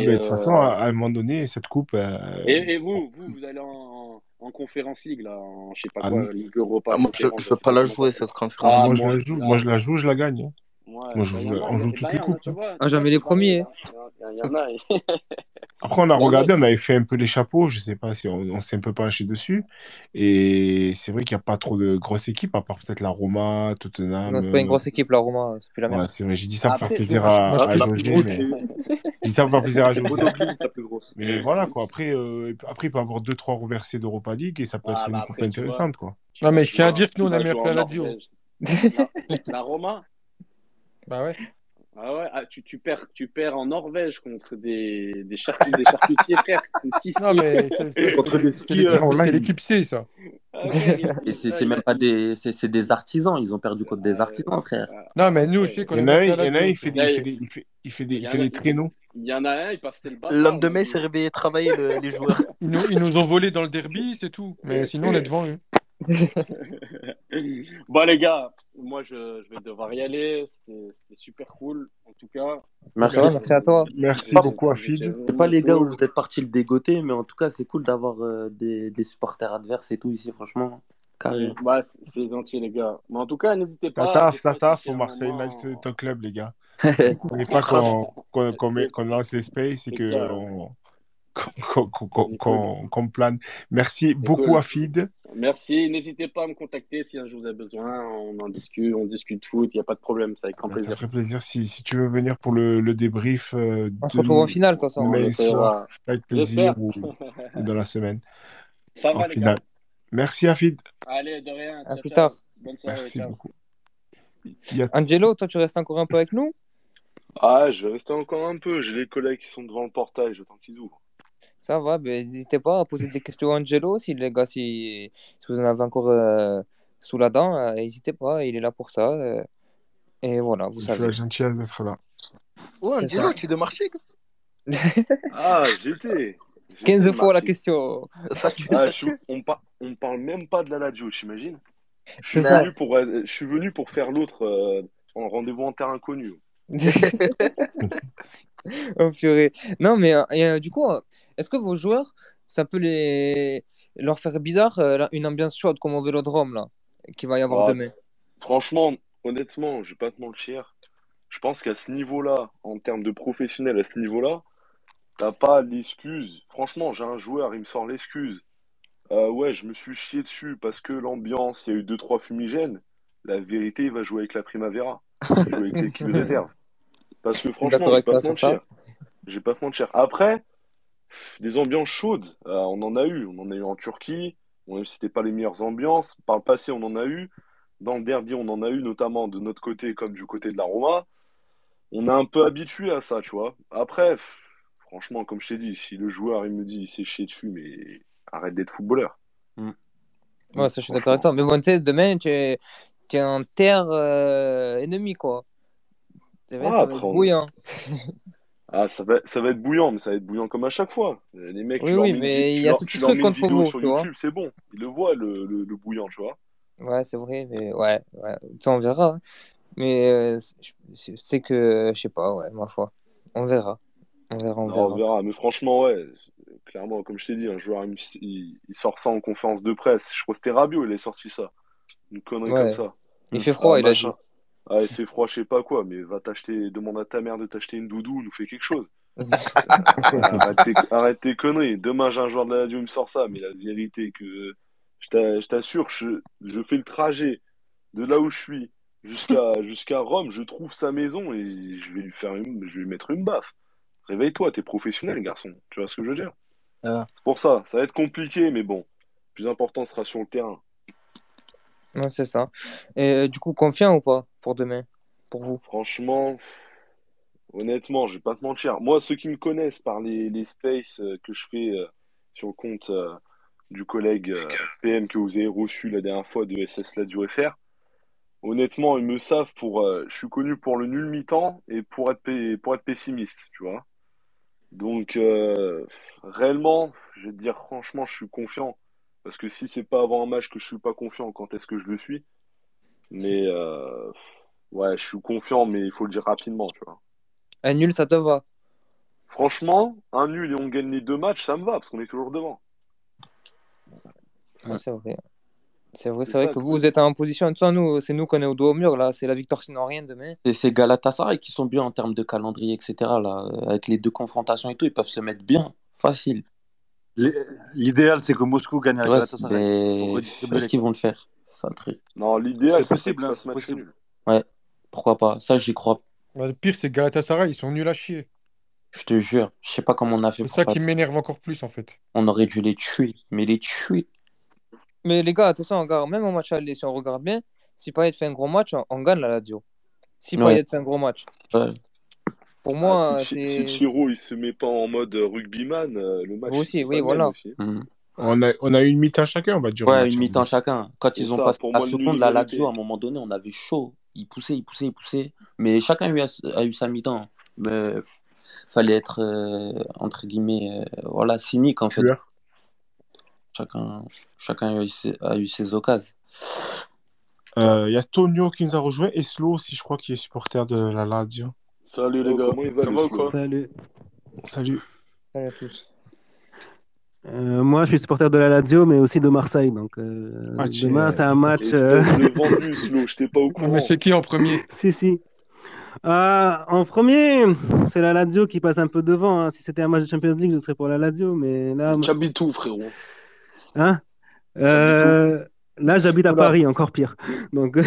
ben, de toute façon, euh, à, un moment donné, cette Coupe. Euh, et, vous, vous, vous allez en, en Conférence League, là, en je sais pas ah, quoi, Ligue Europa. Ah, moi, je ne veux pas la jouer, cette conférence. Ah, moi, je la joue, moi, je la joue, je la gagne. Hein. Moi, je, on joue toutes les coupes. Hein. Ah, j'avais les premiers. Après, on a regardé, on avait fait un peu les chapeaux. Je sais pas si on, s'est un peu penché dessus. Et c'est vrai qu'il n'y a pas trop de grosses équipes, à part peut-être la Roma, Tottenham. Non, c'est pas une grosse équipe, la Roma. C'est plus la même. c'est vrai, j'ai dit ça pour faire plaisir à, à José. Mais... j'ai dit ça pour faire plaisir à José. mais voilà, quoi. Après, euh, après, il peut y avoir 2-3 reversés d'Europa League et ça peut être une coupe intéressante, quoi. Non, mais je tiens à dire que nous, on a mis un peu la Dio. La Roma bah ouais. Ah ouais, ah, tu, tu, perds, tu perds en Norvège contre des, des, charcutiers, des charcutiers frères. Non, mais c'est contre des. C'est l'équipe C, ça. Ah Et c'est même pas des. C'est des artisans. Ils ont perdu contre des artisans, frère. Non, mais nous, je sais qu'on est. Il y en a un, il fait des, il fait, des, il fait des traîneaux. Il y en a un, il passe le bas. L'homme de mai s'est réveillé travailler les joueurs. Ils nous, ils nous ont volé dans le derby, c'est tout. Mais sinon, on est devant eux. bon les gars, moi je, je, vais devoir y aller. C'était super cool en tout cas. Merci, merci à toi. Merci beaucoup Afid. Sais pas les gars où vous êtes partis le dégoter, mais en tout cas c'est cool d'avoir euh, des, des, supporters adverses et tout ici franchement. Carré. Bah, c'est gentil les gars. Mais en tout cas n'hésitez pas. Ça taffe, ça taffe au Marseille United ton club les gars. N'oubliez pas qu'on qu lance les spaces et qu'on plane. Merci beaucoup, Afid. Merci. N'hésitez pas à me contacter si un jour vous avez besoin. On en discute, on discute foot. Il n'y a pas de problème. Ça avec grand plaisir. Ça ferait plaisir si, si tu veux venir pour le, le débrief. Euh, on se retrouve en finale, toi, ça. Mais soir, avec plaisir ou, dans la semaine. Ça va, les gars. Merci, Afid. Allez, de rien. À plus tard. Bonne soirée. Merci beaucoup. Angelo, toi, tu restes encore un peu avec nous? Ah, je vais rester encore un peu. J'ai les collègues qui sont devant le portail. J'attends qu'ils ouvrent. Ça va, ben, n'hésitez pas à poser des questions à Angelo. Si les gars, si, si vous en avez encore euh, sous la dent, euh, n'hésitez pas, il est là pour ça. Euh, et voilà, vous savez. Je suis la gentillesse d'être là. Ouais, Angelo, tu es de marché Ah, j'étais. 15 fois la question. Ça, tu, ah, ça, je, tu... on, par, on parle même pas de la radio, t'imagines je, suis venu pour, je suis venu pour faire l'autre euh, en rendez-vous en terre inconnue. oh, purée. Non, mais euh, du coup, est-ce que vos joueurs, ça peut les... leur faire bizarre euh, une ambiance chaude comme au vélodrome là, qu'il va y avoir Ah, demain? Franchement, honnêtement, je vais pas te mentir. Je pense qu'à ce niveau-là, en termes de professionnel, à ce niveau-là, t'as pas l'excuse. Franchement, j'ai un joueur, il me sort l'excuse. Euh, ouais, je me suis chié dessus parce que l'ambiance, il y a eu deux trois fumigènes. La vérité, il va jouer avec la Primavera. Il va jouer avec l'équipe de réserve. Parce que franchement, avec pas mentir. Pas. Après, des ambiances chaudes, euh, on en a eu. On en a eu en Turquie. Même si c'était pas les meilleures ambiances. Par le passé, on en a eu. Dans le derby, on en a eu, notamment de notre côté comme du côté de la Roma. On est un peu habitué à ça, tu vois. Après, pff, franchement, comme je t'ai dit, si le joueur il me dit il s'est chié dessus, mais arrête d'être footballeur. Ouais, ça, je suis d'accord avec toi. Mais bon, tu sais, demain, tu es, tu es en terre euh, ennemie, quoi. C'est vrai, Ah, ça va être bouillant. Ah, ça va, ça va être bouillant, mais ça va être bouillant comme à chaque fois. Les mecs, Oui, oui, mais il y a ce petit truc contre vous, sur tu vois. YouTube, c'est bon. Ils le voient, le, le, le bouillant, tu vois. Ouais, c'est vrai, mais ouais, ouais. Ça, on verra. hein. Mais euh, c'est que, je sais pas, ouais, ma foi. On verra. On verra, on Non, verra. on verra. Mais franchement, ouais, clairement, comme je t'ai dit, un joueur, il, sort ça en conférence de presse. Je crois que c'était Rabiot, il a sorti ça. Une connerie Ouais. comme ça. Il fait froid, Ah, il a dit. Ah, il fait froid, je sais pas quoi, mais va t'acheter, demande à ta mère de t'acheter une doudou, nous fait quelque chose. arrête, tes, arrête tes conneries. Demain, j'ai un joueur de la radio, il me sort ça, mais la vérité que je t'a- je t'assure, je, je fais le trajet de là où je suis jusqu'à jusqu'à Rome, je trouve sa maison et je vais lui faire une, je vais lui mettre une baffe. Réveille-toi, t'es professionnel, garçon. Tu vois ce que je veux dire? Ah. C'est pour ça, ça va être compliqué, mais bon, le plus important sera sur le terrain. Ouais, c'est ça. Et euh, du coup, confiant ou pas? Pour demain? Pour vous? Franchement, honnêtement, je vais pas te mentir. Moi, ceux qui me connaissent par les, les spaces euh, que je fais euh, sur le compte euh, du collègue PM que vous avez reçu la dernière fois de SS du FR, honnêtement, ils me savent pour. je suis connu pour le nul mi-temps et pour être, pour être pessimiste, tu vois. Donc, réellement, je vais te dire franchement, je suis confiant. Parce que si c'est pas avant un match que je suis pas confiant, quand est-ce que je le suis? Mais euh, ouais, je suis confiant, mais il faut le dire rapidement, tu vois. Un nul, ça te va? Franchement, un nul et on gagne les deux matchs, ça me va, parce qu'on est toujours devant. Ouais, c'est vrai. C'est vrai, C'est c'est vrai ça, que vous, êtes en position ça. Nous, c'est nous qu'on est au dos au mur, là. C'est la victoire sinon rien demain. Et c'est Galatasaray qui sont bien en termes de calendrier, etc. Là, avec les deux confrontations et tout, ils peuvent se mettre bien, facile. L'idéal, c'est que Moscou gagne Ouais, Galatasaray. mais est-ce qu'ils vont le faire? C'est ça le truc. Non, l'idéal, C'est possible, hein, match possible. nul. Ouais, pourquoi pas. Ça, j'y crois. Bah, le pire, c'est que Galatasaray, ils sont nuls à chier. Je te jure. Je sais pas comment on a fait C'est pour ça pas. qui m'énerve encore plus, en fait. On aurait dû les tuer, mais les tuer. Mais les gars, attention, on regarde, même au match aller, si on regarde bien, si Payet fait un gros match, on, on gagne la Lazio. Si Ouais. Payet fait un gros match. Ouais. Pour moi, Ah, si, si. Chiro il se met pas en mode rugbyman, euh, le match Vous aussi, oui, voilà. aussi. Mhm. On a, on a eu une mi-temps chacun, on va dire. Ouais, une mi-temps chacun. Quand ils ont ça, passé la moi, seconde, la. Lazio, à un moment donné, on avait chaud. Ils poussaient, ils poussaient, ils poussaient. Mais chacun a eu, a eu sa mi-temps. Mais fallait être, euh, entre guillemets, euh, voilà, cynique en fait. Tueur. Chacun, chacun a eu ses, a eu ses occasions. Euh, Il y a Tonio qui nous a rejoint et Slo aussi, je crois, qui est supporter de la Lazio. Salut les Oh, gars, comment il va, ça va ou quoi? Salut. Salut. Salut à tous. Euh, moi, je suis supporter de la Lazio, mais aussi de Marseille. Donc, euh, Ah, demain, es- c'est un match. euh, je t'ai pas au Mais courant. c'est qui en premier si, si. Ah, en premier, c'est la Lazio qui passe un peu devant. hein. Si c'était un match de Champions League, je serais pour la Lazio. Mais là, Tu habites où, frérot hein Euh, là, j'habite à Paris, encore pire. Donc,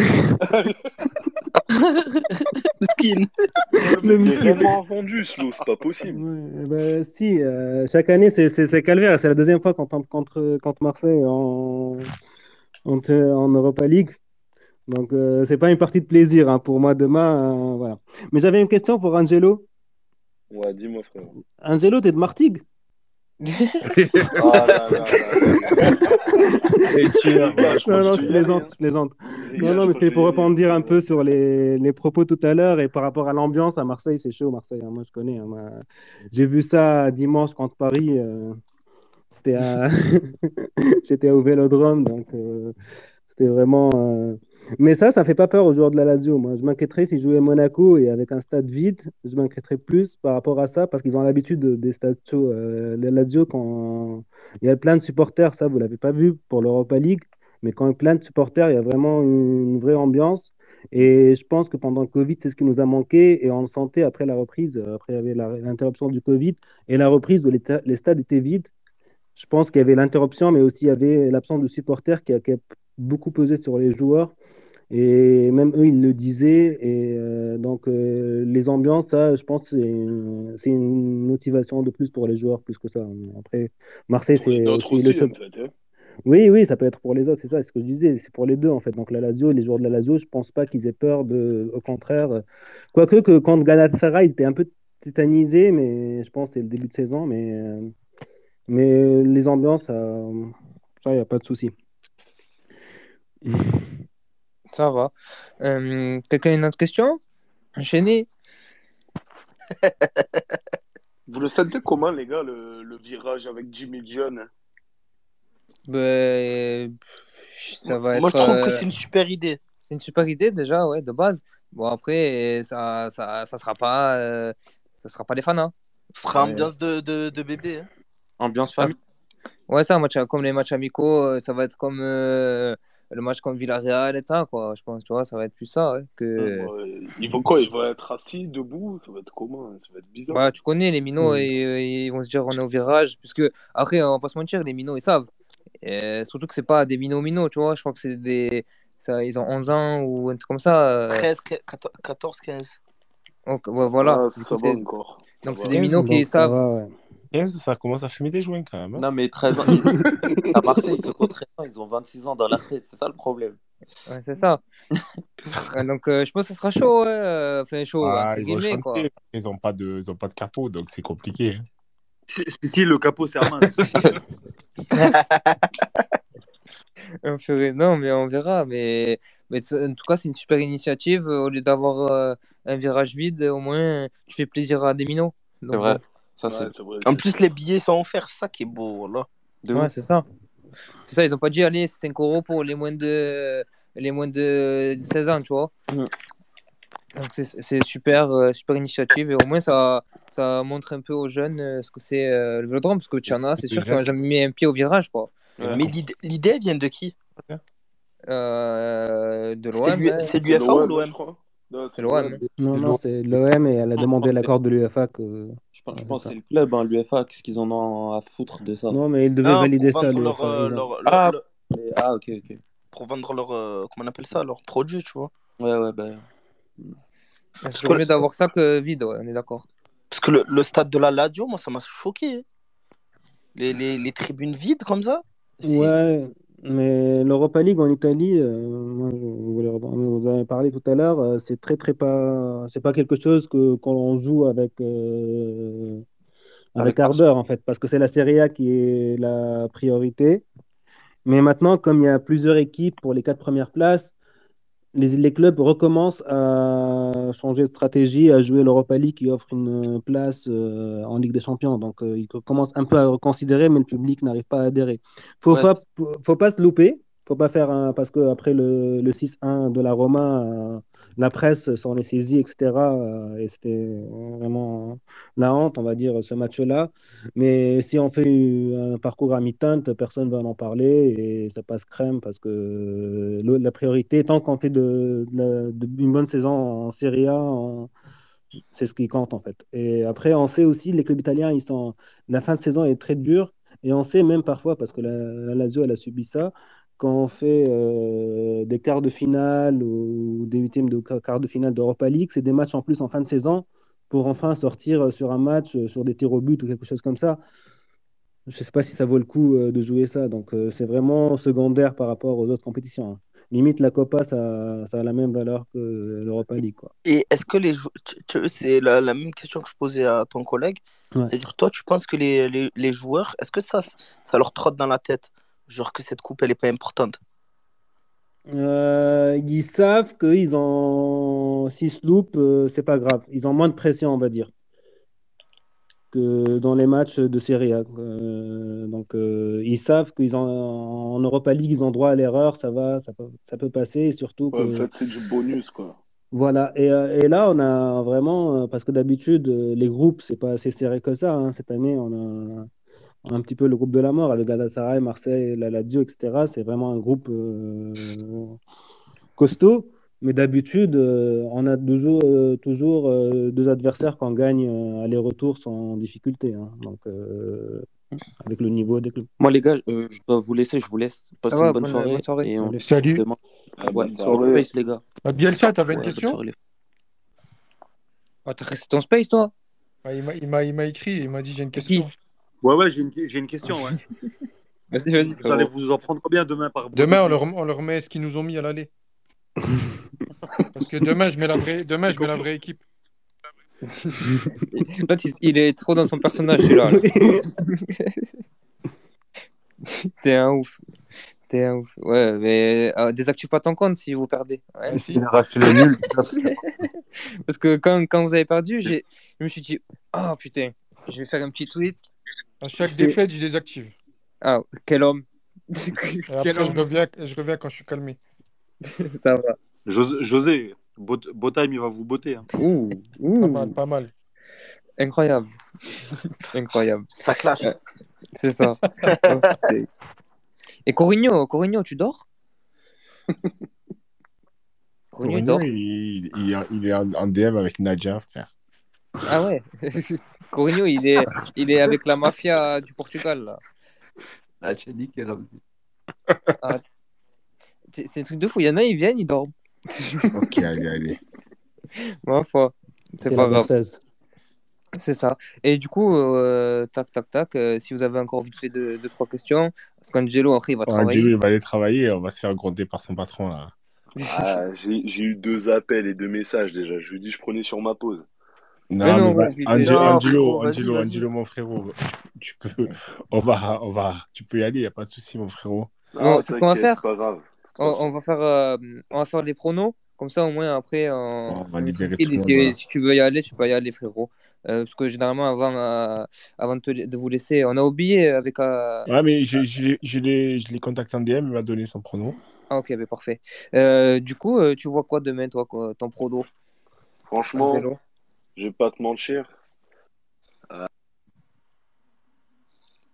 Skin. Le T'es miskin. vraiment vendu, Slow, c'est pas possible. Ouais, bah, si, euh, chaque année, c'est c'est- c'est calvaire. C'est la deuxième fois qu'on tombe contre, contre Marseille en, en, en Europa League. Donc, euh, c'est pas une partie de plaisir hein, pour moi demain. euh, voilà. Mais j'avais une question pour Angelo. Ouais, dis-moi, frérot. Angelo, t'es de Martigues? Là là là Et tu es- ouais, je Non, non, je plaisante, je plaisante. Non, non, mais c'était pour rebondir un peu sur les, les propos tout à l'heure et par rapport à l'ambiance à Marseille, c'est chaud, Marseille. hein, moi, je connais. hein. J'ai vu ça dimanche contre Paris. euh, c'était à... J'étais au Vélodrome, donc euh, c'était vraiment. euh, Mais ça, ça fait pas peur aux joueurs de la Lazio. Moi, je m'inquiéterais s'ils jouaient à Monaco et avec un stade vide, je m'inquiéterais plus par rapport à ça parce qu'ils ont l'habitude de- des stades chauds. Euh, la Lazio, quand il y a plein de supporters, ça, vous l'avez pas vu pour l'Europa League. Mais quand il y a plein de supporters, il y a vraiment une, vraie ambiance. Et je pense que pendant le Covid, c'est ce qui nous a manqué. Et on le sentait après la reprise, euh, après l'interruption du Covid et la reprise où les, ta- les stades étaient vides. Je pense qu'il y avait l'interruption, mais aussi il y avait l'absence de supporters qui a beaucoup pesé sur les joueurs. Et même eux, ils le disaient. Et euh, donc, euh, les ambiances, ça, je pense, c'est une, motivation de plus pour les joueurs, plus que ça. Après, Marseille, c'est autres aussi le aussi, seul. en fait. hein. Oui, oui, ça peut être pour les autres, c'est ça, c'est ce que je disais, c'est pour les deux en fait. Donc la Lazio, les joueurs de la Lazio, je pense pas qu'ils aient peur de, au contraire. Quoique que quand Galatasaray, ils étaient un peu tétanisés, mais je pense que c'est le début de saison, mais, euh, mais les ambiances, ça, ça, y a pas de souci. Ça va. Euh, quelqu'un a une autre question? Enchaîné? Vous le sentez comment, les gars, le, le virage avec Jimmy John? Ben, ça va Moi, être. je trouve que euh, c'est une super idée. C'est une super idée déjà, ouais, de base. Bon, après, ça, ça, ça sera pas, euh, ça sera pas les fans, hein. Ce sera ambiance de, de, de bébé. hein. Ambiance famille. Ouais, ça, match, comme les matchs amicaux, ça va être comme euh, le match contre Villarreal et ça, quoi. Je pense, tu vois, ça va être plus ça, ouais, que. Ouais, Ils vont quoi? Ils vont être assis, debout? Ça va être comment Ça va être bizarre. Bah, tu connais les minots, Mm. et, ils vont se dire on est au virage, puisque après, on va pas se mentir, les minots, ils savent. Et surtout que c'est pas des minots minots, tu vois. Je crois que c'est des. Ça, ils ont 11 ans ou un truc comme ça. euh. 13, 14, 15. Donc, ouais, voilà. Ah, ça coup, va encore. Ça Donc, c'est des minots qui savent. va, ouais. 15, ça commence à fumer des joints quand même. hein. Non, mais 13 ans. ils- À Marseille, qui ont 13 ans, ils ont 26 ans dans leur tête. C'est ça le problème. Ouais, c'est ça. Ouais, donc, euh, je pense que ce sera chaud, ouais. euh, Enfin, chaud, Ah, entre ils vont guillemets, quoi. chanter. Ils ont pas de, ils ont pas de capot, donc c'est compliqué. hein. Si, si, si, le capot, c'est Armand. On ferait- Non, mais on verra. Mais, mais t- en tout cas, c'est une super initiative. euh, Au lieu d'avoir euh, un virage vide, au moins, tu fais plaisir à des minots. C'est vrai. Bon. Ça, c'est Ouais, c'est vrai. En plus, les billets sont offerts, c'est ça qui est beau. Là. de Ouais, ouf. c'est ça. C'est ça, ils ont pas dit, allez, c'est 5 euros pour les moins de, les moins de 16 ans, tu vois. Mm. Donc, c'est c'est super, euh, super initiative. Et au moins, ça, ça montre un peu aux jeunes euh, ce que c'est euh, le vélodrome. Parce que Tchana, c'est sûr qu'ils n'ont jamais mis un pied au virage, quoi. Ouais. Mais l'idée- vient de qui? Euh, de C'est l'OM. hein. C'est l'UFA ou l'OM, l'OM je crois. Non, C'est l'OM. Non, C'est non, c'est l'OM et elle a demandé l'accord de l'UEFA que. Je pense, que c'est le club, hein, l'UFA. Qu'est-ce qu'ils en ont à foutre de ça? Non, mais ils devaient Non, valider ça, leur, euh, leur, Ah, leur- ah, ok, ok. pour vendre leur, euh, comment on appelle ça, leur produit, tu vois. Ouais, ouais, ben. C'est que- mieux d'avoir ça que vide, ouais, on est d'accord. Parce que le, le stade de la Lazio, moi, ça m'a choqué. hein. Les, les, les tribunes vides comme ça. Ouais, mais l'Europa League en Italie, euh, moi, je voulais rebondir, vous avez parlé tout à l'heure, euh, c'est très très pas, c'est pas quelque chose que qu'on joue avec euh, avec Avec ardeur en fait, parce que c'est la Serie A qui est la priorité. Mais maintenant, comme il y a plusieurs équipes pour les quatre premières places, les, les clubs recommencent à changer de stratégie, à jouer l'Europa League qui offre une place euh, en Ligue des Champions. Donc, euh, ils commencent un peu à reconsidérer, mais le public n'arrive pas à adhérer. Faut Ouais, pas, faut pas se louper. Faut pas faire un, parce que après le, le 6-1 de la Roma, euh, la presse s'en est saisie, etc. euh, et c'était vraiment la honte, on va dire, ce match-là. Mais si on fait un parcours à mi-teinte, personne ne va en parler et ça passe crème parce que la priorité, tant qu'on fait une bonne saison en Serie A, c'est ce qui compte en fait. Et après, on sait aussi, les clubs italiens, ils sont, la fin de saison est très dure. Et on sait même parfois, parce que la, la Lazio, elle a subi ça, quand on fait euh, des quarts de finale ou des huitièmes de quarts de finale d'Europa League, c'est des matchs en plus en fin de saison pour enfin sortir sur un match, euh, sur des tirs au but ou quelque chose comme ça. Je ne sais pas si ça vaut le coup euh, de jouer ça. Donc, euh, c'est vraiment secondaire par rapport aux autres compétitions. hein. Limite, la Copa, ça, ça a la même valeur que l'Europa League. Quoi. Et est-ce que les jou- tu- tu- c'est la, la même question que je posais à ton collègue. Ouais. C'est-à-dire, toi, tu penses que les, les, les joueurs, est-ce que ça, ça leur trotte dans la tête? Genre que cette coupe, elle n'est pas importante. Euh, ils savent qu'ils ont. S'ils se loupent, euh, c'est pas grave. Ils ont moins de pression, on va dire, que dans les matchs de Serie A. Euh, donc, euh, ils savent qu'ils ont en Europa League, ils ont droit à l'erreur, ça va, ça peut, ça peut passer. Et surtout Ouais, en fait, c'est du bonus, quoi. Voilà, et, et là, on a vraiment, parce que d'habitude, les groupes, c'est pas assez serré que ça. hein. Cette année, on a un petit peu le groupe de la mort avec Galatasaray, Marseille, la Lazio, etc. C'est vraiment un groupe euh, costaud. Mais d'habitude, euh, on a toujours, euh, toujours euh, deux adversaires qu'on gagne euh, aller-retour sans difficulté. hein. Donc, euh, avec le niveau des clubs. Moi, les gars, euh, je dois vous laisser, je vous laisse. Passez Ah ouais, une bonne, bonne- soirée, bonne soirée. Et on Salut. Ah, Ouais, soirée. Space, les gars. Ah, Bielsa, t'avais une Ouais, question soirée, les Oh, t'as resté ton space, toi? Ah, il m'a- il m'a il m'a écrit, il m'a dit j'ai une question. Ouais, ouais, j'ai une, j'ai une question. Ouais. Vas-y, vas-y, Vous allez vous en prendre bien demain par Demain, on leur, on leur met ce qu'ils nous ont mis à l'aller. Parce que demain, je mets la vraie, demain, je mets la vraie équipe. L'autre, il, il est trop dans son personnage, celui-là. là. T'es un ouf. T'es un ouf. Ouais, mais euh, désactive pas ton compte si vous perdez. Ouais. Ah, si. Il a racheté le nul. Parce que quand, quand vous avez perdu, j'ai, je me suis dit, oh putain, je vais faire un petit tweet. À chaque défaite, je désactive. Ah, quel homme. Et quel après, je homme. reviens, je reviens quand je suis calmé. Ça va. José, José il va vous botter. hein. Ouh, Pas ouh. mal, pas mal. Incroyable. Incroyable. Ça clash. Euh, C'est ça. Et Corigno, Corigno, tu dors? Corigno, il dort? Il, il- il est en, en DM avec Nadia, frère. Ah ouais. Corigno, il est, il est avec la mafia du Portugal, là. Ah, tu as dit qu'il Ah, c'est c'est un truc de fou. Il y en a, ils viennent, ils dorment. Ok, allez, allez. Ma foi. C'est pas grave. C'est ça. Et du coup, euh, tac, tac, tac, euh, si vous avez encore vite fait deux, deux trois questions, parce qu'Angelo, après, il va Ouais, travailler. Angelo, il va aller travailler, on va se faire gronder par son patron, là. Ah, j'ai eu deux appels et deux messages déjà. Je lui ai dit, je prenais sur ma pause. Non, Mais non, mais Angelo, Angelo, Angelo. Angelo, mon frérot, tu peux, on va, on va, tu peux y aller, y a pas de souci, mon frérot. Non, c'est ce qu'on va faire. C'est pas grave. On, va faire, euh, on va faire les pronos. Comme ça, au moins, après, on, On va libérer tout le si, monde, voilà. si tu veux y aller, tu peux y aller, frérot. Euh, parce que généralement, avant, euh, avant de, te- de vous laisser, on a oublié avec. euh, Ouais, mais je, je, l'ai- je l'ai je l'ai contacté en DM, il m'a donné son pronom. Ah, ok, ben parfait. Euh, du coup, tu vois quoi demain, toi, quoi, ton prono? Franchement, Angelo je vais pas te mentir.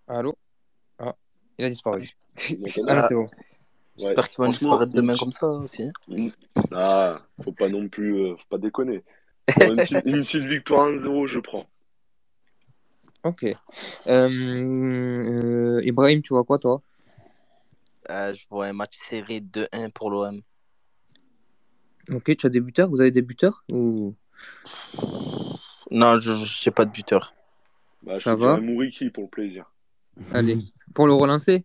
Allô? Ah, il a disparu. ah, c'est bon. J'espère qu'ils vont disparaître demain comme ça aussi. une- Ah, faut pas non plus, euh, faut pas déconner. Une, petite, une petite victoire 1-0, je prends. Ok. Euh, euh, Ibrahim, tu vois quoi, toi? Euh, je vois un match serré 2-1 pour l'OM. Ok, tu as des buteurs? Vous avez des buteurs? Ou... Non, je n'ai pas de buteur. Bah, je Ça va Mouriki pour le plaisir. Allez, pour le relancer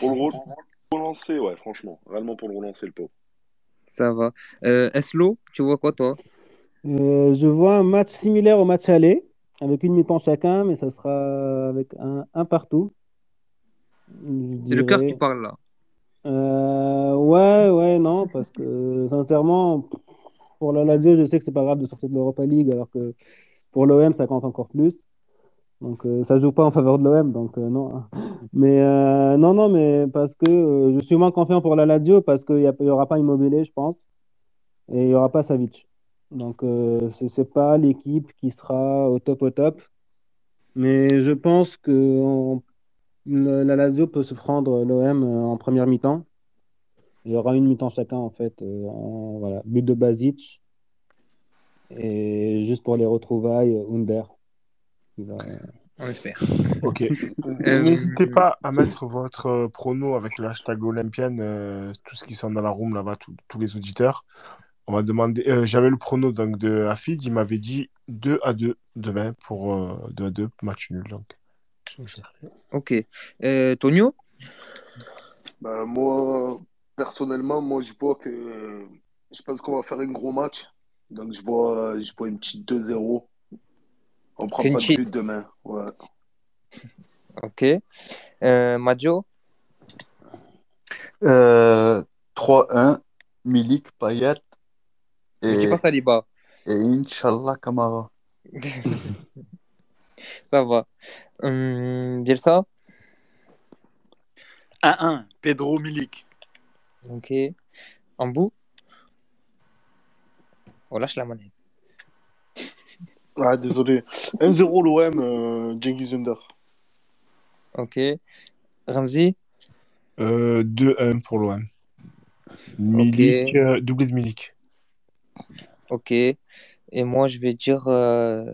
Pour le re- relancer, ouais, franchement. Réellement pour le relancer, le pauvre. Ça va. Euh, Eslo, tu vois quoi, toi? Euh, je vois un match similaire au match aller, avec une mi-temps chacun, mais ça sera avec un, un partout. C'est le cœur qui parle, là. Euh, ouais, ouais, non, parce que sincèrement, pour la Lazio, je sais que c'est pas grave de sortir de l'Europa League, alors que pour l'OM, ça compte encore plus. Donc euh, ça joue pas en faveur de l'OM, donc euh, non. Mais euh, non, non, mais parce que euh, je suis moins confiant pour la Lazio parce qu'il n'y aura pas Immobilier, je pense. et il n'y aura pas Savic. Donc, ce n'est pas l'équipe qui sera au top au top. Mais je pense que la Lazio peut se prendre l'OM en première mi-temps. Il y aura une mi-temps chacun, en fait. voilà. But de Basic. Et juste pour les retrouvailles, Under. On espère. Ok. N'hésitez pas à mettre votre prono avec le hashtag Olympienne, euh, tous ceux qui sont dans la room là-bas, tous les auditeurs. On va demander. Euh, j'avais le prono donc, de Afid, il m'avait dit 2 à 2 demain pour 2 euh, à 2, match nul. Donc. Ok. Tonio? Bah, Moi, personnellement, moi je vois que je pense qu'on va faire un gros match. Donc je vois, je vois une petite 2-0 on prend pas de but demain. Ouais. Ok. Euh, Majo euh, 3-1, Milik, Payet. Et, et tu passes à Liba. Et Inch'Allah Kamara. Ça va. Hum, Bielsa? 1-1, Pedro Milik. Ok. En bout On lâche la manette. Ah, désolé. 1-0 l'OM, euh, Genghis Under. Ok. Ramzi euh, 2-1 pour l'OM. Milik, euh, doublé de Milik. Ok. Et moi, je vais dire. Euh...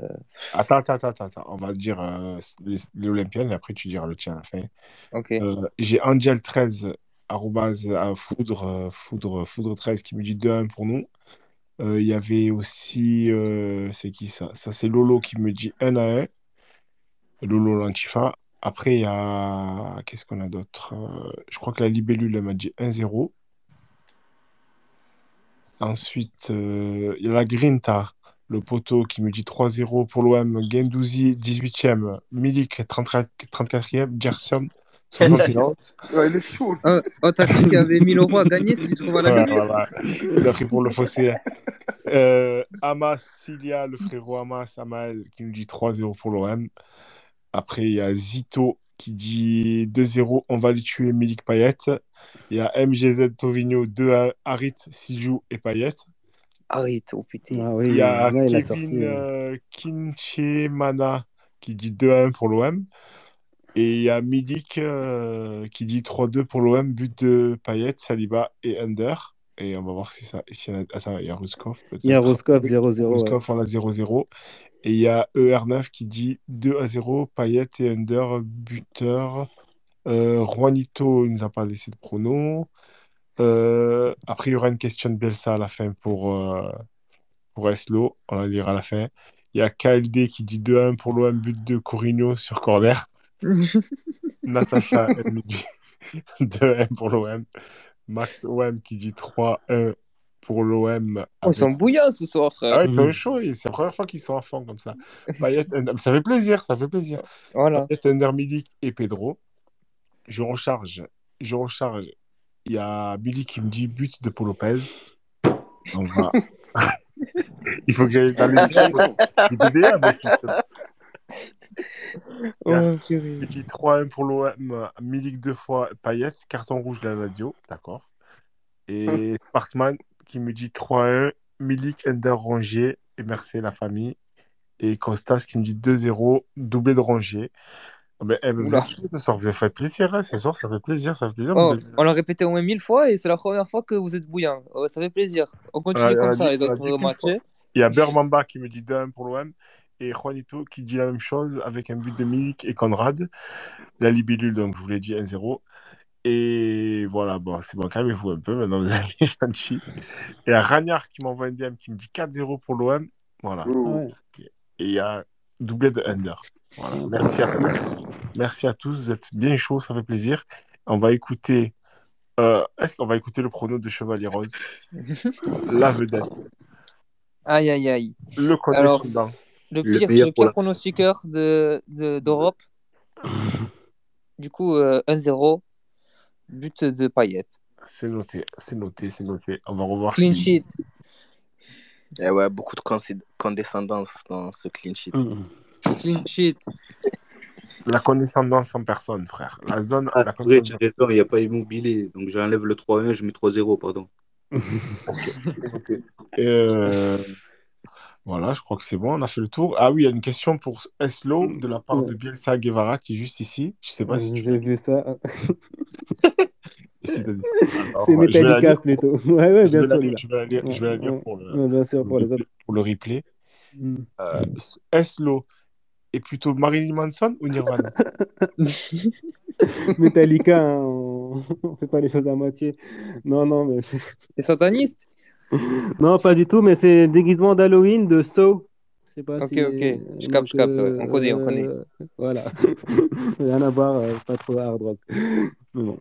Attends, attends, attends, attends. On va dire euh, l'Olympienne et après tu diras le tien à la fin. Ok. Euh, j'ai Angel13, arrobase, foudre, foudre, foudre 13 qui me dit 2-1 pour nous. Euh, il y avait aussi, euh, c'est qui ça? Ça, c'est Lolo qui me dit 1 à 1. Lolo l'Antifa. Après, il y a. Qu'est-ce qu'on a d'autre? Euh, je crois que la Libellule, elle m'a dit 1-0. Ensuite, il y a la Grinta, le poteau, qui me dit 3-0 pour l'OM. Gendouzi, 18e. Milik, 34e. Gerson, 71. ouais, il est chaud. Oh, oh t'as cru qu'il y avait 1000 euros à gagner, celui qui se trouve à la ouais, voilà. Il a pris pour le fossé. Euh, Amas, Cilia, le frérot Amas, Amal, qui nous dit 3-0 pour l'OM. Après, il y a Zito qui dit 2-0, on va les tuer, Milik Payet. Il y a MGZ Tovigno, 2 à Harit, Siljou et Payet. Harit, oh putain. Ah, oui, il y a là, il a Kevin euh, Kinchemana qui dit 2 1 pour l'OM. Et il y a Milik euh, qui dit 3-2 pour l'OM, but de Payet, Saliba et Under. Et on va voir si ça. Si y a... Attends, il y a Ruskov peut-être. Il y a Ruskov 0-0. Ruskov, ouais. on a 0-0. Et il y a ER9 qui dit 2 à 0, Payet et Under, buteur. Euh, Juanito, il nous a pas laissé de prono. Euh, après, il y aura une question de Belsa à la fin pour, euh, pour Eslo. On la lira à la fin. Il y a KLD qui dit 2-1 pour l'OM, but de Corino sur corner. Natacha, elle me dit 2-1 pour l'OM. Max OM qui dit 3-1 pour l'OM. Oh, ils sont bouillants ce soir. Ah ouais, ils sont chauds. C'est la première fois qu'ils sont à fond comme ça. Payet, ça fait plaisir, ça fait plaisir. Voilà. Payet, Milik et Pedro. Je recharge. Je recharge. Il y a Billy qui me dit but de Paul Lopez. Donc, voilà. Il faut que j'aille dans les Oh, Petit 3-1 pour l'OM, Milik deux fois, Payet, carton rouge de la radio, d'accord. Et Spartman qui me dit 3-1, Milik, Ender, Rongier, et merci la famille. Et Costas qui me dit 2-0, doublé de Rongier. Eh, vous, ce soir, vous avez fait plaisir, hein, ce soir, ça fait plaisir, ça fait plaisir. Oh, on l'a répété au moins mille fois et c'est la première fois que vous êtes bouillant. Oh, ça fait plaisir. On continue Ah, comme ça, dit- les autres matchs. Il y a Bermamba qui me dit 2-1 pour l'OM et Juanito qui dit la même chose avec un but de Milik et Conrad. La libellule, donc je vous l'ai dit 1-0. Et voilà, bon, c'est bon, calmez-vous un peu, maintenant vous avez gentil. Et il y a Ragnard qui m'envoie un DM qui me dit 4-0 pour l'OM. Voilà. Et il y a doublé de Under. Voilà. Merci à tous. Merci à tous, vous êtes bien chauds, ça fait plaisir. On va écouter. euh, Est-ce qu'on va écouter le prono de Chevalier Rose? La vedette. Aïe, aïe, aïe. Le Alors, condescendant. Le Le pire, meilleur le pour pire la- pronostiqueur de, de- d'Europe. du coup, euh, 1-0. But de Payet. C'est noté, c'est noté, c'est noté. On va revoir Clean si- sheet. Eh ouais, beaucoup de condescendance dans ce clean sheet. Clean sheet. La condescendance en personne, frère. La zone, Ah, la vrai, il n'y a pas immobilier. Donc j'enlève le 3-1, je mets 3-0, pardon. Et, euh, Voilà, je crois que c'est bon, on a fait le tour. Ah oui, il y a une question pour Eslo de la part de Bielsa Guevara qui est juste ici. Je sais pas si tu J'ai vu ça. C'est Metallica plutôt. Ouais, ouais, je bien sûr, je vais la lire- je vais la lire Ouais, pour le, ouais, bien sûr, pour les autres. pour le replay. Mm. Euh, Eslo est plutôt Marilyn Manson ou Nirvana? Metallica, hein, on... on fait pas les choses à moitié. Non, non, mais c'est- T'es sataniste non, pas du tout, mais c'est déguisement d'Halloween de sais pas Ok, si. ok. Je capte, je capte. ouais. On connaît, on connaît. euh, Voilà. Rien à voir, euh, pas trop hard rock. Mais bon.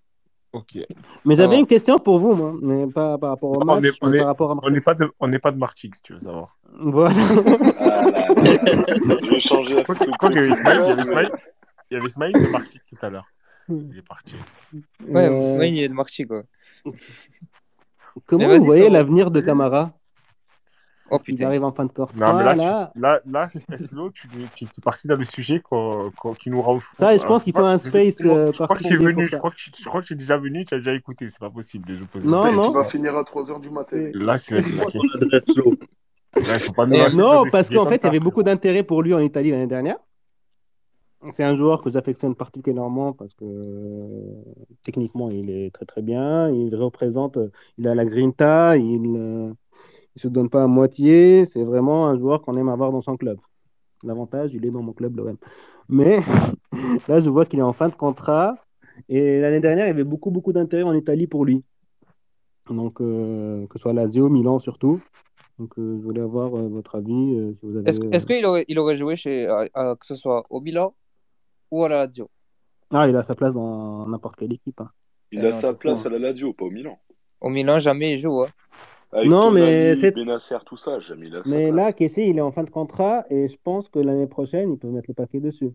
Ok. Mais j'avais va. une question pour vous, moi, mais pas par rapport au match, on est- on mais est- par rapport à on Marseille. n'est pas de, on n'est pas de Martix, si tu veux savoir. Voilà. Ah là là. Je vais changer la Quoi quoi qu'il y avait Ismaël, il y avait Ismaël, il y avait Ismaël de Martix tout à l'heure. Il est parti. Ouais, Euh, Ousmane, il est de Marchi, quoi. Comment vous voyez l'avenir de Camara? Oh Il putain. arrive en fin de corps. Non, mais là, Voilà. tu, là, là, tu, tu, tu es parti dans le sujet qu'on- qu'on- qui nous rend fou. Ça, je pense qu'il faut un space, je crois- euh, Je crois que tu es particulier venu, pour je ça. crois que tu, je crois que tu es déjà venu, tu as déjà écouté, c'est pas possible. Je pose Non, non. il va finir à 3h du matin. Là, c'est la, la question. Là, il faut pas nous Non, parce qu'en fait, il y avait beaucoup d'intérêt pour lui en Italie l'année dernière. C'est un joueur que j'affectionne particulièrement parce que euh, techniquement, il est très très bien. Il représente, euh, il a la grinta, il ne se donne pas à moitié. C'est vraiment un joueur qu'on aime avoir dans son club. L'avantage, il est dans mon club, l'OM. Mais là, je vois qu'il est en fin de contrat. Et l'année dernière, il y avait beaucoup beaucoup d'intérêt en Italie pour lui. Donc, euh, que ce soit Lazio, Milan surtout. Donc, euh, je voulais avoir euh, votre avis, euh, si vous avez... Est-ce est-ce qu'il aurait, il aurait joué chez, euh, euh, que ce soit au Milan ou à la Lazio Ah, il a sa place dans n'importe quelle équipe. hein. Il a sa place hein. à la Lazio, pas au Milan. Au Milan, jamais il joue. Hein. Avec Non, Tonali, mais c'est- Benasser, tout ça, jamais il a sa Mais place. là, Kessie, il est en fin de contrat et je pense que l'année prochaine, il peut mettre le paquet dessus.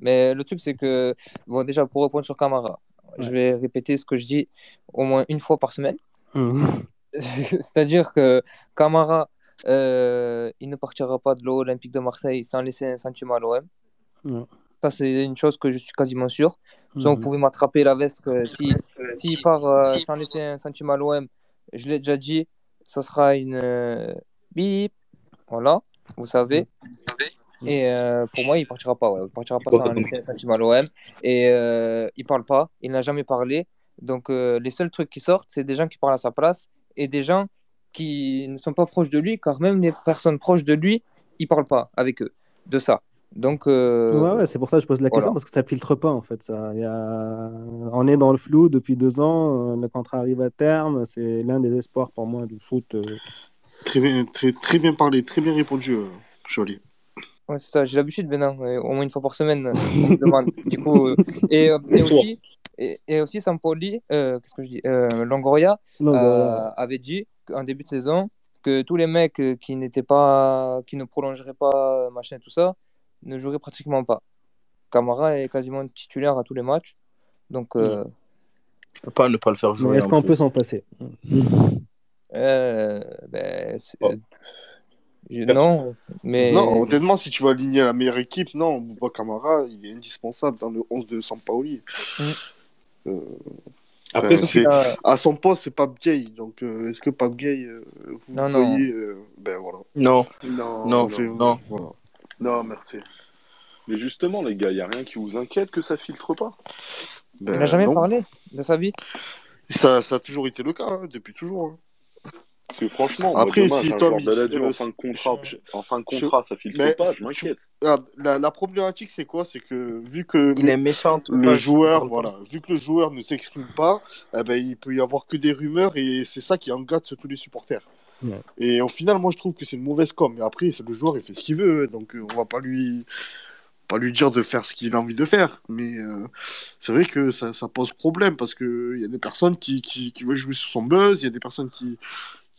Mais le truc, c'est que, bon, déjà, pour répondre sur Camara, je vais répéter ce que je dis au moins une fois par semaine. Mhm. C'est-à-dire que Camara, euh, il ne partira pas de l'Olympique de Marseille sans laisser un sentiment à l'OM. Ça, c'est une chose que je suis quasiment sûr. Donc, vous Mhm. pouvez m'attraper la veste. que si s'il part euh, sans laisser un sentiment à l'OM, je l'ai déjà dit, ça sera une euh, bip. Voilà, vous savez. Et euh, pour moi, il partira pas. Ouais. Il partira pas sans laisser un sentiment à l'OM. Et euh, il parle pas. Il n'a jamais parlé. Donc, euh, les seuls trucs qui sortent, c'est des gens qui parlent à sa place et des gens qui ne sont pas proches de lui, car même les personnes proches de lui, il parle pas avec eux de ça. Donc, euh, Ouais, ouais, c'est pour ça que je pose la voilà. question parce que ça filtre pas en fait. Ça. Il y a... On est dans le flou depuis deux ans, euh, le contrat arrive à terme, c'est l'un des espoirs pour moi du foot. euh. Très bien, très, très bien parlé, très bien répondu, euh. Ouais, c'est ça, j'ai l'habitude maintenant, euh, au moins une fois par semaine, on me demande. Du coup, euh, et, euh, et aussi, et, et aussi Sampoli, euh, qu'est-ce que je dis, euh, Longoria avait dit en début de saison que tous les mecs qui n'étaient pas, qui ne prolongeraient pas, machin, tout ça, ne joueraient pratiquement pas. Camara est quasiment titulaire à tous les matchs, donc euh, Je peux pas ne pas le faire jouer est-ce qu'on peut s'en passer? Euh, ben, Oh. je- non, mais Non, honnêtement, si tu veux aligner la meilleure équipe, non, Bouba Camara, il est indispensable dans le 11 de Sampaoli. Mm. Euh, Après, enfin, à son poste, c'est Pape Gay. Donc, euh, est-ce que Pape Gay, euh, vous Non, non. voyez euh, Ben voilà. Non, Non, non, fait- non. voilà. Non, merci. Mais justement, les gars, il n'y a rien qui vous inquiète que ça filtre pas? Il Ben, n'a jamais non. parlé de sa vie. Ça, ça a toujours été le cas, hein, depuis toujours. hein. Parce que franchement, Après, moi, demain, si Tom, il- en fin de contrat, je- en fin de je- contrat ça filtre mais pas, je m'inquiète. Regarde, la, la problématique, c'est quoi? C'est que vu que Il est méchant. le joueur, voilà, vu que le joueur ne s'exprime pas, eh ben, il peut y avoir que des rumeurs et c'est ça qui engage tous les supporters. Et au final, moi, je trouve que c'est une mauvaise com. Mais après, c'est le joueur, il fait ce qu'il veut, donc euh, on va pas lui, pas lui dire de faire ce qu'il a envie de faire. Mais euh, c'est vrai que ça, ça pose problème parce que il y a des personnes qui, qui, veulent jouer sur son buzz, il y a des personnes qui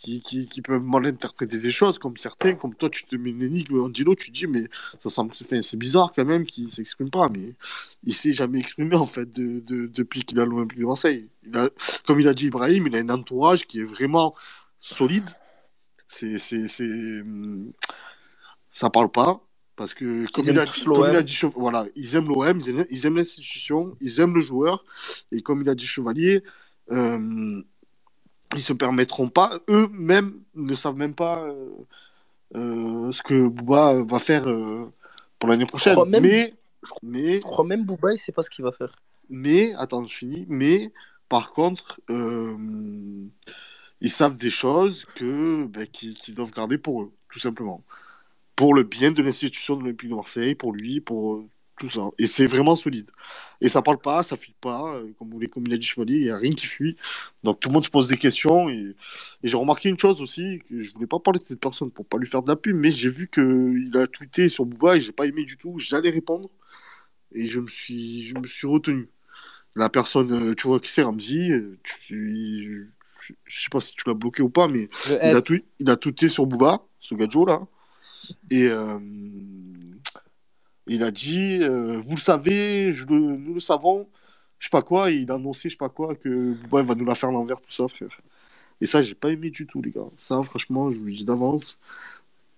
qui, qui, peuvent mal interpréter des choses, comme certains, comme toi, tu te mets une énigme, Angelo, tu dis, mais ça semble, enfin, c'est bizarre quand même qu'il s'exprime pas, mais il s'est jamais exprimé, en fait, de, de- depuis qu'il a l'Olympique de Marseille. Comme il a dit Ibrahim, il a un entourage qui est vraiment solide. C'est, c'est, c'est, hum, ça parle pas, parce que, comme il a, dit- comme il a dit, voilà, ils aiment l'OM, ils aiment, ils aiment l'institution, ils aiment le joueur, et comme il a dit Chevalier, euh, ils se permettront pas, eux-mêmes ne savent même pas euh, euh, ce que Bouba va faire euh, pour l'année prochaine. même- mais, mais, Je crois même Bouba, il sait pas ce qu'il va faire. mais, attends, je finis. Mais, par contre, euh, ils savent des choses que ben, qu'ils doivent garder pour eux, tout simplement. Pour le bien de l'institution de l'Olympique de Marseille, pour lui, pour euh, tout ça. Et c'est vraiment solide. Et ça parle pas, ça fuit pas. euh, Comme, vous voulez- comme il a dit Chevalier, il n'y a rien qui fuit. Donc tout le monde se pose des questions. Et, j'ai remarqué une chose aussi, que je voulais pas parler de cette personne pour pas lui faire de la pub, mais j'ai vu qu'il a tweeté sur Bouba et j'ai pas aimé du tout. J'allais répondre. Et je me suis, je me suis retenu. La personne, euh, tu vois qui c'est, Ramzi, euh, tu, je, sais pas si tu l'as bloqué ou pas, mais il a, tweet- il a tweeté sur Booba, ce gadjo là, et euh, il a dit, euh, vous le savez, je le- nous le savons, je sais pas quoi, et il a annoncé, je sais pas quoi, que Booba il va nous la faire à l'envers, tout ça, frère. Et ça, j'ai pas aimé du tout, les gars. Ça, franchement, je vous le dis d'avance,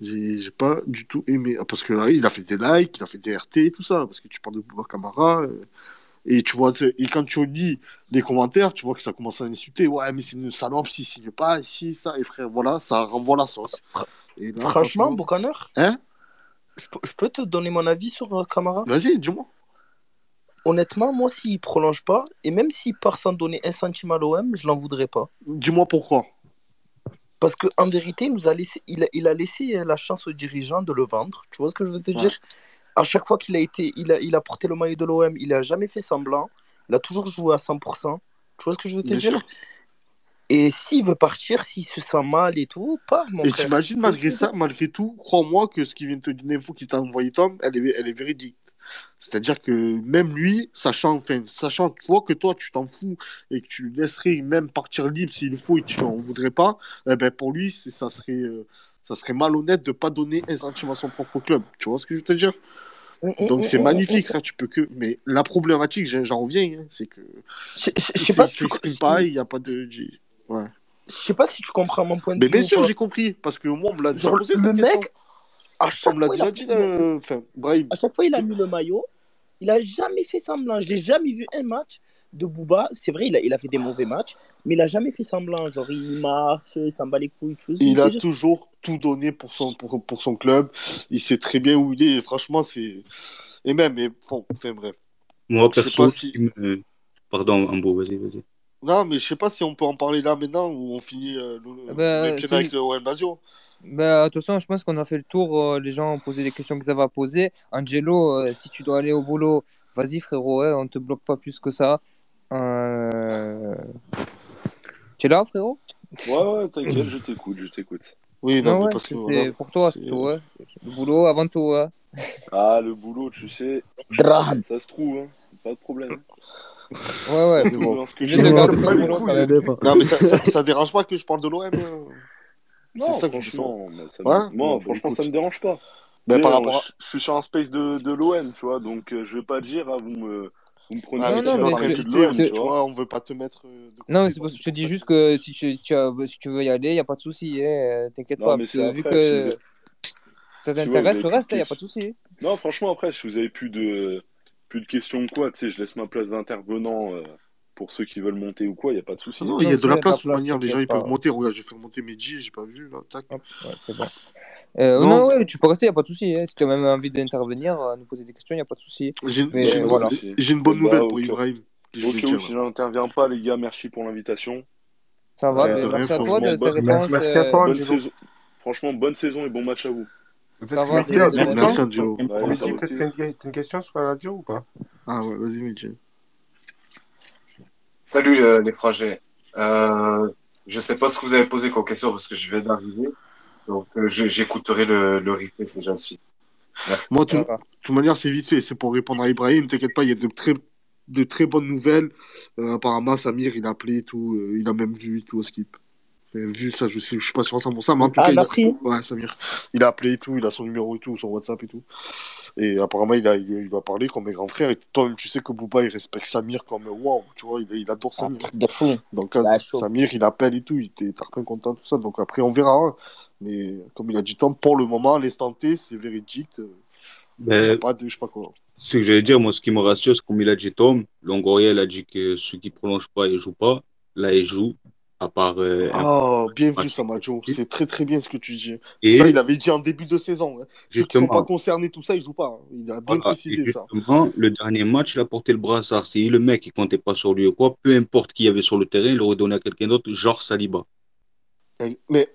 j'ai j'ai pas du tout aimé. Parce que là, il a fait des likes, il a fait des RT tout ça, parce que tu parles de Booba Camara. euh, et tu vois, et quand tu lis les commentaires, tu vois que ça commence à insulter. Ouais, mais c'est une salope s'il signe pas, ici, ça. Et frère, voilà, ça renvoie la sauce. Et là, Franchement, Boucaner, Hein? je, peux- je peux te donner mon avis sur Camara Vas-y, dis-moi. Honnêtement, moi, s'il prolonge pas, et même s'il part sans donner un centime à l'OM, je l'en voudrais pas. Dis-moi pourquoi. Parce qu'en vérité, il, nous a laissé, il, a, il a laissé la chance aux dirigeants de le vendre. Tu vois ce que je veux te Ouais. dire? À chaque fois qu'il a été, il a, il a porté le maillot de l'OM, il a jamais fait semblant. Il a toujours joué à 100%. Tu vois ce que je veux te Bien dire? sûr. Et s'il veut partir, s'il se sent mal et tout, part, mon Et frère. t'imagines, malgré que ça, malgré tout, crois-moi que ce qui vient de te dire, l'info qui t'a envoyé Tom, elle est, elle est véridique. C'est-à-dire que même lui, sachant, enfin, sachant, tu vois que toi, tu t'en fous et que tu laisserais même partir libre s'il le faut et tu n'en voudrais pas, eh ben pour lui, ça serait, euh, ça serait malhonnête de pas donner un centime à son propre club. Tu vois ce que je veux te dire? Donc c'est magnifique, tu peux que. Mais la problématique, j'en reviens, hein, c'est que. Je sais pas si il tu- s'exprime pas, il n'y a pas de. Ouais. Je sais pas si tu comprends mon point de Mais vue. bien ou sûr, j'ai compris, parce que moi, on me l'a déjà posé le mec, à chaque fois, il a, déjà dit, enfin, à chaque fois, il a mis le maillot. Il a jamais fait semblant. J'ai jamais vu un match de Booba. C'est vrai, il a, il a fait des mauvais matchs, mais il a jamais fait semblant. Genre, il marche, il s'en bat les couilles. que Il je a toujours tout donné pour son, pour, pour son club. Il sait très bien où il est. Et franchement, c'est. Et même, mais, bon, enfin, bref. Moi, Je sais perso, si- me- Pardon, Ambo, vas-y, vas-y. Non, mais je sais pas si on peut en parler là maintenant ou on finit euh, le, Ah bah, le avec le OM Lazio. Bah, de toute façon, je pense qu'on a fait le tour. euh, les gens ont posé les questions qu'ils avaient à poser. Angelo, euh, si tu dois aller au boulot, vas-y, frérot, ouais, on te bloque pas plus que ça. Euh... Tu es là, frérot? Ouais, ouais, t'inquiète, je t'écoute, je t'écoute. Oui, non, ouais, c'est c'est pour toi, c'est tout, ouais. Le boulot avant tout, ouais. Ah, le boulot, tu sais. Drame. Ça se trouve, hein. Pas de problème. Ouais, ouais, mais bon. que. Non, mais ça, ça, ça dérange pas que je parle de l'OM. euh Non, C'est ça que je franchement, mais ça me- Ouais moi, Bon, franchement, écoute. ça me dérange pas. Ben, Mais, par euh, rapport à- je, je suis sur un space de, de l'OM, tu vois, donc euh, je vais pas dire, ah, vous me, vous me prenez Ah, pour mais tu parler dois mais tu vois. on veut pas te mettre. euh, de Non, mais c'est quoi. parce que je te dis juste que si tu, tu as- si tu veux y aller, il n'y a pas de souci. hein, T'inquiète Non, pas. mais Parce que vu après, que ça t'intéresse, tu restes, il n'y a pas de souci. Non, franchement, après, si vous avez plus de, plus de questions ou quoi, tu sais, je laisse ma place d'intervenant euh, pour ceux qui veulent monter ou quoi, il n'y a pas de souci. Ah non, il y a de la place, la de toute manière, les gens ils peuvent monter. Regarde, j'ai fait monter Medji, j'ai pas vu, là, tac. Hop, ouais, c'est bon. Euh, Non, non, ouais, tu peux rester, il n'y a pas de souci. hein. Si tu as même envie d'intervenir, euh, nous poser des questions, il n'y a pas de souci. J'ai une, voilà. bonne- j'ai une bonne Bah, nouvelle pour Ibrahim. que je j'interviens pas, les gars, merci pour l'invitation. Ça va, rien, merci à toi franchement. de tes bonne- réponses. Merci à toi. Franchement, bonne saison et bon match à vous. Peut-être une Merci, question Angelo. Ouais, Mehdi, ça peut-être aussi. t'as une, question sur la radio ou pas? Ah ouais, vas-y, Medji. Salut euh, les frangins. Euh, je sais pas ce que vous avez posé comme question parce que je viens d'arriver. Donc euh, je- j'écouterai le, le replay, c'est gentil. Merci. Moi, de toute manière, c'est vite fait. C'est pour répondre à Ibrahim. T'inquiète pas, il y a de très, de très bonnes nouvelles. Euh, apparemment, Samir, il a appelé et tout. euh, il a même vu et tout au skip. Vu ça, je sais, je suis pas sûr à 100%, mais en tout Ah, cas, il a... Ouais, Samir. Il a appelé et tout. Il a son numéro et tout, son WhatsApp et tout. Et apparemment, il a, il, il va parler comme mes grands frères. Et toi, tu sais que Bouba, il respecte Samir comme waouh, tu vois, il, il adore Un Samir. truc de fou. Donc, quand Bah, chaud. Samir, il appelle et tout, il était très content, tout ça. Donc, après, on verra. hein. Mais comme il a dit Tom, pour le moment, l'instant T, c'est véridique. euh, Ben, pas de, je sais pas quoi. ce que j'allais dire, moi, ce qui me rassure, c'est comme il a dit Tom, Longoria, il a dit que ceux qui ne prolongent pas, ils ne jouent pas. Là, ils jouent. À part. euh, Oh, bien vu. Samajo. C'est très très bien ce que tu dis. Et- Ça, il avait dit en début de saison. hein. Ceux qui sont Justement. pas concernés, tout ça, ils jouent pas. hein. Il a bien Voilà. précisé Et ça. justement, le dernier match, il a porté le brassard. Si le mec, il comptait pas sur lui ou quoi, peu importe qui y avait sur le terrain, il l'aurait donné à quelqu'un d'autre, genre Saliba. Mais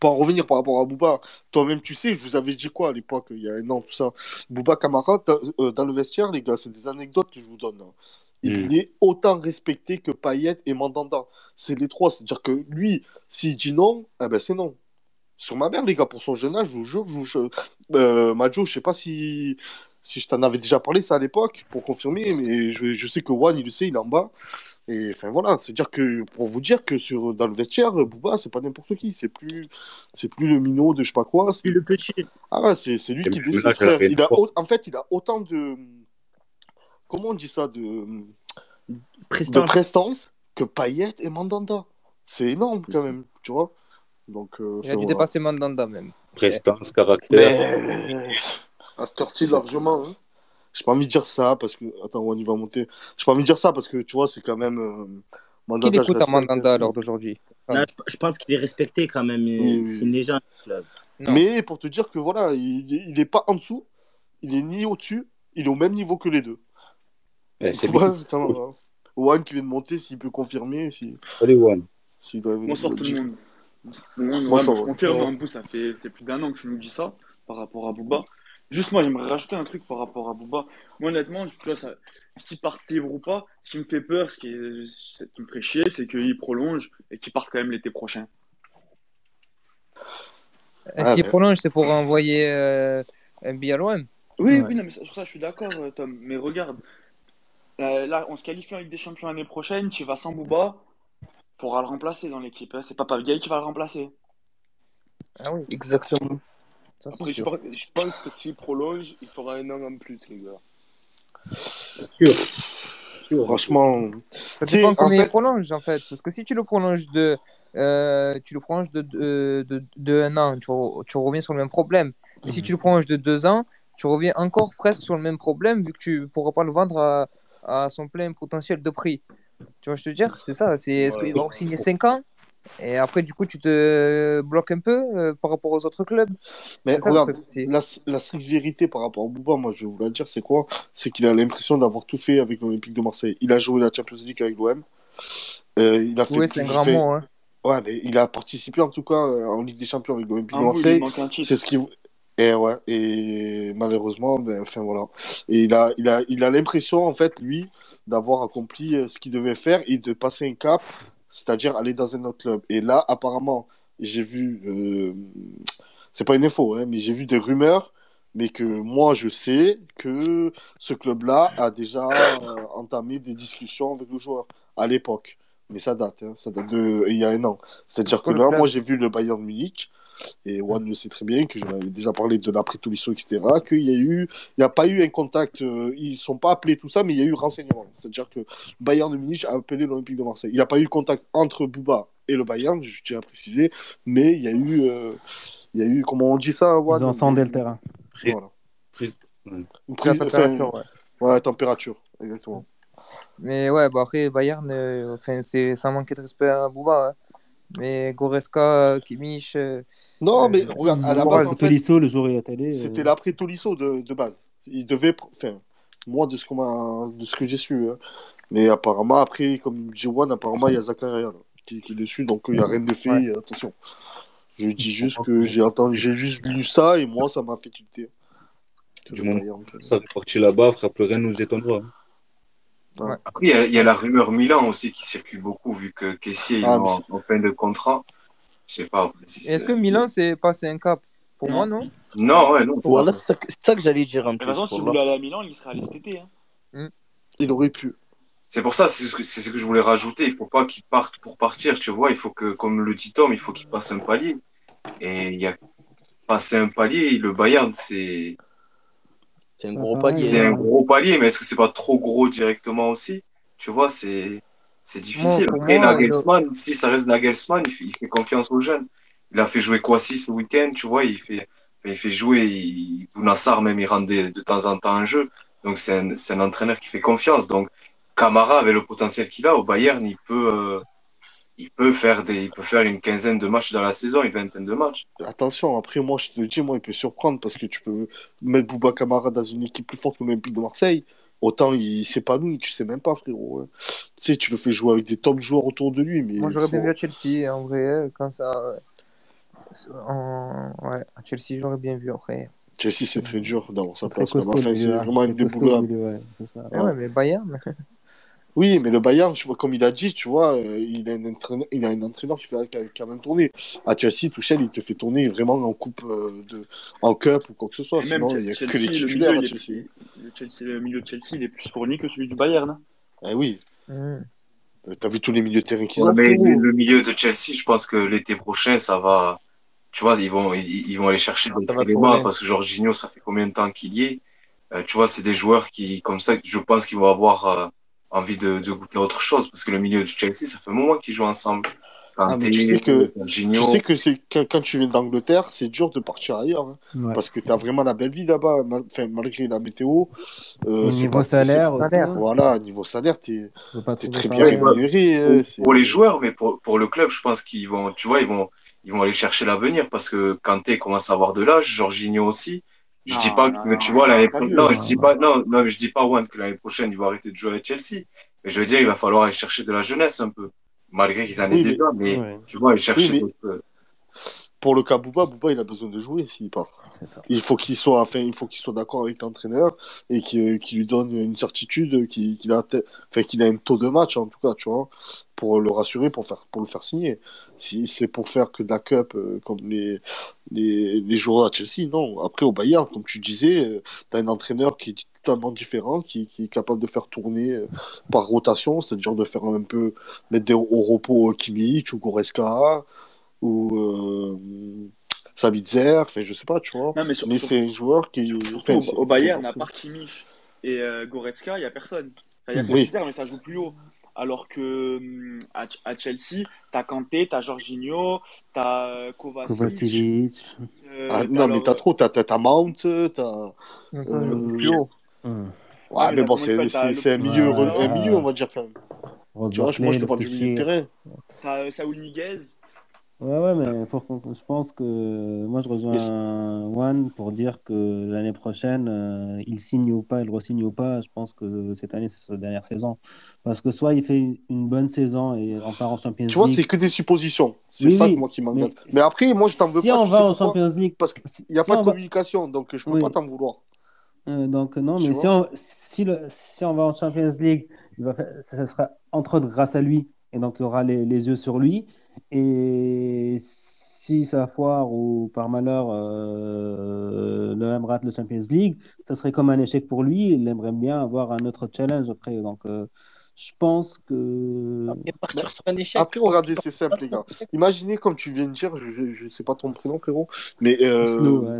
pour en revenir par rapport à Bouba, toi-même, tu sais, je vous avais dit quoi à l'époque, il y a un an, tout ça. Bouba Camara, dans, euh, dans le vestiaire, les gars, c'est des anecdotes que je vous donne. hein. Il Mm. est autant respecté que Payet et Mandanda. C'est les trois. C'est-à-dire que lui, s'il dit non, eh ben c'est non. Sur ma mère, les gars, pour son jeune âge, je vous jure, je vous jure. Euh, Majo, je sais pas si, si je t'en avais déjà parlé ça à l'époque, pour confirmer, mais je, je sais que Juan, il le sait, il est en bas. Et enfin voilà, c'est-à-dire que pour vous dire que sur, dans le vestiaire, Bouba, c'est pas n'importe qui, c'est plus, c'est plus le minot de je sais pas quoi. C'est le petit. Ah ouais, c'est c'est lui Et qui décide, Il a, en fait, il a autant de. Comment on dit ça De, de Prestance. prestance que Payet et Mandanda. C'est énorme quand même, tu vois. Donc, euh, Il a dû voilà. dépasser Mandanda même. Prestance, caractère. Mais à cette heure-ci, largement. Hein. J'ai pas envie de dire ça parce que. Attends, on y va monter. J'ai pas envie de dire ça parce que tu vois, c'est quand même. euh, Qui Mandanda, je l'écoute à. Mandanda à l'heure d'aujourd'hui? Je, pense qu'il est respecté quand même. oui. C'est une légende. Non. Mais pour te dire que voilà, il, il est pas en dessous, il est ni au-dessus, il est au même niveau que les deux. Eh, c'est Ouais, hein. Juan qui vient de monter, s'il peut confirmer. Si, Allez, Juan. s'il doit- Bonsoir tout le monde. Ouais, moi, je confirme, Ouais. un bout, ça fait c'est plus d'un an que tu nous dis ça par rapport à Booba. Juste moi, j'aimerais rajouter un truc par rapport à Booba. Moi, honnêtement, tu vois, ça, qu'il parte libre ou pas, ce qui me fait peur, ce qui, est- ce qui me ferait chier, c'est qu'il prolonge et qu'il parte quand même l'été prochain. Ah, S'il mais- prolonge, c'est pour envoyer euh, MB à l'OM. Oui, Ouais. oui, non, mais sur ça, je suis d'accord, euh, Tom. Mais regarde, euh, là, on se qualifie en Ligue des Champions l'année prochaine, tu vas sans Booba, faudra le remplacer dans l'équipe. hein. C'est pas Pavgay qui va le remplacer. Ah oui, Exactement. ça c'est Après, je, sûr. par- je pense que s'il prolonge, il fera un an en plus, les gars. Sûr. Sûr. Franchement, Ça dépend en combien il fait, prolonge en fait. Parce que si tu le prolonges de, euh, tu le prolonges de, de, de, de un an, tu, re- tu reviens sur le même problème. Et si tu le prolonges de deux ans, tu reviens encore presque sur le même problème vu que tu pourras pas le vendre à, à son plein potentiel de prix. Tu vois, je te dire, c'est ça. C'est est-ce Ouais. qu'il va signer 5 ans? Et après du coup tu te bloques un peu euh, par rapport aux autres clubs? mais ça regarde, la, la stricte vérité par rapport à Bouba, moi je vais vous la dire, c'est quoi? C'est qu'il a l'impression d'avoir tout fait avec l'Olympique de Marseille. Il a joué la Champions League avec l'OM. Euh, il a fait Oui, c'est un grand fait- mot. Hein. Ouais, mais il a participé en tout cas en Ligue des Champions avec l'Olympique de bout, il Marseille. C'est ce qui. Et ouais, et malheureusement, ben, enfin voilà. Et il a, il a, il a l'impression, en fait, lui, d'avoir accompli euh, ce qu'il devait faire et de passer un cap, c'est-à-dire aller dans un autre club. Et là, apparemment, j'ai vu, euh, c'est pas une info, hein, mais j'ai vu des rumeurs, mais que moi, je sais que ce club-là a déjà euh, entamé des discussions avec le joueur à l'époque. Mais ça date, hein, ça date de il y a un an. C'est-à-dire que là, moi, j'ai vu le Bayern Munich. Et Juan le sait très bien, que j'en avais déjà parlé de l'après Tolisso, etc., qu'il y a eu, il n'y a pas eu un contact, euh, ils ne sont pas appelés tout ça, mais il y a eu renseignement. C'est-à-dire que Bayern de Munich a appelé l'Olympique de Marseille. Il n'y a pas eu contact entre Bouba et le Bayern, je tiens à préciser, mais il y a eu, euh, il y a eu, comment on dit ça, Juan? Ils ont sondé le terrain. Voilà. Une prise- température, enfin, ouais. ouais, température, exactement. Mais ouais, bah après, Bayern, euh, enfin, c'est sans manquer de respect à Bouba. hein. Mais Goreska, euh, Kimmich. euh, Non, euh, mais regarde, à le la base, en de fait, Tolisso, le jour où il est allé. C'était euh, l'après Tolisso de, de base. Il devait, enfin, moi de ce qu'on m'a, de ce que j'ai su. hein. Mais apparemment après, comme dit Juan, apparemment il y a Zakaria qui, qui est dessus, donc il n'y a rien de fait. Ouais. Attention. Je dis juste que j'ai entendu, j'ai juste lu ça et moi ça m'a fait tilter. Du moment ça reparti là-bas, frère, plus rien nous étonnera. Ouais. Après, il y, a, il y a la rumeur Milan aussi qui circule beaucoup, vu que Kessier est Ah, mais en, en fin de contrat. Je sais pas. si Est-ce que Milan, c'est passé un cap Pour moi, non? Non, ouais, non. c'est Voilà, c'est ça, que- j'allais dire en De plus. toute façon, s'il voilà. voulait aller à Milan, il serait allé cet été. Hein. Il aurait pu. C'est pour ça, c'est ce, que, c'est ce que je voulais rajouter. Il faut pas qu'il parte pour partir, tu vois. Il faut que, comme le dit Tom, il faut qu'il passe un palier. Et il y a passé un palier, le Bayern, c'est C'est un gros palier. c'est un gros palier, mais est-ce que c'est pas trop gros directement aussi? Tu vois, c'est c'est difficile. pour Après, moi, Nagelsmann, si ça reste Nagelsmann, il fait, il fait confiance aux jeunes. Il a fait jouer Kwasi ce week-end, tu vois, il fait, il fait jouer il, Bounassar, même il rend des- de temps en temps un jeu. Donc c'est un, c'est un entraîneur qui fait confiance. Donc Camara, avec le potentiel qu'il a, au Bayern, il peut, euh, il peut faire des, il peut faire une quinzaine de matchs dans la saison, une vingtaine de matchs. Attention, après, moi, je te dis, moi, il peut surprendre parce que tu peux mettre Bouba Camara dans une équipe plus forte que l'Olympique de Marseille. Autant il s'épanouit, tu sais même pas, frérot. hein. Tu sais, tu le fais jouer avec des top joueurs autour de lui. Mais Moi, j'aurais bien vu à Chelsea, en vrai, quand ça. En... Ouais, à Chelsea, j'aurais bien vu après. Chelsea, c'est très dur d'avoir sa place. Enfin, c'est vraiment très costaud, indéboulonnable. le milieu, ouais, c'est ça. Eh ouais, mais Bayern. Oui, mais le Bayern, comme il a dit, tu vois, euh, il, a un entraîneur, il a un entraîneur qui fait a même tourné. À Chelsea, Tuchel, il te fait tourner vraiment en coupe euh, de, en cup ou quoi que ce soit. Et même Sinon, il n'y a Chelsea, que les le titulaires milieu, à il est- Chelsea. le Chelsea- le milieu de Chelsea, il est plus fourni que celui du Bayern. hein. Eh oui. Mm. T'as vu tous les milieux de terrain qu'ils Ouais, ont mais le, le milieu de Chelsea, je pense que l'été prochain, ça va. Tu vois, ils vont, ils, ils vont aller chercher d'autres éléments tourner. parce que Jorginho, ça fait combien de temps qu'il y est? Euh, tu vois, c'est des joueurs qui, comme ça, je pense qu'ils vont avoir euh, envie de, de goûter à autre chose parce que le milieu de Chelsea, ça fait un moment qu'ils jouent ensemble. Ah, mais tu sais que, Jorginho. tu sais que c'est, quand, quand tu viens d'Angleterre, c'est dur de partir ailleurs. hein. Ouais. Parce que tu as vraiment la belle vie là-bas, mal- enfin, malgré la météo. euh, Au c'est niveau pas- salaire aussi, hein. Voilà, niveau salaire, tu es très bien hein. rémunéré. euh, pour, les joueurs, mais pour, pour le club, je pense qu'ils vont, tu vois, ils vont, ils vont aller chercher l'avenir parce que Kanté commence à avoir de l'âge, Jorginho aussi. Je Non, dis pas que, tu vois, l'année prochaine, non, je dis pas, non, non, je dis pas, Juan, que l'année prochaine, il va arrêter de jouer avec Chelsea. Mais je veux dire, il va falloir aller chercher de la jeunesse un peu. Malgré qu'ils en aient Oui, déjà, mais, ouais. tu vois, aller chercher Oui, mais- Pour le cas Bouba, Bouba, il a besoin de jouer s'il part. Il faut qu'il soit, enfin, il faut qu'il soit d'accord avec l'entraîneur et qu'il lui donne une certitude qu'il a, enfin, qu'il a un taux de match en tout cas, tu vois, pour le rassurer, pour faire, pour le faire signer. Si c'est pour faire que de la cup euh, comme les, les, les joueurs à Chelsea, non. Après au Bayern, comme tu disais, tu as un entraîneur qui est totalement différent, qui, qui est capable de faire tourner euh, par rotation, c'est-à-dire de faire un peu mettre des, au repos euh, Kimmich ou Goreska ou euh, Sabitzer, enfin je sais pas, tu vois. Non, mais c'est un joueur qui. Enfin, au, au Bayern, à part Kimmich et euh, Goretzka, il n'y a personne. Enfin, Il y a Oui. Sabitzer, mais ça joue plus haut. Alors que hum, à, à Chelsea, t'as Kanté, t'as Jorginho, t'as euh, Kovacic. Kovacic. euh, Ah, non, mais alors- t'as trop, t'as t'as- Mount, t'as. Non, ça joue euh, plus haut. Ouais, mais mais bon, c'est un milieu, Ouais. un milieu, on va dire quand même. Rose Tu vois, moi je te parle du milieu de terrain. T'as euh, Saúl Ñíguez. Ouais, ouais, mais pour je pense que moi je rejoins Juan pour dire que l'année prochaine, euh, il signe ou pas, il re-signe ou pas. Je pense que cette année, c'est sa dernière saison. Parce que soit il fait une bonne saison et on part en Champions Tu vois, League. c'est que des suppositions. C'est Oui, ça oui, que moi qui m'engage. Mais, après, moi je t'en veux si pas. on tu va en pourquoi Champions League, Parce qu'il n'y a si pas de on va- communication, donc je peux Oui. pas t'en vouloir. Euh, donc non, Tu mais si on, si, le, si on va en Champions League, il va faire, ça, ça sera entre autres grâce à lui, et donc il y aura les, les yeux sur lui. Et si ça foire ou par malheur euh, l'OM rate le Champions League, ça serait comme un échec pour lui. Il aimerait bien avoir un autre challenge après. Donc euh, je pense que. Et partir sur un échec. Après, regardez, c'est simple, les gars. Imaginez, comme tu viens de dire, je, je sais pas ton prénom, frérot, mais euh, ouais,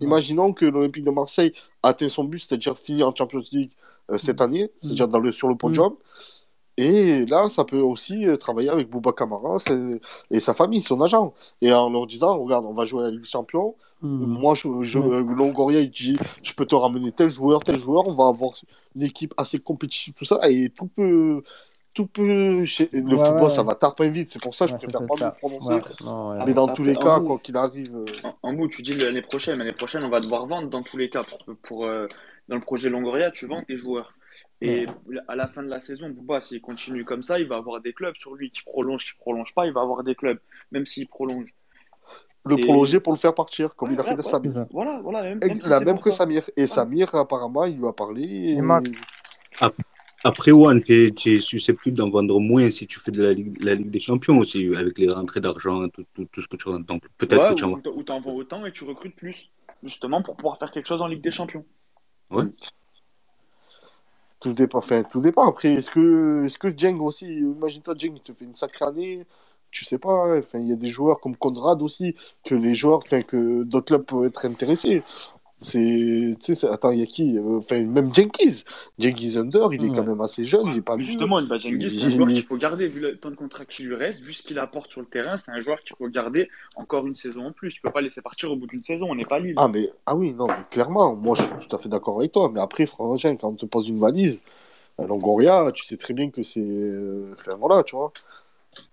imaginons que l'Olympique de Marseille atteint son but, c'est-à-dire finir en Champions League euh, cette année, c'est-à-dire dans le, sur le podium. Et là, ça peut aussi euh, travailler avec Bouba Camara c'est- et sa famille, son agent. Et en leur disant, regarde, on va jouer à la Ligue des Champions. Mhm. Moi, je, je, euh, Longoria, il dit, je peux te ramener tel joueur, tel joueur, on va avoir une équipe assez compétitive, tout ça, et tout peut, tout peut, le Ouais, football, ouais, ça va tarpin vite, c'est pour ça que je Ouais, préfère c'est pas me prononcer. Ouais. Non, ouais. Mais dans tous les cas, quoi qu'il arrive, euh, En, en bout, tu dis l'année prochaine. L'année prochaine, on va devoir vendre dans tous les cas. Pour, pour, euh, dans le projet Longoria, tu vends tes joueurs. Et à la fin de la saison, Bouba, s'il continue comme ça, il va avoir des clubs sur lui qui prolonge, qui prolonge pas. Il va avoir des clubs, même s'il prolonge. le Et- prolonger pour le faire partir, comme Ouais, il a fait ouais, de ouais. Samir. Voilà, voilà. Même, même si la même que ça. Samir. Et Samir, apparemment, il lui a parlé. Et et- Max. Ap- Après, One, tu es susceptible d'en vendre moins si tu fais de la Ligue, la Ligue des Champions aussi, avec les rentrées d'argent, tout, tout, tout ce que tu rentres. Donc, peut-être Ouais, que tu en ou, ou t'en vends autant et tu recrutes plus, justement, pour pouvoir faire quelque chose en Ligue des Champions. Ouais. Tout dépend, enfin, tout dépend. Après, est-ce que, est-ce que Djeng aussi, imagine-toi, Djeng, il te fait une sacrée année. Tu sais pas, hein. il y a des joueurs comme Conrad aussi, que les joueurs, que d'autres clubs peuvent être intéressés. C'est, tu sais, attends, il y a qui Euh, Enfin, même Jenkins. Jenkins Under, il est Ouais. quand même assez jeune, il est pas. Justement, bah, Cengiz, c'est un joueur qu'il faut garder, vu le temps de contrat qui lui reste, vu ce qu'il apporte sur le terrain, c'est un joueur qu'il faut garder encore une saison en plus. Tu peux pas laisser partir au bout d'une saison, on n'est pas libre. Ah, mais, ah oui, non, mais clairement, moi, je suis tout à fait d'accord avec toi. Mais après, franchement, quand on te pose une valise, à Longoria, tu sais très bien que c'est. euh, Enfin, voilà, tu vois.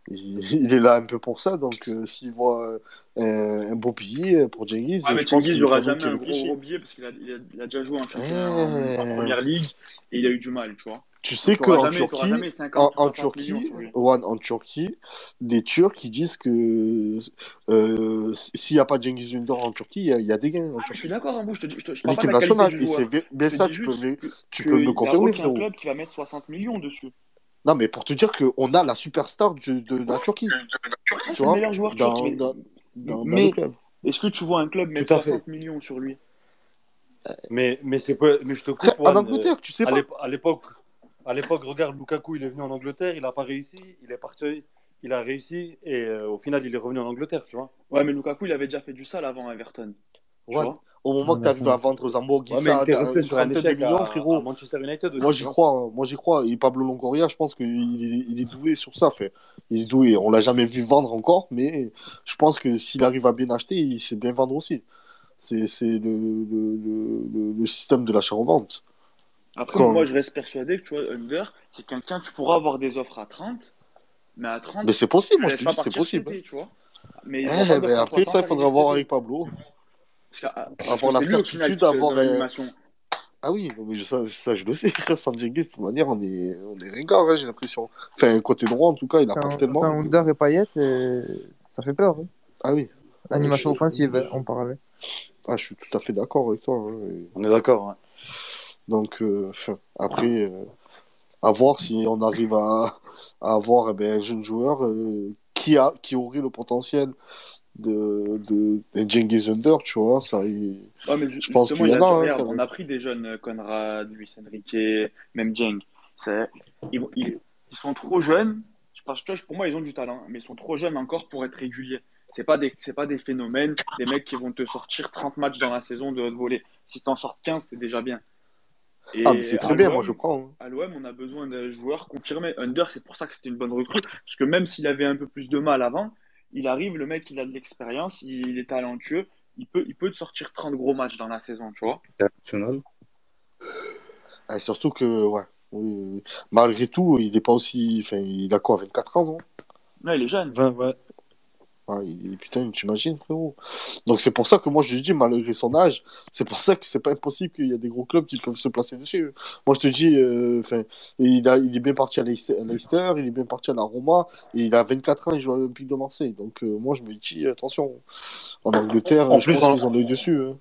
Il, est là un peu pour ça, donc euh, s'il voit euh, un, un beau billet pour Cengiz, Ouais, mais je pense Cengiz, il qu'il aura quand même jamais un gros, billet parce qu'il a, il a, il a déjà joué en, championnat- en, première ligue et il a eu du mal, tu vois. Tu sais qu'en Turquie, jamais 50 en, en 60 millions Turquie. Juan, en Turquie, les Turcs ils disent que euh, s'il n'y a pas Cengiz Ünder en Turquie, il y, a- il y a des gains en Je suis d'accord, hein, je te dis, je, te, je parle pas L'équipe de la qualité nationale, du et joueur. c'est bien- bien Je te ça, tu peux, me- peux il y a confirmer, aucun frérot. club qui va mettre 60 millions dessus. Non, mais pour te dire qu'on a la superstar du- de, la Turquie. Ah, Tu c'est le meilleur joueur dans, turc. dans, dans, dans mais le club. est-ce que tu vois un club mettre Tout à fait. 60 millions sur lui? Mais, mais, c'est pas... mais je te coupe. En Angleterre, euh, tu sais à pas. À l'époque, à l'époque, regarde, Lukaku, il est venu en Angleterre, il n'a pas réussi, il est parti, il a réussi, et euh, au final, il est revenu en Angleterre, tu vois. Ouais, mais Lukaku, il avait déjà fait du sale avant Everton. Tu Ouais. vois? Au moment que tu arrives à vendre Zambo Ouais, à resté sur un échec millions, à, frérot. à Manchester United aussi. Moi tu j'y crois, hein. moi j'y crois. Et Pablo Longoria, je pense qu'il est, il est doué sur ça. Fait. Il est doué. On l'a jamais vu vendre encore, mais je pense que s'il arrive à bien acheter, il sait bien vendre aussi. C'est c'est le, le, le, le- système de l'achat-revente. Après, Quand- moi, je reste persuadé que tu vois, Under, c'est quelqu'un, tu pourras avoir des offres à 30, mais à 30, Mais c'est possible, moi, je te pas dis, c'est possible. cet été, tu vois. Mais Eh, ben après, 60 ça, il faudra voir avec. Pablo. Avoir que la certitude d'avoir. Ah oui, mais ça, ça, je le sais. Frère Sanjengis, de toute manière, on est, on est ringard, hein, j'ai l'impression. Enfin, côté droit, en tout cas, il a pas Sans, tellement. sans Under et Payet, euh, ça fait peur. hein. Ah oui. Animation je- offensive, on parlait. Ah, je suis tout à fait d'accord avec toi. hein, et- On est d'accord. Donc, euh, après, euh, à voir si on arrive à, à avoir eh ben, un jeune joueur euh, qui, a, qui aurait le potentiel de, de, de Cengiz Under, tu vois. Ça, il- Ouais, mais ju- je pense qu'il y en a. hein, regarde, on a pris des jeunes, euh, Conrad, Luis Enrique, même Jeng. Ils, ils, ils sont trop jeunes. Parce que pour moi, ils ont du talent, mais ils sont trop jeunes encore pour être réguliers. C'est pas des, c'est pas des phénomènes, des mecs qui vont te sortir 30 matchs dans la saison de volée. Si t'en sors 15, c'est déjà bien. Et Ah, c'est très bien, moi je prends. hein. À l'OM, on a besoin d'un joueur confirmé. Under, c'est pour ça que c'était une bonne recrue. Parce que même s'il avait un peu plus de mal avant, il arrive, le mec, il a de l'expérience, il est talentueux, il peut, il peut te sortir 30 gros matchs dans la saison, tu vois. International. Ah, surtout que, ouais, oui, oui. malgré tout, il n'est pas aussi. Enfin, il a quoi, 24 ans, non? Non, il est jeune. 20, ouais. Ouais, il- putain, tu imagines, frérot. Donc c'est pour ça que moi je dis, malgré son âge, c'est pour ça que c'est pas impossible qu'il y a des gros clubs qui peuvent se placer dessus. Moi je te dis, euh, enfin, il, a- il est bien parti à Leicester, à Leicester, il est bien parti à la Roma, et il a 24 ans, il joue à l'Olympique de Marseille. Donc euh, moi je me dis, attention, en Angleterre, En je plus, pense qu'ils ont l'œil dessus. hein.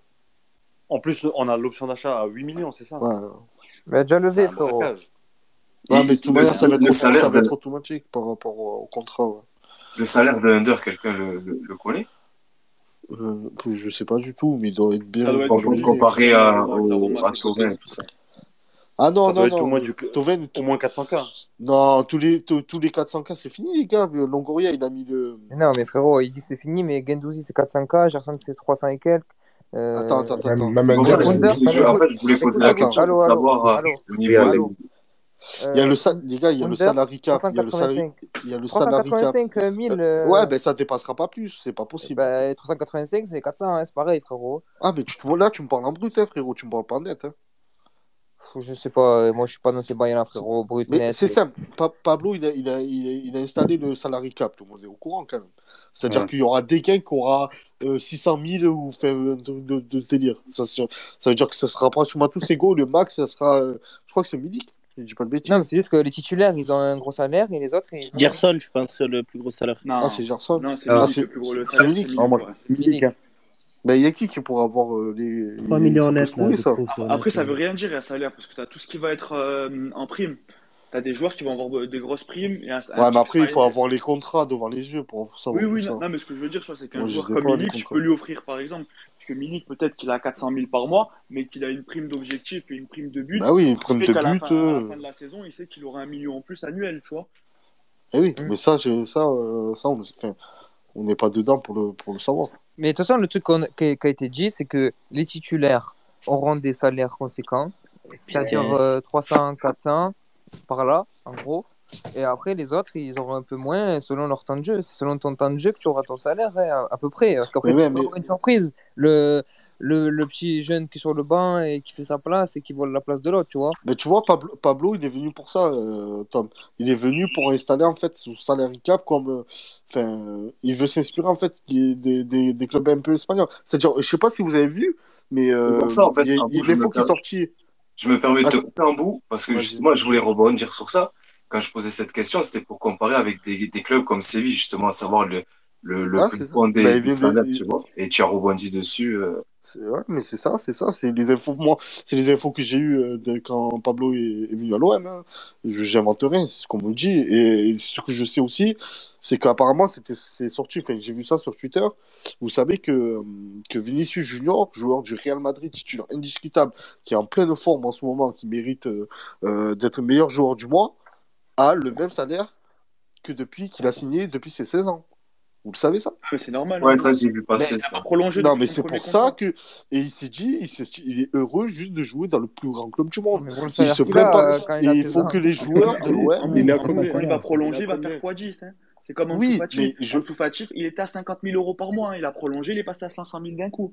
En plus, on a l'option d'achat à 8 millions, c'est ça? Ouais. Mais déjà levé, frérot. Ouais, mais de toute le- manière, ça va être, automatique par rapport au, au contrat. ouais. Le salaire de Under, quelqu'un le, le, le connaît Euh, je sais pas du tout, mais il doit être bien. Ça doit être Comparé à, au, à coté. et tout ça. Ah non, Ça non, être au non. moins, du... Au moins 400K. Non, tous les, tous, les 400K, c'est fini, les gars. Longoria, il a mis le. Non, mais frérot, il dit c'est fini, mais Gendouzi c'est 400k, Gerson c'est 300 et quelques. Euh, Attends, attends, attends. Même, attends. même en fait, je voulais poser la question Allô, pour allô, savoir euh, allô. le niveau allô. Il y a Euh, le sal- les gars, il y a le salary cap. Il y a le salary, 385. il y a le salary cap. 385 000. Euh, euh, Ouais, ben ça dépassera pas plus, c'est pas possible. bah, 385 c'est 400, hein, c'est pareil, frérot. Ah, mais tu, là, tu me parles en brut, hein, frérot, tu me parles pas en net. Hein. Je sais pas, euh, moi je suis pas dans ces bails là, frérot. Brut, Mais net. c'est simple, Pa- Pablo, il a, il, a, il, a, il a installé le salary cap, tout le monde est au courant quand même. C'est-à-dire Ouais. qu'il y aura des gains qui aura euh, 600 000 ou fait de, de, de délire. Ça, ça veut dire que ça sera pratiquement tous égaux, le max, ça sera, euh, je crois que c'est Milik, je dis pas de bêtises. Non, mais c'est juste que les titulaires ils ont un gros salaire et les autres ils. Gerson, je pense, le plus gros salaire. Non, Ah, c'est Gerson. non, c'est Ah, le plus gros. Le salaire, c'est Ah, Milik. Mais il y a qui qui pourra avoir euh, les. 3 les- millions net, Après, ça veut rien dire un salaire, parce que tu as tout ce qui va être euh, en prime. Tu as des joueurs qui vont avoir des grosses primes et un, mais après, il faut avoir les contrats devant les yeux pour savoir Oui, oui, ça. non, non, mais ce que je veux dire, c'est qu'un joueur comme Milik, tu peux lui offrir, par exemple, parce que Milik, peut-être qu'il a 400 000 par mois, mais qu'il a une prime d'objectif et une prime de but, Bah oui, une prime de la, but. fin, à la euh, fin de la saison, il sait qu'il aura un million en plus annuel, tu vois. Eh oui, Mm. mais ça, ça, euh, ça on n'est pas dedans pour le, pour le savoir. Mais de toute façon, le truc qui a été dit, c'est que les titulaires auront des salaires conséquents, c'est-à-dire euh, 300, 400 par là, en gros. Et après, les autres, ils auront un peu moins selon leur temps de jeu. C'est selon ton temps de jeu que tu auras ton salaire, hein, à, à peu près. Parce qu'après, Mais une surprise. Le, le, le petit jeune qui est sur le banc et qui fait sa place et qui vole la place de l'autre, tu vois. Mais tu vois, Pablo, Pablo, il est venu pour ça, euh, Tom. Il est venu pour installer en fait son salaire cap comme. euh, Enfin, il veut s'inspirer en fait des, des, des, clubs un peu espagnols. C'est-à-dire, je sais pas si vous avez vu, mais C'est euh, pour ça, en fait, il qui est permets- sortie. Je me permets de Ah, te c'est- couper un bout parce que justement, je voulais rebondir sur ça. Quand je posais cette question, c'était pour comparer avec des, des clubs comme Séville, justement, à savoir le, le, le Ah, plus des, Bah, des il- tu vois. Et tu as rebondi dessus. euh, ouais, mais c'est ça, c'est ça, c'est les infos moi, c'est les infos que j'ai eues euh, quand Pablo est, venu à l'OM. Hein. J'invente rien, c'est ce qu'on me dit et, ce que je sais aussi, c'est qu'apparemment c'était c'est sorti, enfin j'ai vu ça sur Twitter. Vous savez que euh, que Vinicius Junior, joueur du Real Madrid, titulaire indiscutable, qui est en pleine forme en ce moment, qui mérite euh, d'être meilleur joueur du mois, a le même salaire que depuis qu'il a signé depuis ses 16 ans. Vous le savez ça Mais c'est normal. Ouais, ça, j'ai vu Mais passer. il a pas prolongé non, mais c'est pour ça que. Et il s'est dit, il, s'est- il est heureux juste de jouer dans le plus grand club du monde. Le Il se plaint pas. euh, il Et a il 16 faut ans. que les joueurs de l'OM. En Il va prolonger, a il va faire combien x10. Hein. C'est comme Ansu Oui, Fati. mais je. Ansu Fati, il était à 50 000 euros par mois. hein. Il a prolongé, il est passé à 500 000 d'un coup.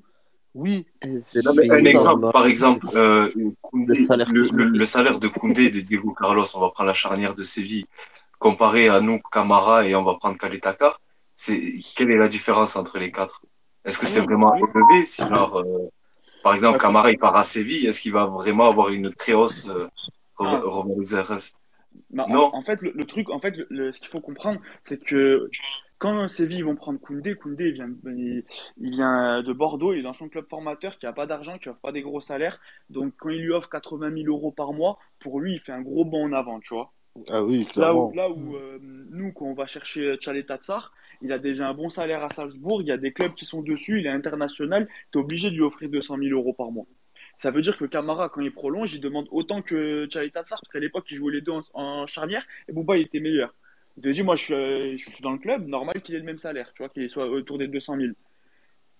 Oui, C'est Non, mais un exemple, par exemple, euh, Le salaire le, que je le, mérite. le salaire de Koundé et de Diego Carlos, on va prendre la charnière de Séville, comparé à nous, Camara, et on va prendre Kalitaka, c'est, quelle est la différence entre les quatre? Est-ce que Ah c'est vraiment oui. élevé? Si genre, euh, par exemple, Camara, il part à Séville, est-ce qu'il va vraiment avoir une très hausse, euh, Ah? Bah, en, Non. en fait, le, le truc, en fait, le, le- ce qu'il faut comprendre, c'est que quand Séville ils vont prendre Koundé, Koundé il vient, il, il vient de Bordeaux, il est dans son club formateur qui a pas d'argent, qui offre pas des gros salaires. Donc quand il lui offre 80 000 euros par mois, pour lui, il fait un gros bond en avant, tu vois. Ah oui, Là où, clairement. là où euh, nous, quand on va chercher Chalet Tatsar, il a déjà un bon salaire à Salzbourg, il y a des clubs qui sont dessus, il est international, tu es obligé de lui offrir 200 000 euros par mois. Ça veut dire que Camara, quand il prolonge, il demande autant que Chalet Tatsar, parce qu'à l'époque, il jouait les deux en, en charnière, et Bouba, il était meilleur. Il te dit, moi, je suis, euh, je suis dans le club, normal qu'il ait le même salaire, tu vois, qu'il soit autour des 200 000.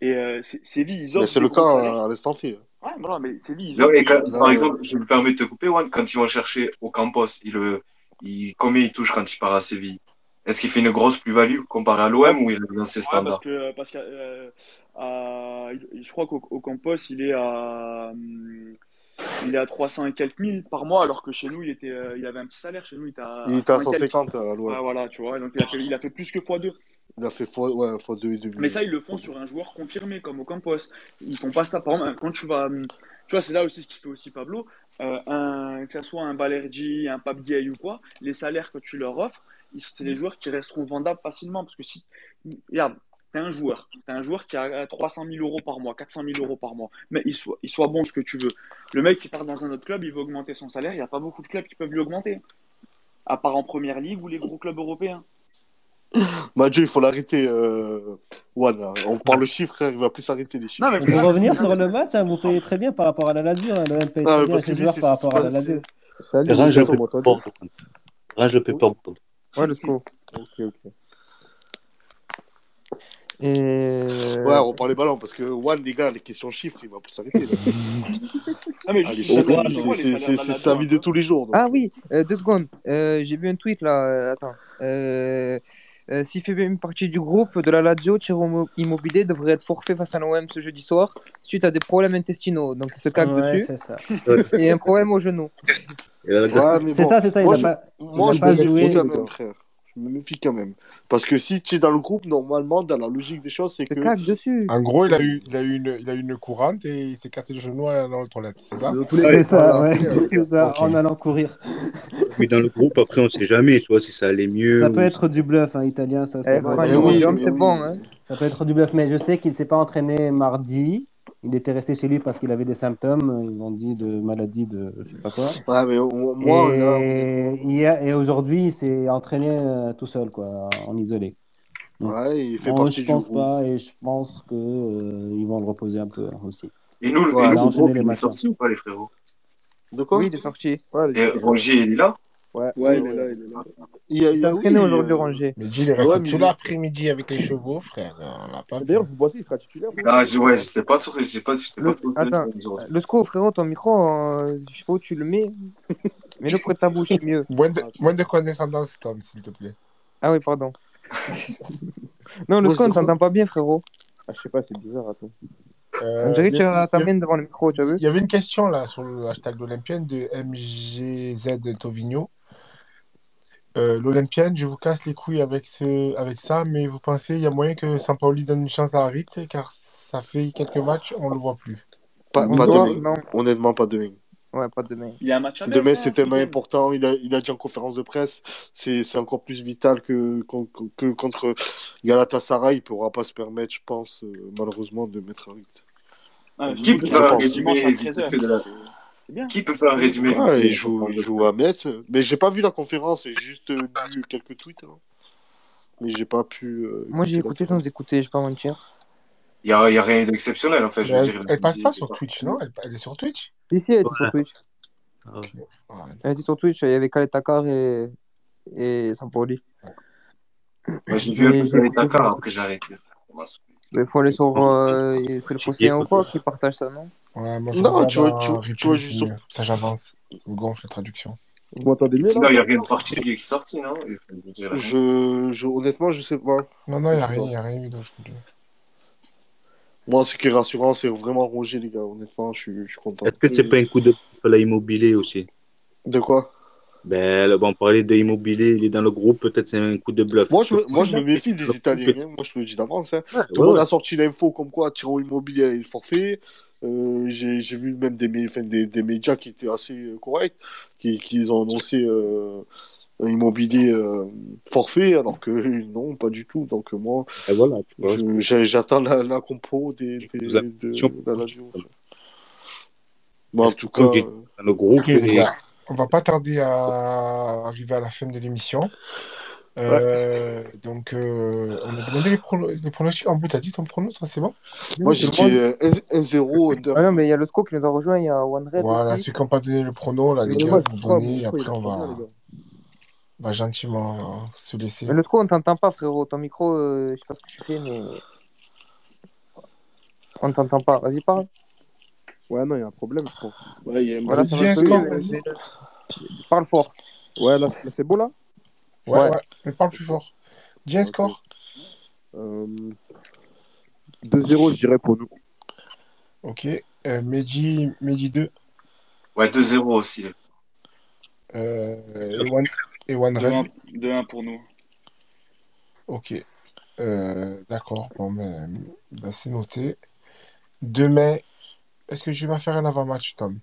Et euh, c'est- Séville, ils offrent c'est le cas salaires. à, l'instant T. Ouais, voilà, mais Séville, ils offrent par exemple, je me permets de te couper, Juan, quand ils vont chercher au Campos, il, euh, il, combien il touche quand il part à Séville? Est-ce qu'il fait une grosse plus-value comparé à l'OM ou il est dans ses Ouais, parce standards? que, parce que euh, à- il- je crois qu'au au Campos, il est à, hum, il est à 300 et quelques mille par mois, alors que chez nous, il était, euh, il avait un petit salaire. Chez nous, il était à, il était à 100 et quelques. 150 à l'OM. Ouais, voilà, tu vois. Donc, il a fait, il a fait plus que x2. Il a fait fois, ouais, fois deux et demi. Mais ça, ils le font sur un joueur confirmé, comme au Campos. Ils font pas ça. Par exemple, quand tu vas. hum, Tu vois, c'est là aussi ce qu'il fait aussi Pablo. Euh, un, que ce soit un Balerdi, un Pape ou quoi, les salaires que tu leur offres, ils- c'est des joueurs qui resteront vendables facilement. Parce que si. Regarde, t'es un joueur. T'es un joueur qui a 300 000 euros par mois, 400 000 euros par mois. Mais il soit, il soit bon ce que tu veux. Le mec qui part dans un autre club, il veut augmenter son salaire. Il n'y a pas beaucoup de clubs qui peuvent lui augmenter. À part en première ligue ou les gros clubs européens. Mathieu, il faut l'arrêter. Euh... On parle chiffres, frère, il va plus s'arrêter les chiffres. Non, mais Pour revenir sur le match, hein, vous payez très bien par rapport à la Lazio. Hein. Paye Ah, très mais bien ses joueurs par rapport à pas. la Lazio. Range le le paperboard. Ouais, le score. Ok, ok. Et... Ouais, on parle les ballons parce que Juan, les gars, les questions chiffres, il va plus s'arrêter. mais Ah, Juan, c'est- sa vie de tous les jours. donc. Ah oui, euh, deux secondes. Euh, j'ai vu un tweet là. euh, attends. Euh, euh, S'il fait une partie du groupe de la Lazio, Thierry Immobilier devrait être forfait face à l'OM ce jeudi soir suite à des problèmes intestinaux. Donc il se cague Ouais, dessus. ça. Et un problème au genou. Ouais, C'est ça, c'est ça. Il moi, n'a je, pas, moi, pas joué. même, frère. Me méfie quand même. Parce que si tu es dans le groupe, normalement, dans la logique des choses, c'est que. cague dessus. En gros, il a eu, il a eu, une, il a eu une courante et il s'est cassé le genou dans les toilettes, c'est ça? C'est ça, ouais. C'est ça, Ok. en allant courir. Mais dans le groupe, après, on ne sait jamais, soit si ça allait mieux. Ça ou peut être du bluff, hein, italien, ça. Eh. Eh c'est bon. Hein. Ça peut être du bluff, mais je sais qu'il ne s'est pas entraîné mardi. Il était resté chez lui parce qu'il avait des symptômes. Ils m'ont dit de maladie de je sais pas quoi. Ouais, mais au- moi, là, honnêtement. Et, hier- et aujourd'hui, il s'est entraîné euh, tout seul, quoi, en isolé. Donc, Ouais, il fait moi, partie je du pense groupe. pas, et je pense que euh, ils vont le reposer un peu hein, aussi. Et nous, le- Il nous, a le enchaîné groupe, les il est matchs. hein. sorti ou pas, les frérots? De quoi? Oui, il est sorti. Ouais, Et Roger, il est là? Ouais, Ouais, il est là, il est là. Il Il il s'est entraîné oui, aujourd'hui, euh, Ranger. Mais Gilles est resté Ouais, mais tout il- l'après-midi avec les chevaux, frère. On l'a pas D'ailleurs, vous boitez, il sera titulaire. non Ah, je, ouais, j'étais pas sûr, j'étais pas, j'étais Le... pas sûr que Attends, le score, frérot, ton micro, euh, je sais pas où tu le mets. Mets-le près de ta bouche, c'est mieux. Moins de, Ah, moins de condescendance, Tom, s'il te plaît. Ah oui, pardon. Non, le score, on t'entend pas bien, frérot. ah, je sais pas, c'est bizarre, attends. On dirait que tu as ta main devant le micro, tu as vu Il y avait une question là sur le hashtag d'Olympienne de MGZ Tovigno. Euh, L'Olympienne, je vous casse les couilles avec, ce, avec ça, mais vous pensez qu'il y a moyen que Sampaoli donne une chance à Harit car ça fait quelques matchs, on ne le voit plus. Pas, pas demain. Honnêtement, pas demain. Ouais, pas demain. Il y a un match à Demain, c'est hein, tellement important. Il a, il a dit en conférence de presse, c'est c'est encore plus vital que, que, que contre Galatasaray. Il ne pourra pas se permettre, je pense, euh, malheureusement, de mettre Harit. Ah, Qui peut 13h. fait de la... Bien. Qui peut faire un résumé Ouais, fait il joue, il joue à Metz. Mais j'ai pas vu la conférence, j'ai juste euh, lu quelques tweets. hein. Mais j'ai pas pu. euh, Moi, j'ai écouté sans écouter, je vais pas mentir. Il n'y a, il y a rien d'exceptionnel en fait. Je Mais veux elle, dire, elle passe pas sur Twitch, non? Elle, elle est sur Twitch? Si, si, elle était sur Ouais. Twitch. Elle était sur Twitch, il y avait Khaled Takar et, et Sampaoli. Moi, j'ai vu un Mais peu ça. après j'ai arrêté. Il faut aller sur. euh, c'est le conseiller ou quoi qui partage ça, non? Ouais, moi je Non, tu vois, tu, vois juste. Ça, j'avance. Ça me gonfle la traduction. Vous m'entendez mieux Sinon, il n'y a rien de particulier qui est sorti, non? Je, je, honnêtement, je sais pas. Non, non, il n'y a rien, y a rien eu d'aujourd'hui. Moi, ce qui est rassurant, c'est vraiment Roger, les gars. Honnêtement, je suis, je suis content. Est-ce que c'est pas un coup de la immobilier aussi? De quoi? Ben, là, bon, on parlait de immobilier, il est dans le groupe, peut-être c'est un coup de bluff. Moi, je, me- moi, je me méfie des Italiens. hein. Moi, je te le dis d'avance. hein. Ouais, Tout le ouais, monde ouais. a sorti l'info comme quoi Tiro Immobilier est forfait. Euh, J'ai j'ai vu même des, enfin, des, des médias qui étaient assez euh, corrects, qui, qui ont annoncé euh, un immobilier euh, forfait, alors que non, pas du tout. Donc, moi, voilà, j'attends la, la compo des, de, de la en tout cas, dans le groupe, On va pas tarder à arriver à la fin de l'émission. Euh, Donc, euh, on a demandé les, prono- les pronostics. En bout, t'as dit ton prono, toi, c'est bon? Moi, j'ai dit euh, 1-0 Under. Ah non, mais il y a le SCO qui nous a rejoint, il y a One Red Voilà, ceux qui n'ont pas donné le prono, là, les Mais gars, vous donnez, après, on va, va gentiment euh, se laisser. Mais le SCO, on t'entend pas, frérot. Ton micro, euh, je sais pas ce que tu fais, mais. On t'entend pas. Vas-y, parle. Ouais, non, il y a un problème, je crois. Ouais, il y a un Voilà, ça va score, vas-y. Parle fort. Ouais, là, là, c'est bon là Ouais, Ouais. ouais, mais parle plus fort. Dis un Ok. score. Euh, 2-0, je dirais pour nous. Ok. Euh, Mehdi, Mehdi 2. Ouais, 2-0 aussi. Euh, et One, et One Red. 2-1 2-1 pour nous. Ok. Euh, D'accord. Bon, ben, ben, c'est noté. Demain, est-ce que je vais faire un avant-match, Tom?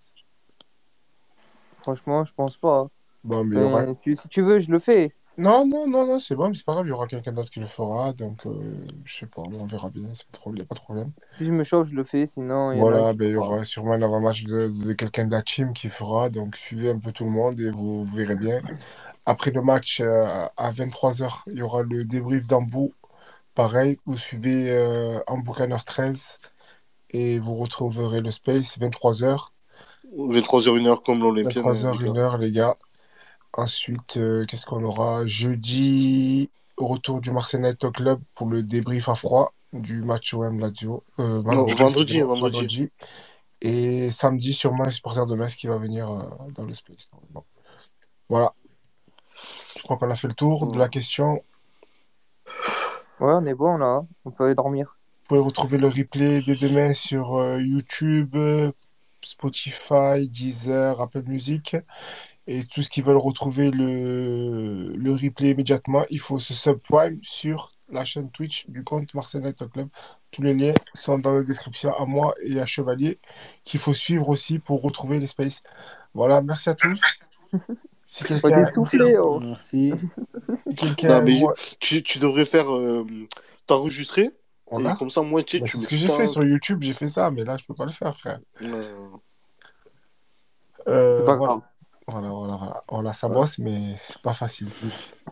Franchement, je pense pas. Bon, mais aura... Tu- si tu veux, je le fais. Non, non, non, non, c'est bon, mais c'est pas grave, il y aura quelqu'un d'autre qui le fera, donc euh, je sais pas, on verra bien, c'est pas trop- il n'y a pas de problème. Si je me chauffe, je le fais. Sinon, il Voilà, ben, il y aura sûrement un avant-match de, de quelqu'un de la team qui fera, donc suivez un peu tout le monde et vous, vous verrez bien. Après le match, euh, à 23h, il y aura le débrief d'Ambou, pareil, vous suivez euh, Ambou Canner 13 et vous retrouverez le space, 23h. 23h, 1h comme l'Olympienne. 23h, 1h, les gars. Ensuite, euh, qu'est-ce qu'on aura? Jeudi, retour du Marseille Night Talk Club pour le débrief à froid du match OM Lazio. Euh, Non, vendredi, vendredi. Et samedi, sûrement un supporter de Metz qui va venir euh, dans le space. Voilà. Je crois qu'on a fait le tour de la question. Ouais, on est bon là. On peut aller dormir. Vous pouvez retrouver le replay dès demain sur euh, YouTube, Spotify, Deezer, Apple Music. Et tous ceux qui veulent retrouver le, le replay immédiatement, il faut se subprime sur la chaîne Twitch du compte Marseille Night Club. Tous les liens sont dans la description à moi et à Chevalier, qu'il faut suivre aussi pour retrouver les spaces. Voilà, merci à tous. Si quelqu'un oh. Merci. si quelqu'un Non, mais tu, tu devrais faire euh, t'enregistrer. Voilà. Et comme ça, moi, tu sais, Bah, tu c'est ce que j'ai fait sur YouTube, j'ai fait ça, mais là, je peux pas le faire, frère. Euh, Euh, C'est pas voilà. grave. Voilà, voilà, voilà. Voilà, ça bosse, mais c'est pas facile.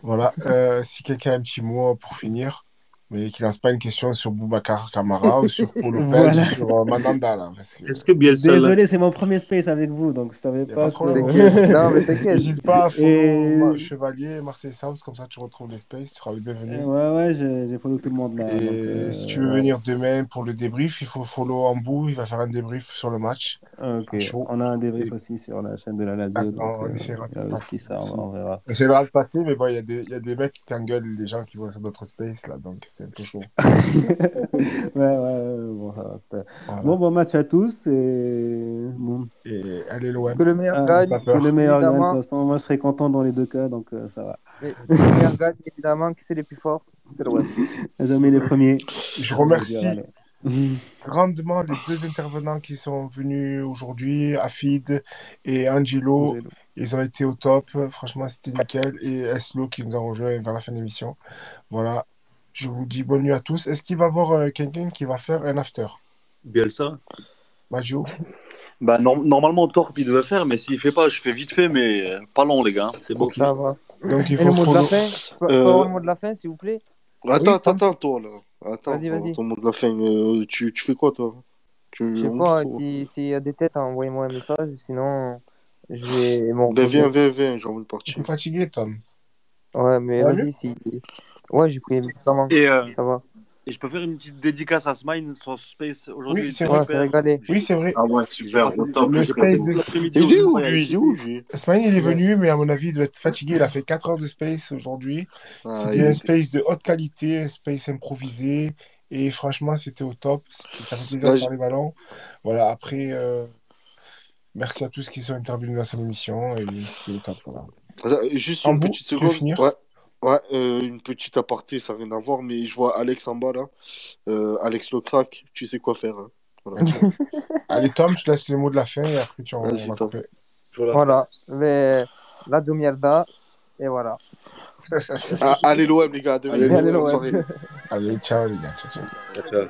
Voilà. Euh, si quelqu'un a un petit mot pour finir, mais qu'il lance pas une question sur Boubacar Camara ou sur Paul Lopez Voilà. ou sur euh, Mandanda, là. Parce que... Est-ce que Bielsa Désolé, c'est mon premier space avec vous, donc je savais pas. pas problème. T'inquiète. Non, mais t'inquiète. N'hésite pas à follow Et- Chevalier, Marseille South, comme ça tu retrouves les spaces, tu seras le bienvenu. Euh, Ouais, ouais, j'ai j'ai follow tout le monde là. Et donc, euh, si tu veux venir demain pour le débrief, il faut follow Ambou, il va faire un débrief sur le match. Ok, on a un débrief Et- aussi sur la chaîne de la Lazio. Donc, on euh, essaiera de passer ça, on, on verra. On essaiera de passer, mais bon, il y, a des- il y a des mecs qui t'engueulent, les gens qui vont sur d'autres spaces, là, donc c'est c'est un peu chaud. ouais, ouais, ouais, bon, ça va. Voilà. bon, bon match à tous et bon. Et allez l'OM. Que le meilleur Ah, gagne. que le meilleur gagne, de toute façon, moi je serais content dans les deux cas, donc euh, ça va. Mais le meilleur gagne, évidemment. Qui c'est les plus forts? C'est l'OM. Jamais les premiers. Je remercie grandement les deux intervenants qui sont venus aujourd'hui, Afid et Angelo. Angelo. Ils ont été au top. Franchement, c'était nickel. Et Eslo qui nous a rejoint vers la fin de l'émission. Voilà. Je vous dis bonne nuit à tous. Est-ce qu'il va y avoir euh, quelqu'un qui va faire un after? Bielsa? Majo Bah, norm- normalement, Torp, il devait faire, mais s'il fait pas, je fais vite fait, mais euh, pas long, les gars. C'est bon. Ça va. Donc il Et le faut mot de la fin? Je je Euh, le mot de la fin, s'il vous plaît Attends, attends, toi, là. Attends, Vas-y, ton- vas-y. ton mot de la fin. euh, tu, tu fais quoi, toi? Tu, Je sais pas, s'il y a des têtes, envoyez-moi un message. Sinon, je vais Ben, viens, viens, viens, j'ai envie de Je partir. suis fatigué, Tom. Ouais, mais vas-y, si. Ouais, j'ai pris les médicaments. Et, euh, Ça va. et je peux faire une petite dédicace à Smine, son space aujourd'hui. Oui, c'est vrai. Régalé. Oui, c'est vrai. Ah ouais, super. Le space de... Il est où, lui Il est où, lui Ismaël, il est venu, mais à mon avis, il doit être fatigué. Il a fait 4 heures de space aujourd'hui. Ah, C'était un space de haute qualité, un space improvisé. Et franchement, c'était au top. C'était- Ça fait plaisir de j'- parler ballon. Voilà, après, euh, merci à tous qui sont intervenus dans cette émission. Et c'était au top. Voilà. Attends, juste une petite seconde. finir? Ouais, ouais euh, une petite aparté, ça n'a rien à voir, mais je vois Alex en bas, là. Euh, Alex le crack, tu sais quoi faire. hein. Voilà. Allez, Tom, je te laisse les mots de la fin et après, tu en, on Vas-y, va Tom. couper. Voilà. Voilà. Mais la de mierda. Et voilà. Ah, allez, l'OM, les gars. demain, Allez, Allez, bonne l'OM. soirée. Allez, ciao les gars. Ciao, ciao. Ciao, ciao.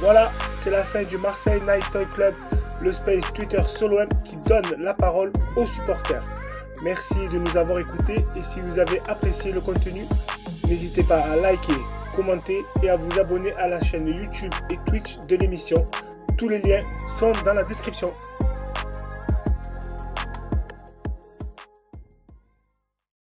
Voilà, c'est la fin du Marseille Night Toy Club, le space Twitter solo M qui donne la parole aux supporters. Merci de nous avoir écoutés et si vous avez apprécié le contenu, n'hésitez pas à liker, commenter et à vous abonner à la chaîne YouTube et Twitch de l'émission. Tous les liens sont dans la description.